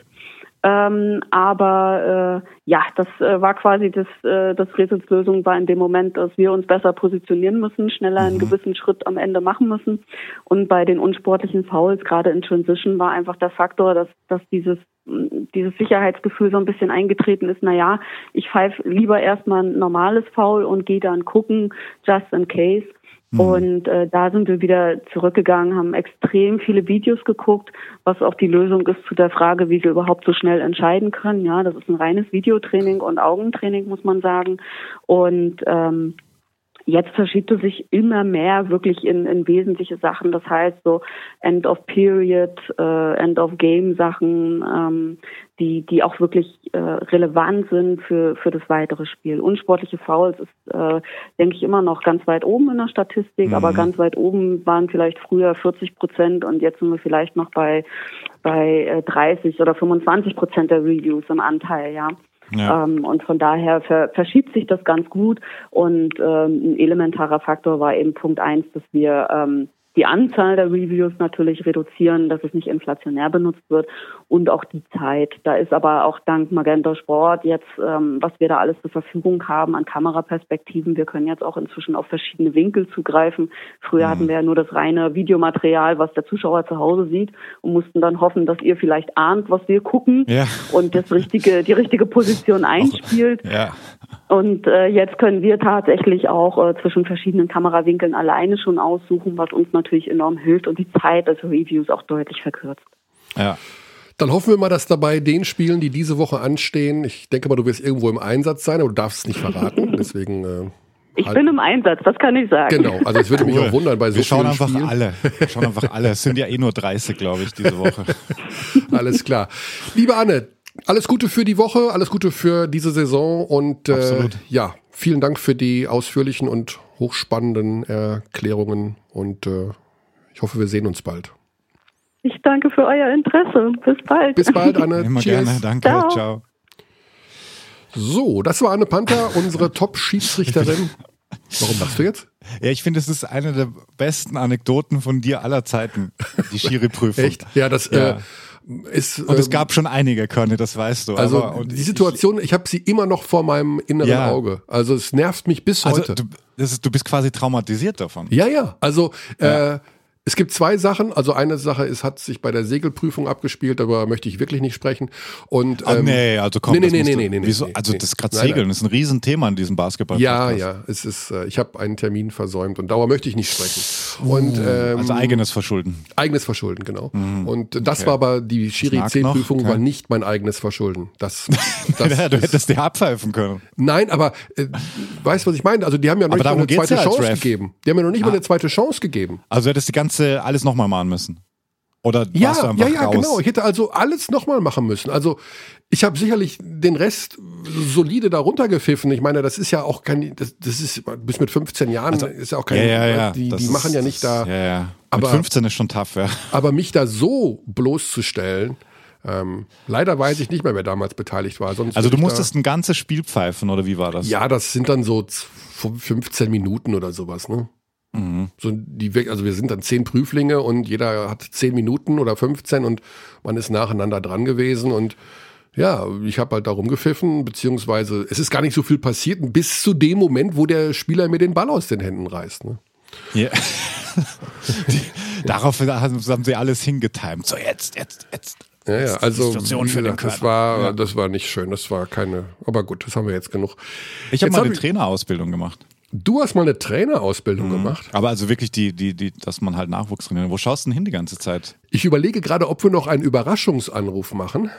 Ähm, aber äh, ja, das äh, war quasi das, äh, das Rätselslösung war in dem Moment, dass wir uns besser positionieren müssen, schneller einen mhm. gewissen Schritt am Ende machen müssen. Und bei den unsportlichen Fouls, gerade in Transition, war einfach der Faktor, dass, dass dieses dieses Sicherheitsgefühl so ein bisschen eingetreten ist, na ja, ich pfeife lieber erstmal ein normales Foul und gehe dann gucken, just in case. Mhm. Und äh, da sind wir wieder zurückgegangen, haben extrem viele Videos geguckt, was auch die Lösung ist zu der Frage, wie wir überhaupt so schnell entscheiden können. Ja, das ist ein reines Videotraining und Augentraining, muss man sagen. Und ähm, Jetzt verschiebt es sich immer mehr wirklich in, in wesentliche Sachen. Das heißt so End of Period, äh, End of Game Sachen, ähm, die, die auch wirklich äh, relevant sind für, für das weitere Spiel. Unsportliche Fouls ist, äh, denke ich, immer noch ganz weit oben in der Statistik, mhm. aber ganz weit oben waren vielleicht früher 40 Prozent und jetzt sind wir vielleicht noch bei, bei 30 äh, oder 25 Prozent der Reviews im Anteil, ja. Ja. Ähm, und von daher ver verschiebt sich das ganz gut. Und ähm, ein elementarer Faktor war eben Punkt eins, dass wir ähm, die Anzahl der Reviews natürlich reduzieren, dass es nicht inflationär benutzt wird und auch die Zeit. Da ist aber auch dank Magenta Sport jetzt, ähm, was wir da alles zur Verfügung haben an Kameraperspektiven. Wir können jetzt auch inzwischen auf verschiedene Winkel zugreifen. Früher mhm. hatten wir ja nur das reine Videomaterial, was der Zuschauer zu Hause sieht und mussten dann hoffen, dass ihr vielleicht ahnt, was wir gucken ja. und das richtige, die richtige Position einspielt. Ja. Und äh, jetzt können wir tatsächlich auch äh, zwischen verschiedenen Kamerawinkeln alleine schon aussuchen, was uns natürlich enorm hilft und die Zeit des Reviews auch deutlich verkürzt. Ja. Dann hoffen wir mal, dass dabei den Spielen, die diese Woche anstehen, ich denke mal, du wirst irgendwo im Einsatz sein, aber du darfst es nicht verraten. Deswegen. Äh, ich halt. bin im Einsatz, das kann ich sagen. Genau, also es würde mich auch wundern bei so Wir schauen einfach Spielen. alle. Wir schauen einfach alle. Es sind ja eh nur 30, glaube ich, diese Woche. Alles klar. Liebe Anne, alles Gute für die Woche, alles Gute für diese Saison und äh, ja, vielen Dank für die ausführlichen und hochspannenden Erklärungen und äh, ich hoffe, wir sehen uns bald. Ich danke für euer Interesse. Bis bald. Bis bald, Anne. Immer Cheers. gerne. Danke. Ciao. Ciao. So, das war Anne Panther, unsere Top-Schiedsrichterin. Warum lachst du jetzt? Ja, ich finde, es ist eine der besten Anekdoten von dir aller Zeiten, die Schiri-Prüfung. Echt? Ja, das ja. Äh, ist. Und es ähm, gab schon einige Körne, das weißt du. Also aber, die Situation, ich, ich habe sie immer noch vor meinem inneren ja. Auge. Also es nervt mich bis also heute. Du, ist, du, bist quasi traumatisiert davon. Ja, ja. Also ja. Äh, Es gibt zwei Sachen. Also eine Sache ist, hat sich bei der Segelprüfung abgespielt, darüber möchte ich wirklich nicht sprechen. Und, ähm, nee, also komm, nee, nee, nee, nee, nee, nee, wieso? Also nee, das gerade Segeln ist ein Riesenthema in diesem Basketball. Ja, ja, es ist, äh, ich habe einen Termin versäumt und darüber möchte ich nicht sprechen. Und, ähm, also eigenes Verschulden. Eigenes Verschulden, genau. Mhm. Und das okay. war aber, die Schiri C-Prüfung okay. war nicht mein eigenes Verschulden. Das, das ja, du hättest dir abpfeifen können. Nein, aber äh, weißt du, was ich meine? Also die haben ja noch aber nicht mal eine zweite Chance gegeben. Die haben ja noch nicht ah. mal eine zweite Chance gegeben. Also hättest die ganze alles nochmal machen müssen. Oder ja, warst du einfach ja, ja, raus? genau. Ich hätte also alles nochmal machen müssen. Also ich habe sicherlich den Rest solide darunter gepfiffen. Ich meine, das ist ja auch kein, das, das ist bis mit 15 Jahren also, ist ja auch kein, ja, ja, ja. die, die machen ja nicht da. Ja, ja. Aber, 15 ist schon tough, ja. Aber mich da so bloßzustellen, ähm, leider weiß ich nicht mehr, wer damals beteiligt war. Sonst also du musstest ein ganzes Spiel pfeifen oder wie war das? Ja, das sind dann so 15 Minuten oder sowas. Ne? Mhm. So die, also wir sind dann zehn Prüflinge und jeder hat zehn Minuten oder 15 und man ist nacheinander dran gewesen und ja, ich habe halt da rumgepfiffen, beziehungsweise es ist gar nicht so viel passiert, bis zu dem Moment, wo der Spieler mir den Ball aus den Händen reißt. Ne? Ja. die, darauf haben sie alles hingetimt. So jetzt, jetzt, jetzt. Ja, ja, also gesagt, das war, ja. das war nicht schön, das war keine, aber gut, das haben wir jetzt genug. Ich habe mal eine Trainerausbildung gemacht. Du hast mal eine Trainerausbildung mhm. gemacht. Aber also wirklich die, die, die, dass man halt Nachwuchs trainiert. Wo schaust du denn hin die ganze Zeit? Ich überlege gerade, ob wir noch einen Überraschungsanruf machen.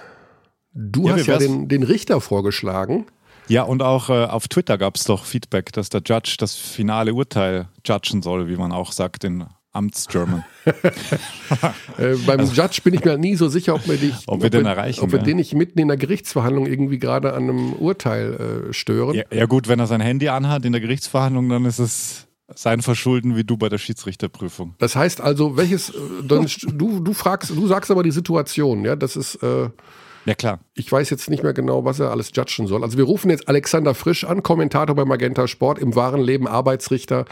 Du ja, hast ja den, den Richter vorgeschlagen. Ja, und auch äh, auf Twitter gab es doch Feedback, dass der Judge das finale Urteil judgen soll, wie man auch sagt in Amtsgerman. äh, beim also, Judge bin ich mir nie so sicher, ob wir, dich, ob wir den erreichen. Ob wir ja. den nicht mitten in der Gerichtsverhandlung irgendwie gerade an einem Urteil äh, stören. Ja, ja, gut, wenn er sein Handy anhat in der Gerichtsverhandlung, dann ist es sein Verschulden wie du bei der Schiedsrichterprüfung. Das heißt also, welches, äh, dann, du, du fragst, du sagst aber die Situation, ja, das ist. Äh, ja, klar. Ich weiß jetzt nicht mehr genau, was er alles judgen soll. Also wir rufen jetzt Alexander Frisch an, Kommentator bei Magenta Sport, im wahren Leben Arbeitsrichter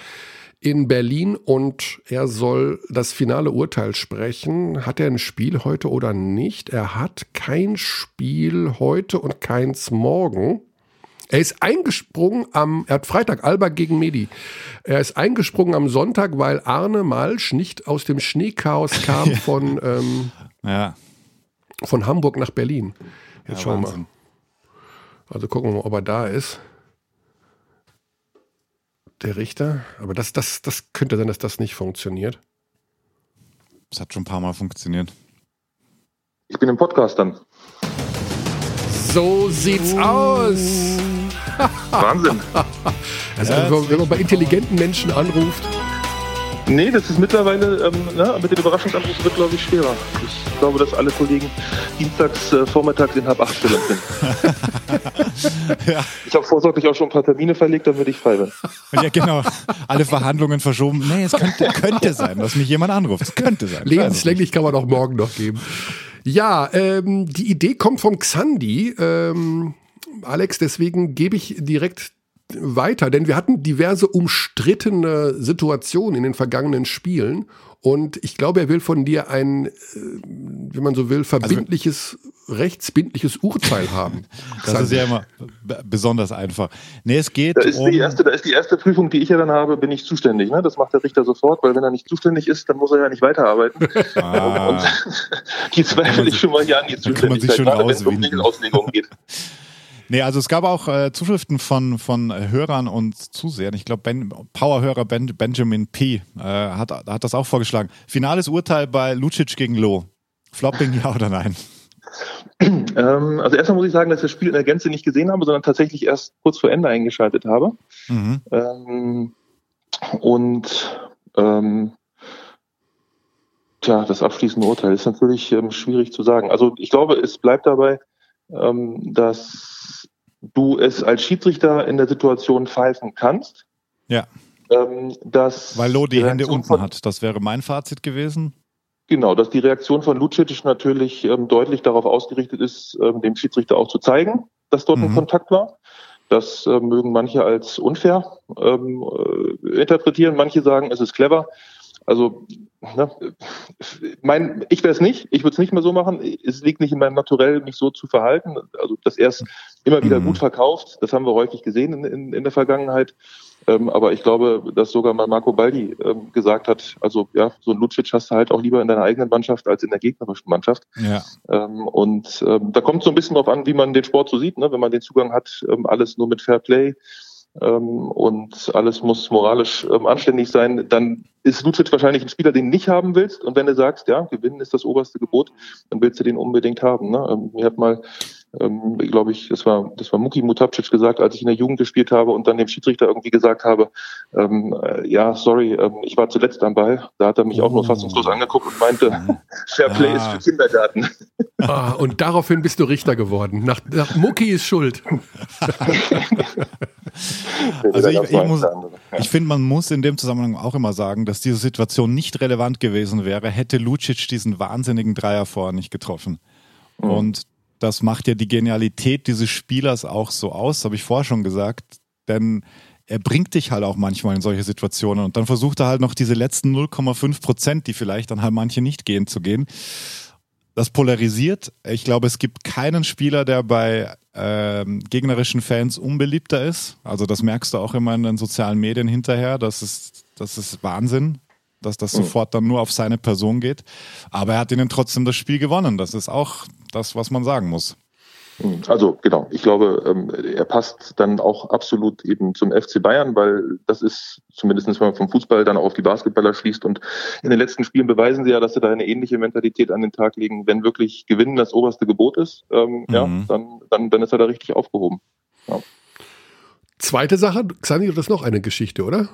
in Berlin und er soll das finale Urteil sprechen. Hat er ein Spiel heute oder nicht? Er hat kein Spiel heute und keins morgen. Er ist eingesprungen am, er hat Freitag Alba gegen Medi. Er ist eingesprungen am Sonntag, weil Arne Malsch nicht aus dem Schneechaos kam von, ähm, ja. von Hamburg nach Berlin. Jetzt ja, schauen wir mal. Also gucken wir mal, ob er da ist der Richter. Aber das, das, das könnte sein, dass das nicht funktioniert. Das hat schon ein paar Mal funktioniert. Ich bin im Podcast dann. So sieht's aus. Wahnsinn. Also, wenn man bei intelligenten Menschen anruft. Nee, das ist mittlerweile, ähm, ne, mit den Überraschungsanrufen wird, glaube ich, schwerer. Ich glaube, dass alle Kollegen dienstags äh, vormittags in halb acht sind. ja. Ich habe vorsorglich auch schon ein paar Termine verlegt, damit ich frei bin. Ja, genau. Alle Verhandlungen verschoben. Nee, es könnte, könnte sein, dass mich jemand anruft. Es könnte sein. Lebenslänglich kann man auch morgen noch geben. Ja, ähm, die Idee kommt vom Xandi. Ähm, Alex, deswegen gebe ich direkt weiter, denn wir hatten diverse umstrittene Situationen in den vergangenen Spielen und ich glaube, er will von dir ein, äh, wenn man so will, also verbindliches, also, rechtsbindliches Urteil haben. Das ist ja immer besonders einfach. Nee, es geht da ist um die erste, Da ist die erste Prüfung, die ich ja dann habe, bin ich zuständig. Ne? Das macht der Richter sofort, weil wenn er nicht zuständig ist, dann muss er ja nicht weiterarbeiten. Ah. Und, und die zweifle ich schon mal hier an die Zuständigkeit, gerade wenn es um Regelauslegungen geht. Nee, also es gab auch äh, Zuschriften von, von Hörern und Zusehern. Ich glaube, ben, Powerhörer ben, Benjamin P. Äh, hat, hat das auch vorgeschlagen. Finales Urteil bei Lucic gegen Loh. Flopping, ja oder nein? Ähm, also erstmal muss ich sagen, dass ich das Spiel in der Gänze nicht gesehen habe, sondern tatsächlich erst kurz vor Ende eingeschaltet habe. Mhm. Ähm, und ähm, tja, das abschließende Urteil ist natürlich ähm, schwierig zu sagen. Also ich glaube, es bleibt dabei, ähm, dass du es als Schiedsrichter in der Situation pfeifen kannst. Ja. Ähm, dass Weil Lo die Hände unten hat. Das wäre mein Fazit gewesen. Genau, dass die Reaktion von Lucic natürlich ähm, deutlich darauf ausgerichtet ist, ähm, dem Schiedsrichter auch zu zeigen, dass dort mhm. ein Kontakt war. Das äh, mögen manche als unfair ähm, äh, interpretieren, manche sagen, es ist clever. Also, ne, mein, ich wäre es nicht, ich würde es nicht mehr so machen. Es liegt nicht in meinem Naturell, mich so zu verhalten. Also, dass er es immer wieder mhm. gut verkauft, das haben wir häufig gesehen in, in, in der Vergangenheit. Ähm, aber ich glaube, dass sogar mal Marco Baldi ähm, gesagt hat, also ja, so ein Lucic hast du halt auch lieber in deiner eigenen Mannschaft als in der gegnerischen Mannschaft. Ja. Ähm, und ähm, da kommt so ein bisschen drauf an, wie man den Sport so sieht, ne? wenn man den Zugang hat, ähm, alles nur mit Fair Play ähm, und alles muss moralisch ähm, anständig sein, dann ist Lucic wahrscheinlich ein Spieler, den du nicht haben willst. Und wenn du sagst, ja, gewinnen ist das oberste Gebot, dann willst du den unbedingt haben. Ne? Ähm, mir hat mal ähm, glaube ich, das war, das war Muki Mutapcic gesagt, als ich in der Jugend gespielt habe und dann dem Schiedsrichter irgendwie gesagt habe, ähm, äh, ja, sorry, ähm, ich war zuletzt am Ball. Da hat er mich auch nur oh. fassungslos angeguckt und meinte, Fair Play ah. ist für Kindergarten. Ah, und daraufhin bist du Richter geworden. Nach, nach Mucki ist schuld. also ich, ich, muss, ich finde, man muss in dem Zusammenhang auch immer sagen, dass diese Situation nicht relevant gewesen wäre, hätte Lucic diesen wahnsinnigen Dreier vorher nicht getroffen. Mhm. Und das macht ja die Genialität dieses Spielers auch so aus, habe ich vorher schon gesagt. Denn er bringt dich halt auch manchmal in solche Situationen und dann versucht er halt noch diese letzten 0,5 Prozent, die vielleicht dann halt manche nicht gehen, zu gehen. Das polarisiert. Ich glaube, es gibt keinen Spieler, der bei ähm, gegnerischen Fans unbeliebter ist. Also das merkst du auch immer in den sozialen Medien hinterher. Das ist, das ist Wahnsinn dass das mhm. sofort dann nur auf seine Person geht. Aber er hat ihnen trotzdem das Spiel gewonnen. Das ist auch das, was man sagen muss. Mhm. Also genau, ich glaube, ähm, er passt dann auch absolut eben zum FC Bayern, weil das ist zumindest wenn man vom Fußball dann auf die Basketballer schließt und in den letzten Spielen beweisen sie ja, dass sie da eine ähnliche Mentalität an den Tag legen. Wenn wirklich Gewinnen das oberste Gebot ist, ähm, mhm. ja, dann, dann, dann ist er da richtig aufgehoben. Ja. Zweite Sache, Xani, das ist noch eine Geschichte, oder?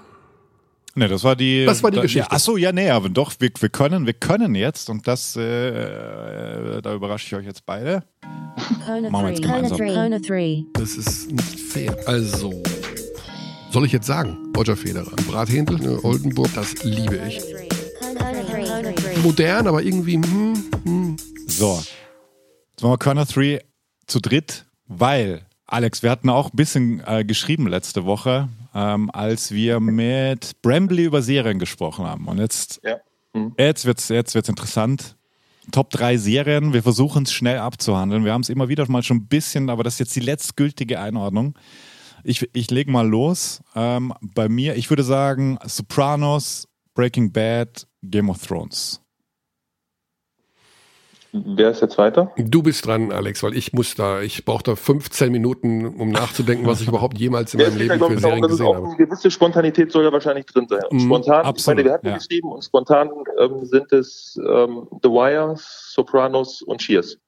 Ne, das war die. Das war die da, Geschichte. Ja, achso, ja, nee, aber doch, wir, wir können, wir können jetzt, und das, äh, da überrasche ich euch jetzt beide. Machen wir jetzt gemeinsam. Das ist nicht fair. Also, soll ich jetzt sagen, Roger Federer, Brathändel, ne, Oldenburg, das liebe ich. Modern, aber irgendwie, hm, hm. So, jetzt machen wir Corner 3 zu dritt, weil Alex, wir hatten auch ein bisschen äh, geschrieben letzte Woche, ähm, als wir mit Brambley über Serien gesprochen haben. Und jetzt, ja. mhm. jetzt wird es jetzt wird's interessant. Top 3 Serien, wir versuchen es schnell abzuhandeln. Wir haben es immer wieder mal schon ein bisschen, aber das ist jetzt die letztgültige Einordnung. Ich, ich lege mal los. Ähm, bei mir, ich würde sagen Sopranos, Breaking Bad, Game of Thrones. Wer ist jetzt weiter? Du bist dran, Alex, weil ich muss da, ich brauche da 15 Minuten, um nachzudenken, was ich überhaupt jemals in meinem Leben für Serien gesehen habe. Eine gewisse Spontanität soll ja wahrscheinlich drin sein. Und mhm, spontan, mm, ich meine, wir hatten ja. geschrieben und spontan ähm, sind es ähm, The Wire, Sopranos und Cheers.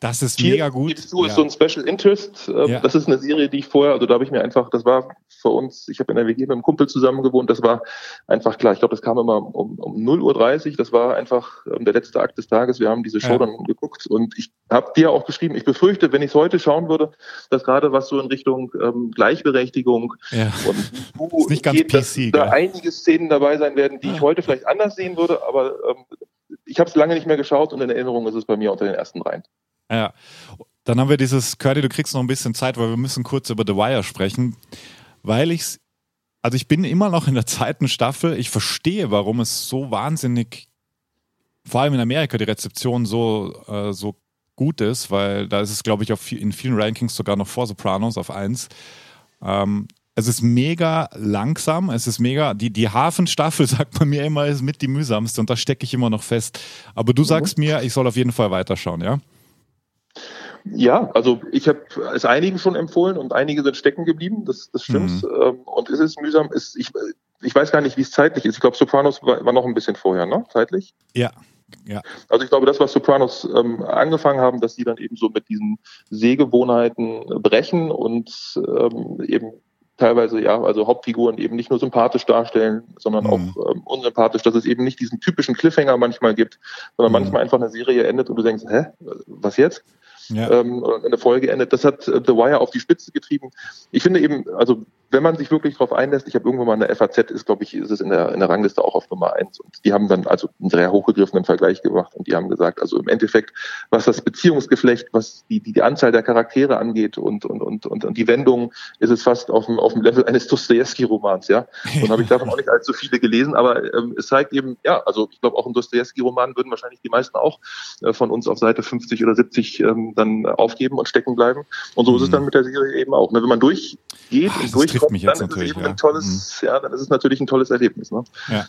Das ist Cheers, mega gut. Du, ja. ist so ein Special Interest. Ähm, ja. Das ist eine Serie, die ich vorher, also da habe ich mir einfach, das war für uns, ich habe in der WG mit einem Kumpel zusammen gewohnt, das war einfach klar. Ich glaube, das kam immer um, um 0.30 Uhr, das war einfach ähm, der letzte Akt des Tages. Wir haben diese Show ja. dann geguckt und ich habe dir auch geschrieben, ich befürchte, wenn ich es heute schauen würde, dass gerade was so in Richtung ähm, Gleichberechtigung und du nicht ganz geht, PC, dass da einige Szenen dabei sein werden, die ich heute vielleicht anders sehen würde, aber ähm, ich habe es lange nicht mehr geschaut und in Erinnerung ist es bei mir unter den ersten dreien. Ja. Dann haben wir dieses, Curdy, du kriegst noch ein bisschen Zeit, weil wir müssen kurz über The Wire sprechen, weil ich also ich bin immer noch in der zweiten Staffel. Ich verstehe, warum es so wahnsinnig, vor allem in Amerika, die Rezeption so, äh, so gut ist, weil da ist es, glaube ich, auf, in vielen Rankings sogar noch vor Sopranos auf 1. Ähm, es ist mega langsam, es ist mega, die, die Hafenstaffel, sagt man mir immer, ist mit die mühsamste und da stecke ich immer noch fest. Aber du sagst mhm. mir, ich soll auf jeden Fall weiterschauen, ja? Ja, also ich habe es einigen schon empfohlen und einige sind stecken geblieben, das, das stimmt. Mhm. Ähm, und es ist mühsam, ist, ich, ich weiß gar nicht, wie es zeitlich ist. Ich glaube, Sopranos war, war noch ein bisschen vorher, ne? Zeitlich? Ja. Ja. Also ich glaube, das, was Sopranos ähm, angefangen haben, dass sie dann eben so mit diesen Sehgewohnheiten brechen und ähm, eben teilweise ja, also Hauptfiguren eben nicht nur sympathisch darstellen, sondern mhm. auch ähm, unsympathisch, dass es eben nicht diesen typischen Cliffhanger manchmal gibt, sondern mhm. manchmal einfach eine Serie endet und du denkst, hä, was jetzt? Ja. ähm, eine Folge endet. Das hat äh, The Wire auf die Spitze getrieben. Ich finde eben, also wenn man sich wirklich darauf einlässt, ich habe irgendwann mal eine FAZ, ist glaube ich, ist es in der, in der Rangliste auch auf Nummer eins. Und die haben dann also einen sehr hochgegriffenen Vergleich gemacht und die haben gesagt, also im Endeffekt, was das Beziehungsgeflecht, was die, die, die Anzahl der Charaktere angeht und, und, und, und, und die Wendung, ist es fast auf dem, auf dem Level eines Dostoevsky-Romans, ja. Und habe ich davon auch nicht allzu viele gelesen, aber ähm, es zeigt eben, ja, also ich glaube auch ein Dostoevsky-Roman würden wahrscheinlich die meisten auch äh, von uns auf Seite 50 oder 70 ähm, dann aufgeben und stecken bleiben. Und so mhm. ist es mhm. dann mit der Serie eben auch. Ne? Wenn man durchgeht Ach, und durch trifft mich jetzt dann. Ist es eben ja. Ein tolles, mhm. ja, dann ist es natürlich ein tolles Erlebnis. Ne? Ja.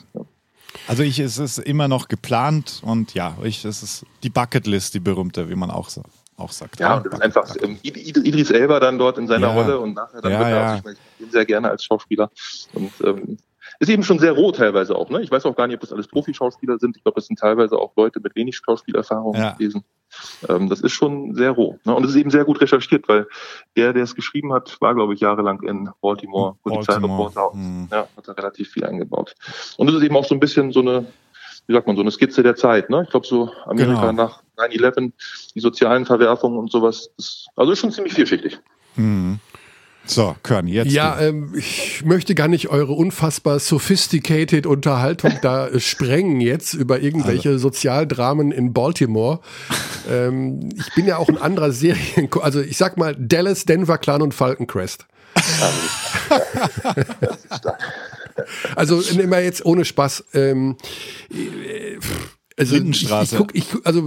Also ich, es ist immer noch geplant und ja, ich, es ist die Bucketlist, die berühmte, wie man auch, so, auch sagt. Ja, und das ist einfach ähm, Idris Elba dann dort in seiner ja. Rolle und nachher dann ja, wird er ja. ich, ich sehr gerne als Schauspieler und ähm, ist eben schon sehr roh teilweise auch. Ne? Ich weiß auch gar nicht, ob das alles Profi-Schauspieler sind. Ich glaube, das sind teilweise auch Leute mit wenig Schauspielerfahrung ja. gewesen. Ähm, das ist schon sehr roh. Ne? Und es ist eben sehr gut recherchiert, weil der, der es geschrieben hat, war, glaube ich, jahrelang in Baltimore. Baltimore. Hm. Ja, hat da relativ viel eingebaut. Und es ist eben auch so ein bisschen so eine, wie sagt man, so eine Skizze der Zeit. Ne? Ich glaube, so Amerika genau. nach 9-11, die sozialen Verwerfungen und sowas. Das, also ist schon ziemlich vielschichtig. Mhm. So, Körn, jetzt. Ja, ähm, ich möchte gar nicht eure unfassbar sophisticated Unterhaltung da äh, sprengen jetzt über irgendwelche also. Sozialdramen in Baltimore. ähm, ich bin ja auch ein anderer Serien, also ich sag mal Dallas, Denver Clan und Falcon Crest. also immer jetzt ohne Spaß. Ähm, äh, also ich, ich, guck, ich, also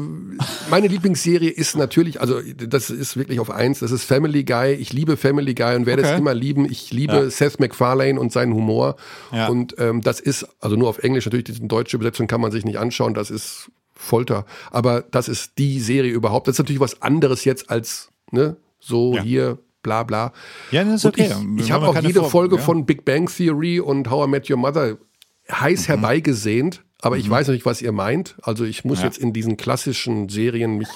meine Lieblingsserie ist natürlich, also das ist wirklich auf eins, das ist Family Guy. Ich liebe Family Guy und werde okay. es immer lieben. Ich liebe ja. Seth MacFarlane und seinen Humor. Ja. Und ähm, das ist, also nur auf Englisch, natürlich, diese deutsche Übersetzung kann man sich nicht anschauen, das ist Folter. Aber das ist die Serie überhaupt. Das ist natürlich was anderes jetzt als, ne, so ja. hier bla bla. Ja, das ist okay. Ich, ich habe auch jede Folge ja. von Big Bang Theory und How I Met Your Mother heiß mhm. herbeigesehnt aber ich mhm. weiß nicht, was ihr meint. Also ich muss ja. jetzt in diesen klassischen Serien mich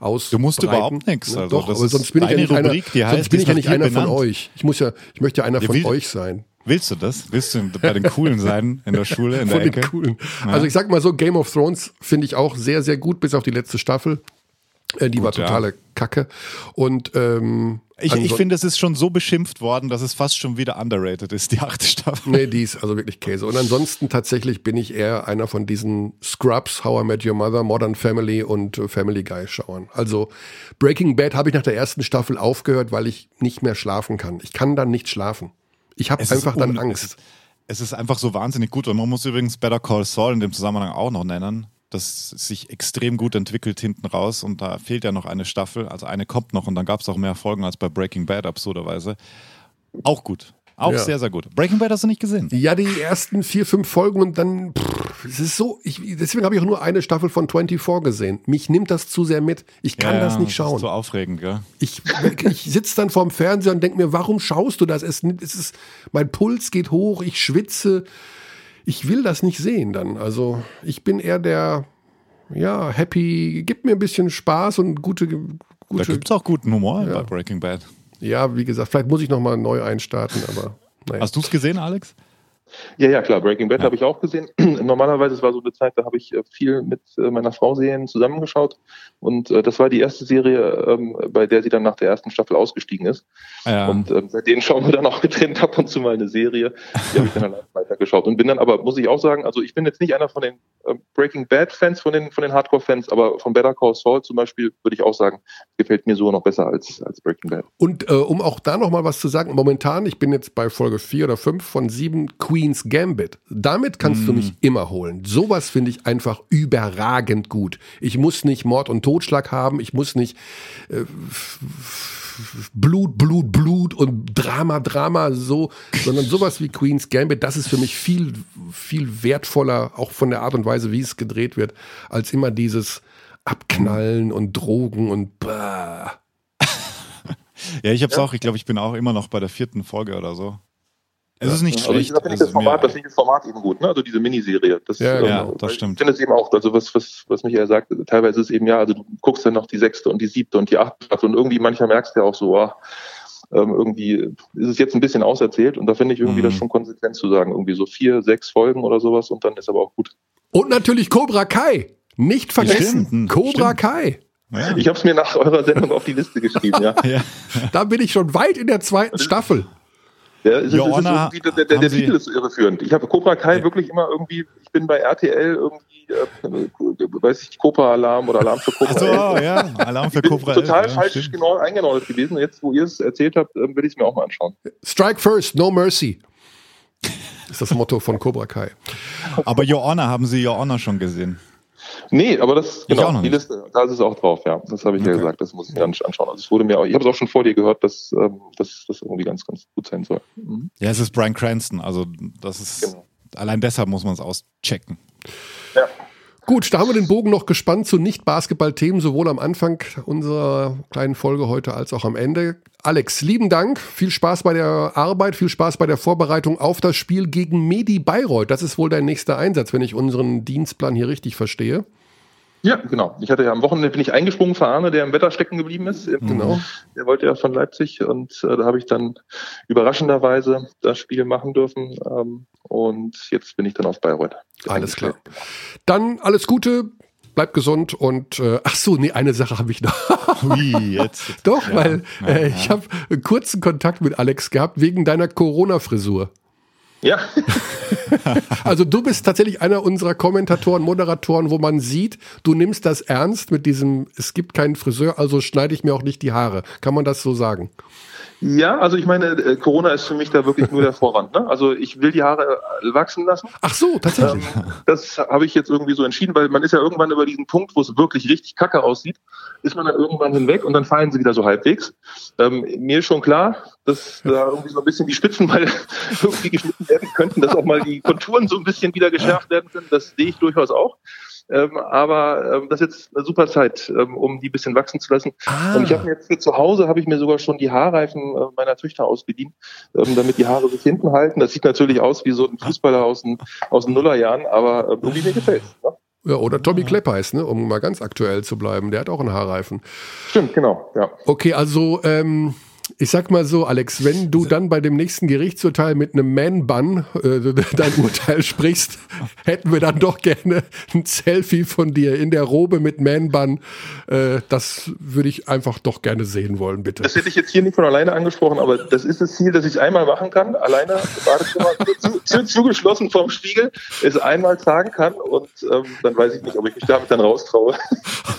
aus. Du musst überhaupt nichts. Also Doch, aber sonst bin ich ja nicht Rubrik, einer, sonst bin ich ja nicht einer benannt. von euch. Ich muss ja, ich möchte ja einer ja, von euch sein. Willst du das? Willst du bei den Coolen sein in der Schule, in der Von Ecke? Den Coolen. Ja. Also ich sag mal so, Game of Thrones finde ich auch sehr, sehr gut, bis auf die letzte Staffel. Äh, die Gut, war totale. Kacke. Und ähm, ich, ich finde, es ist schon so beschimpft worden, dass es fast schon wieder underrated ist, die achte Staffel. Nee, die ist also wirklich Käse. Und ansonsten tatsächlich bin ich eher einer von diesen Scrubs, How I Met Your Mother, Modern Family und äh, Family Guy schauern. Also Breaking Bad habe ich nach der ersten Staffel aufgehört, weil ich nicht mehr schlafen kann. Ich kann dann nicht schlafen. Ich habe einfach dann Angst. Es ist einfach so wahnsinnig gut. Und man muss übrigens Better Call Saul in dem Zusammenhang auch noch nennen das sich extrem gut entwickelt hinten raus und da fehlt ja noch eine Staffel, also eine kommt noch und dann gab es auch mehr Folgen als bei Breaking Bad, absurderweise. Auch gut. Auch ja. sehr, sehr gut. Breaking Bad hast du nicht gesehen? Ja, die ersten vier, fünf Folgen und dann, pff, es ist so, ich, deswegen habe ich auch nur eine Staffel von 24 gesehen. Mich nimmt das zu sehr mit. Ich kann ja, das nicht schauen. Das ist so aufregend, gell? Ich, ich sitze dann vorm Fernseher und denke mir, warum schaust du das? Es, es ist, mein Puls geht hoch, ich schwitze ich will das nicht sehen dann. Also ich bin eher der, ja, happy, gibt mir ein bisschen Spaß und gute. gute da gibt es auch guten Humor ja. bei Breaking Bad. Ja, wie gesagt, vielleicht muss ich nochmal neu einstarten, aber. Naja. Hast du es gesehen, Alex? Ja, ja, klar. Breaking Bad ja. habe ich auch gesehen. Normalerweise, es war so eine Zeit, da habe ich äh, viel mit äh, meiner Frau Serien zusammengeschaut. Und äh, das war die erste Serie, ähm, bei der sie dann nach der ersten Staffel ausgestiegen ist. Ja. Und ähm, seitdem schauen wir dann auch getrennt ab und zu mal eine Serie. Die habe ich dann weitergeschaut. Und bin dann aber, muss ich auch sagen, also ich bin jetzt nicht einer von den äh, Breaking Bad-Fans, von den, von den Hardcore-Fans, aber von Better Call Saul zum Beispiel würde ich auch sagen, gefällt mir so noch besser als, als Breaking Bad. Und äh, um auch da nochmal was zu sagen, momentan, ich bin jetzt bei Folge 4 oder 5 von 7 Queen's Gambit. Damit kannst mm. du mich immer holen. Sowas finde ich einfach überragend gut. Ich muss nicht Mord und Totschlag haben. Ich muss nicht äh, Blut, Blut, Blut und Drama, Drama so, sondern sowas wie Queen's Gambit, das ist für mich viel, viel wertvoller, auch von der Art und Weise, wie es gedreht wird, als immer dieses Abknallen und Drogen und bah. Ja, ich hab's ja. auch, ich glaube, ich bin auch immer noch bei der vierten Folge oder so. Es ist nicht also schlecht. Also ich finde das Format, das, das Format eben gut, ne? Also diese Miniserie. Das, ja, ähm, ja, das stimmt. Ich finde es eben auch, also was, was, was Michael sagt, teilweise ist es eben ja, also du guckst dann noch die sechste und die siebte und die achte Staffel und irgendwie manchmal merkst du ja auch so, ähm, irgendwie ist es jetzt ein bisschen auserzählt und da finde ich irgendwie mhm. das schon konsequent zu sagen. Irgendwie so vier, sechs Folgen oder sowas und dann ist aber auch gut. Und natürlich Cobra Kai. Nicht vergessen. Stimmt, Cobra stimmt. Kai. Ja. Ich habe es mir nach eurer Sendung auf die Liste geschrieben, ja. ja. Da bin ich schon weit in der zweiten Staffel. Ja, es ist, Joanna, ist der, der, der Titel ist irreführend. Ich habe Cobra Kai ja. wirklich immer irgendwie, ich bin bei RTL irgendwie, äh, weiß ich, Cobra Alarm oder Alarm für Cobra. Ach so, ja, Alarm für Cobra. Total ja, falsch stimmt. genau eingenordet gewesen. Jetzt, wo ihr es erzählt habt, äh, will ich es mir auch mal anschauen. Strike first, no mercy. ist das Motto von Cobra Kai. Aber Your Honor, haben Sie Your Honor schon gesehen? Nee, aber das, genau, die Liste, da ist es auch drauf, ja. Das habe ich okay. ja gesagt, das muss ich mir anschauen. Also es wurde mir auch, ich habe es auch schon vor dir gehört, dass, ähm, dass das irgendwie ganz, ganz gut sein soll. Mhm. Ja, es ist Brian Cranston, also das ist, genau. allein deshalb muss man es auschecken. Ja. Gut, da haben wir den Bogen noch gespannt zu Nicht-Basketball-Themen, sowohl am Anfang unserer kleinen Folge heute als auch am Ende. Alex, lieben Dank. Viel Spaß bei der Arbeit, viel Spaß bei der Vorbereitung auf das Spiel gegen Medi Bayreuth. Das ist wohl dein nächster Einsatz, wenn ich unseren Dienstplan hier richtig verstehe. Ja, genau. Ich hatte ja am Wochenende bin ich eingesprungen für Arne, der im Wetter stecken geblieben ist. Genau. Der wollte ja von Leipzig und äh, da habe ich dann überraschenderweise das Spiel machen dürfen. Ähm, und jetzt bin ich dann auf Bayreuth. Alles klar. Dann alles Gute, bleib gesund und äh, ach so, nee, eine Sache habe ich noch. Ui, jetzt. Doch, ja, weil äh, ja. ich habe kurzen Kontakt mit Alex gehabt wegen deiner Corona-Frisur. Ja. also du bist tatsächlich einer unserer Kommentatoren, Moderatoren, wo man sieht, du nimmst das ernst mit diesem, es gibt keinen Friseur, also schneide ich mir auch nicht die Haare. Kann man das so sagen? Ja, also ich meine, äh, Corona ist für mich da wirklich nur der Vorwand. Ne? Also ich will die Haare äh, wachsen lassen. Ach so, tatsächlich. Ähm, das habe ich jetzt irgendwie so entschieden, weil man ist ja irgendwann über diesen Punkt, wo es wirklich richtig kacke aussieht, ist man dann irgendwann hinweg und dann fallen sie wieder so halbwegs. Ähm, mir ist schon klar, dass da irgendwie so ein bisschen die Spitzen mal irgendwie geschnitten werden könnten, dass auch mal die Konturen so ein bisschen wieder geschärft werden können. Das sehe ich durchaus auch. Ähm, aber ähm, das ist jetzt eine super Zeit, ähm, um die bisschen wachsen zu lassen. Ah. Und ich habe mir jetzt für zu Hause habe ich mir sogar schon die Haarreifen äh, meiner Töchter ausgedient, ähm, damit die Haare sich hinten halten. Das sieht natürlich aus wie so ein Fußballer aus den, aus den Nullerjahren, aber äh, irgendwie mir gefällt ne? Ja, oder Tommy Kleppeis, ne, um mal ganz aktuell zu bleiben. Der hat auch einen Haarreifen. Stimmt, genau, ja. Okay, also ähm, ich sag mal so, Alex, wenn du dann bei dem nächsten Gerichtsurteil mit einem Man-Bun äh, dein Urteil sprichst, hätten wir dann doch gerne ein Selfie von dir in der Robe mit Man-Bun. Äh, das würde ich einfach doch gerne sehen wollen, bitte. Das hätte ich jetzt hier nicht von alleine angesprochen, aber das ist das Ziel, dass ich es einmal machen kann, alleine Badezimmer zu, zu, zugeschlossen vorm Spiegel, es einmal sagen kann und ähm, dann weiß ich nicht, ob ich mich damit dann raustraue.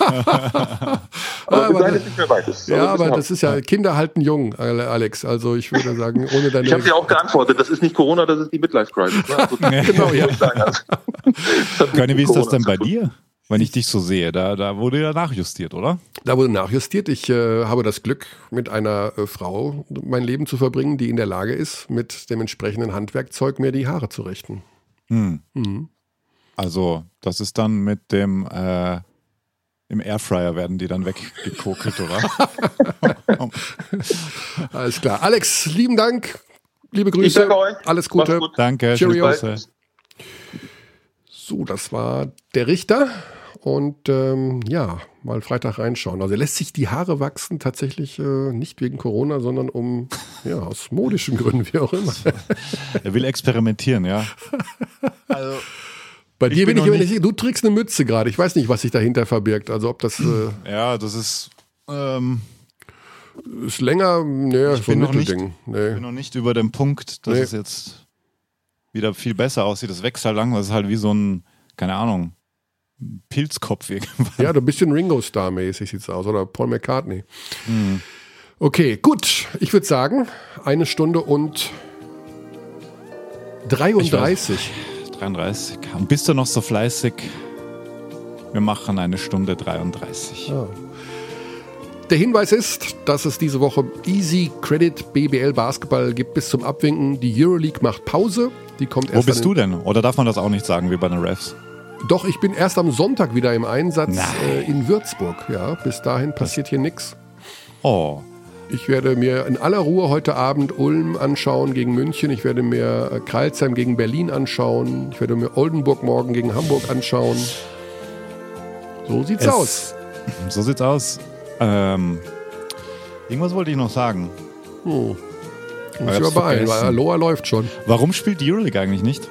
aber, aber das, nicht mehr weit. Das ja, aber das ist ja, Kinder halten jung Alex. Also ich würde sagen, ohne deine. Ich habe dir auch geantwortet, das ist nicht Corona, das ist die Midlife Crisis. Ne? Also, genau, ja. Keine, wie ist das denn bei dir? Wenn ich dich so sehe, da, da wurde ja nachjustiert, oder? Da wurde nachjustiert. Ich äh, habe das Glück, mit einer äh, Frau mein Leben zu verbringen, die in der Lage ist, mit dem entsprechenden Handwerkzeug mir die Haare zu richten. Hm. Mhm. Also, das ist dann mit dem äh, im Airfryer werden die dann weggekokelt, oder? Alles klar. Alex, lieben Dank. Liebe Grüße. Ich danke euch. Alles Gute. Gut. Danke. Cheerio. So, das war der Richter. Und ähm, ja, mal Freitag reinschauen. Also lässt sich die Haare wachsen tatsächlich äh, nicht wegen Corona, sondern um, ja, aus modischen Gründen, wie auch immer. er will experimentieren, ja. Also bei ich dir bin ich immer nicht, du trägst eine Mütze gerade. Ich weiß nicht, was sich dahinter verbirgt. Also ob das. Äh, ja, das ist. Ähm, ist länger, nee, ich so ein Mittelding. Nee. Ich bin noch nicht über dem Punkt, dass nee. es jetzt wieder viel besser aussieht. Das wächst halt lang, das ist halt wie so ein, keine Ahnung, Pilzkopf irgendwann. Ja, ein bisschen Ringo-Star-mäßig sieht es aus. Oder Paul McCartney. Mhm. Okay, gut. Ich würde sagen, eine Stunde und 33. 33. Und bist du noch so fleißig? Wir machen eine Stunde 33. Ja. Der Hinweis ist, dass es diese Woche Easy Credit BBL Basketball gibt bis zum Abwinken. Die Euroleague macht Pause. Die kommt erst Wo bist du denn? Oder darf man das auch nicht sagen wie bei den Refs? Doch, ich bin erst am Sonntag wieder im Einsatz äh, in Würzburg. Ja, bis dahin passiert hier nichts. Oh. Ich werde mir in aller Ruhe heute Abend Ulm anschauen gegen München. Ich werde mir äh, Kreilsheim gegen Berlin anschauen. Ich werde mir Oldenburg morgen gegen Hamburg anschauen. So sieht's es, aus. So sieht's aus. Ähm, irgendwas wollte ich noch sagen. Hm. Muss ich aber beeilen, weil Aloha läuft schon. Warum spielt die Euroleague eigentlich nicht?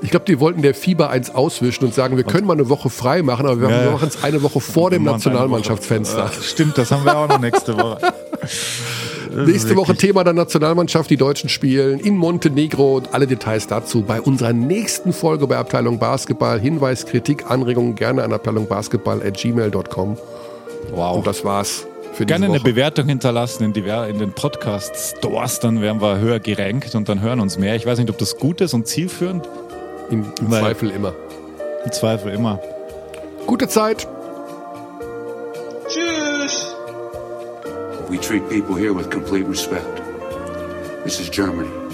Ich glaube, die wollten der Fieber eins auswischen und sagen, wir können mal eine Woche frei machen, aber wir ja. machen es eine Woche vor dem Nationalmannschaftsfenster. Stimmt, das haben wir auch noch nächste Woche. Nächste Woche Thema der Nationalmannschaft, die Deutschen spielen in Montenegro und alle Details dazu bei unserer nächsten Folge bei Abteilung Basketball. Hinweis, Kritik, Anregungen gerne an Abteilung Basketball at gmail.com. Wow. Und das war's. Für Gerne eine Bewertung hinterlassen in, die, in den Podcast-Stores, dann werden wir höher gerankt und dann hören uns mehr. Ich weiß nicht, ob das gut ist und zielführend. Im, im Zweifel immer. Im Zweifel immer. Gute Zeit. Tschüss. We treat people here with complete respect. This is Germany.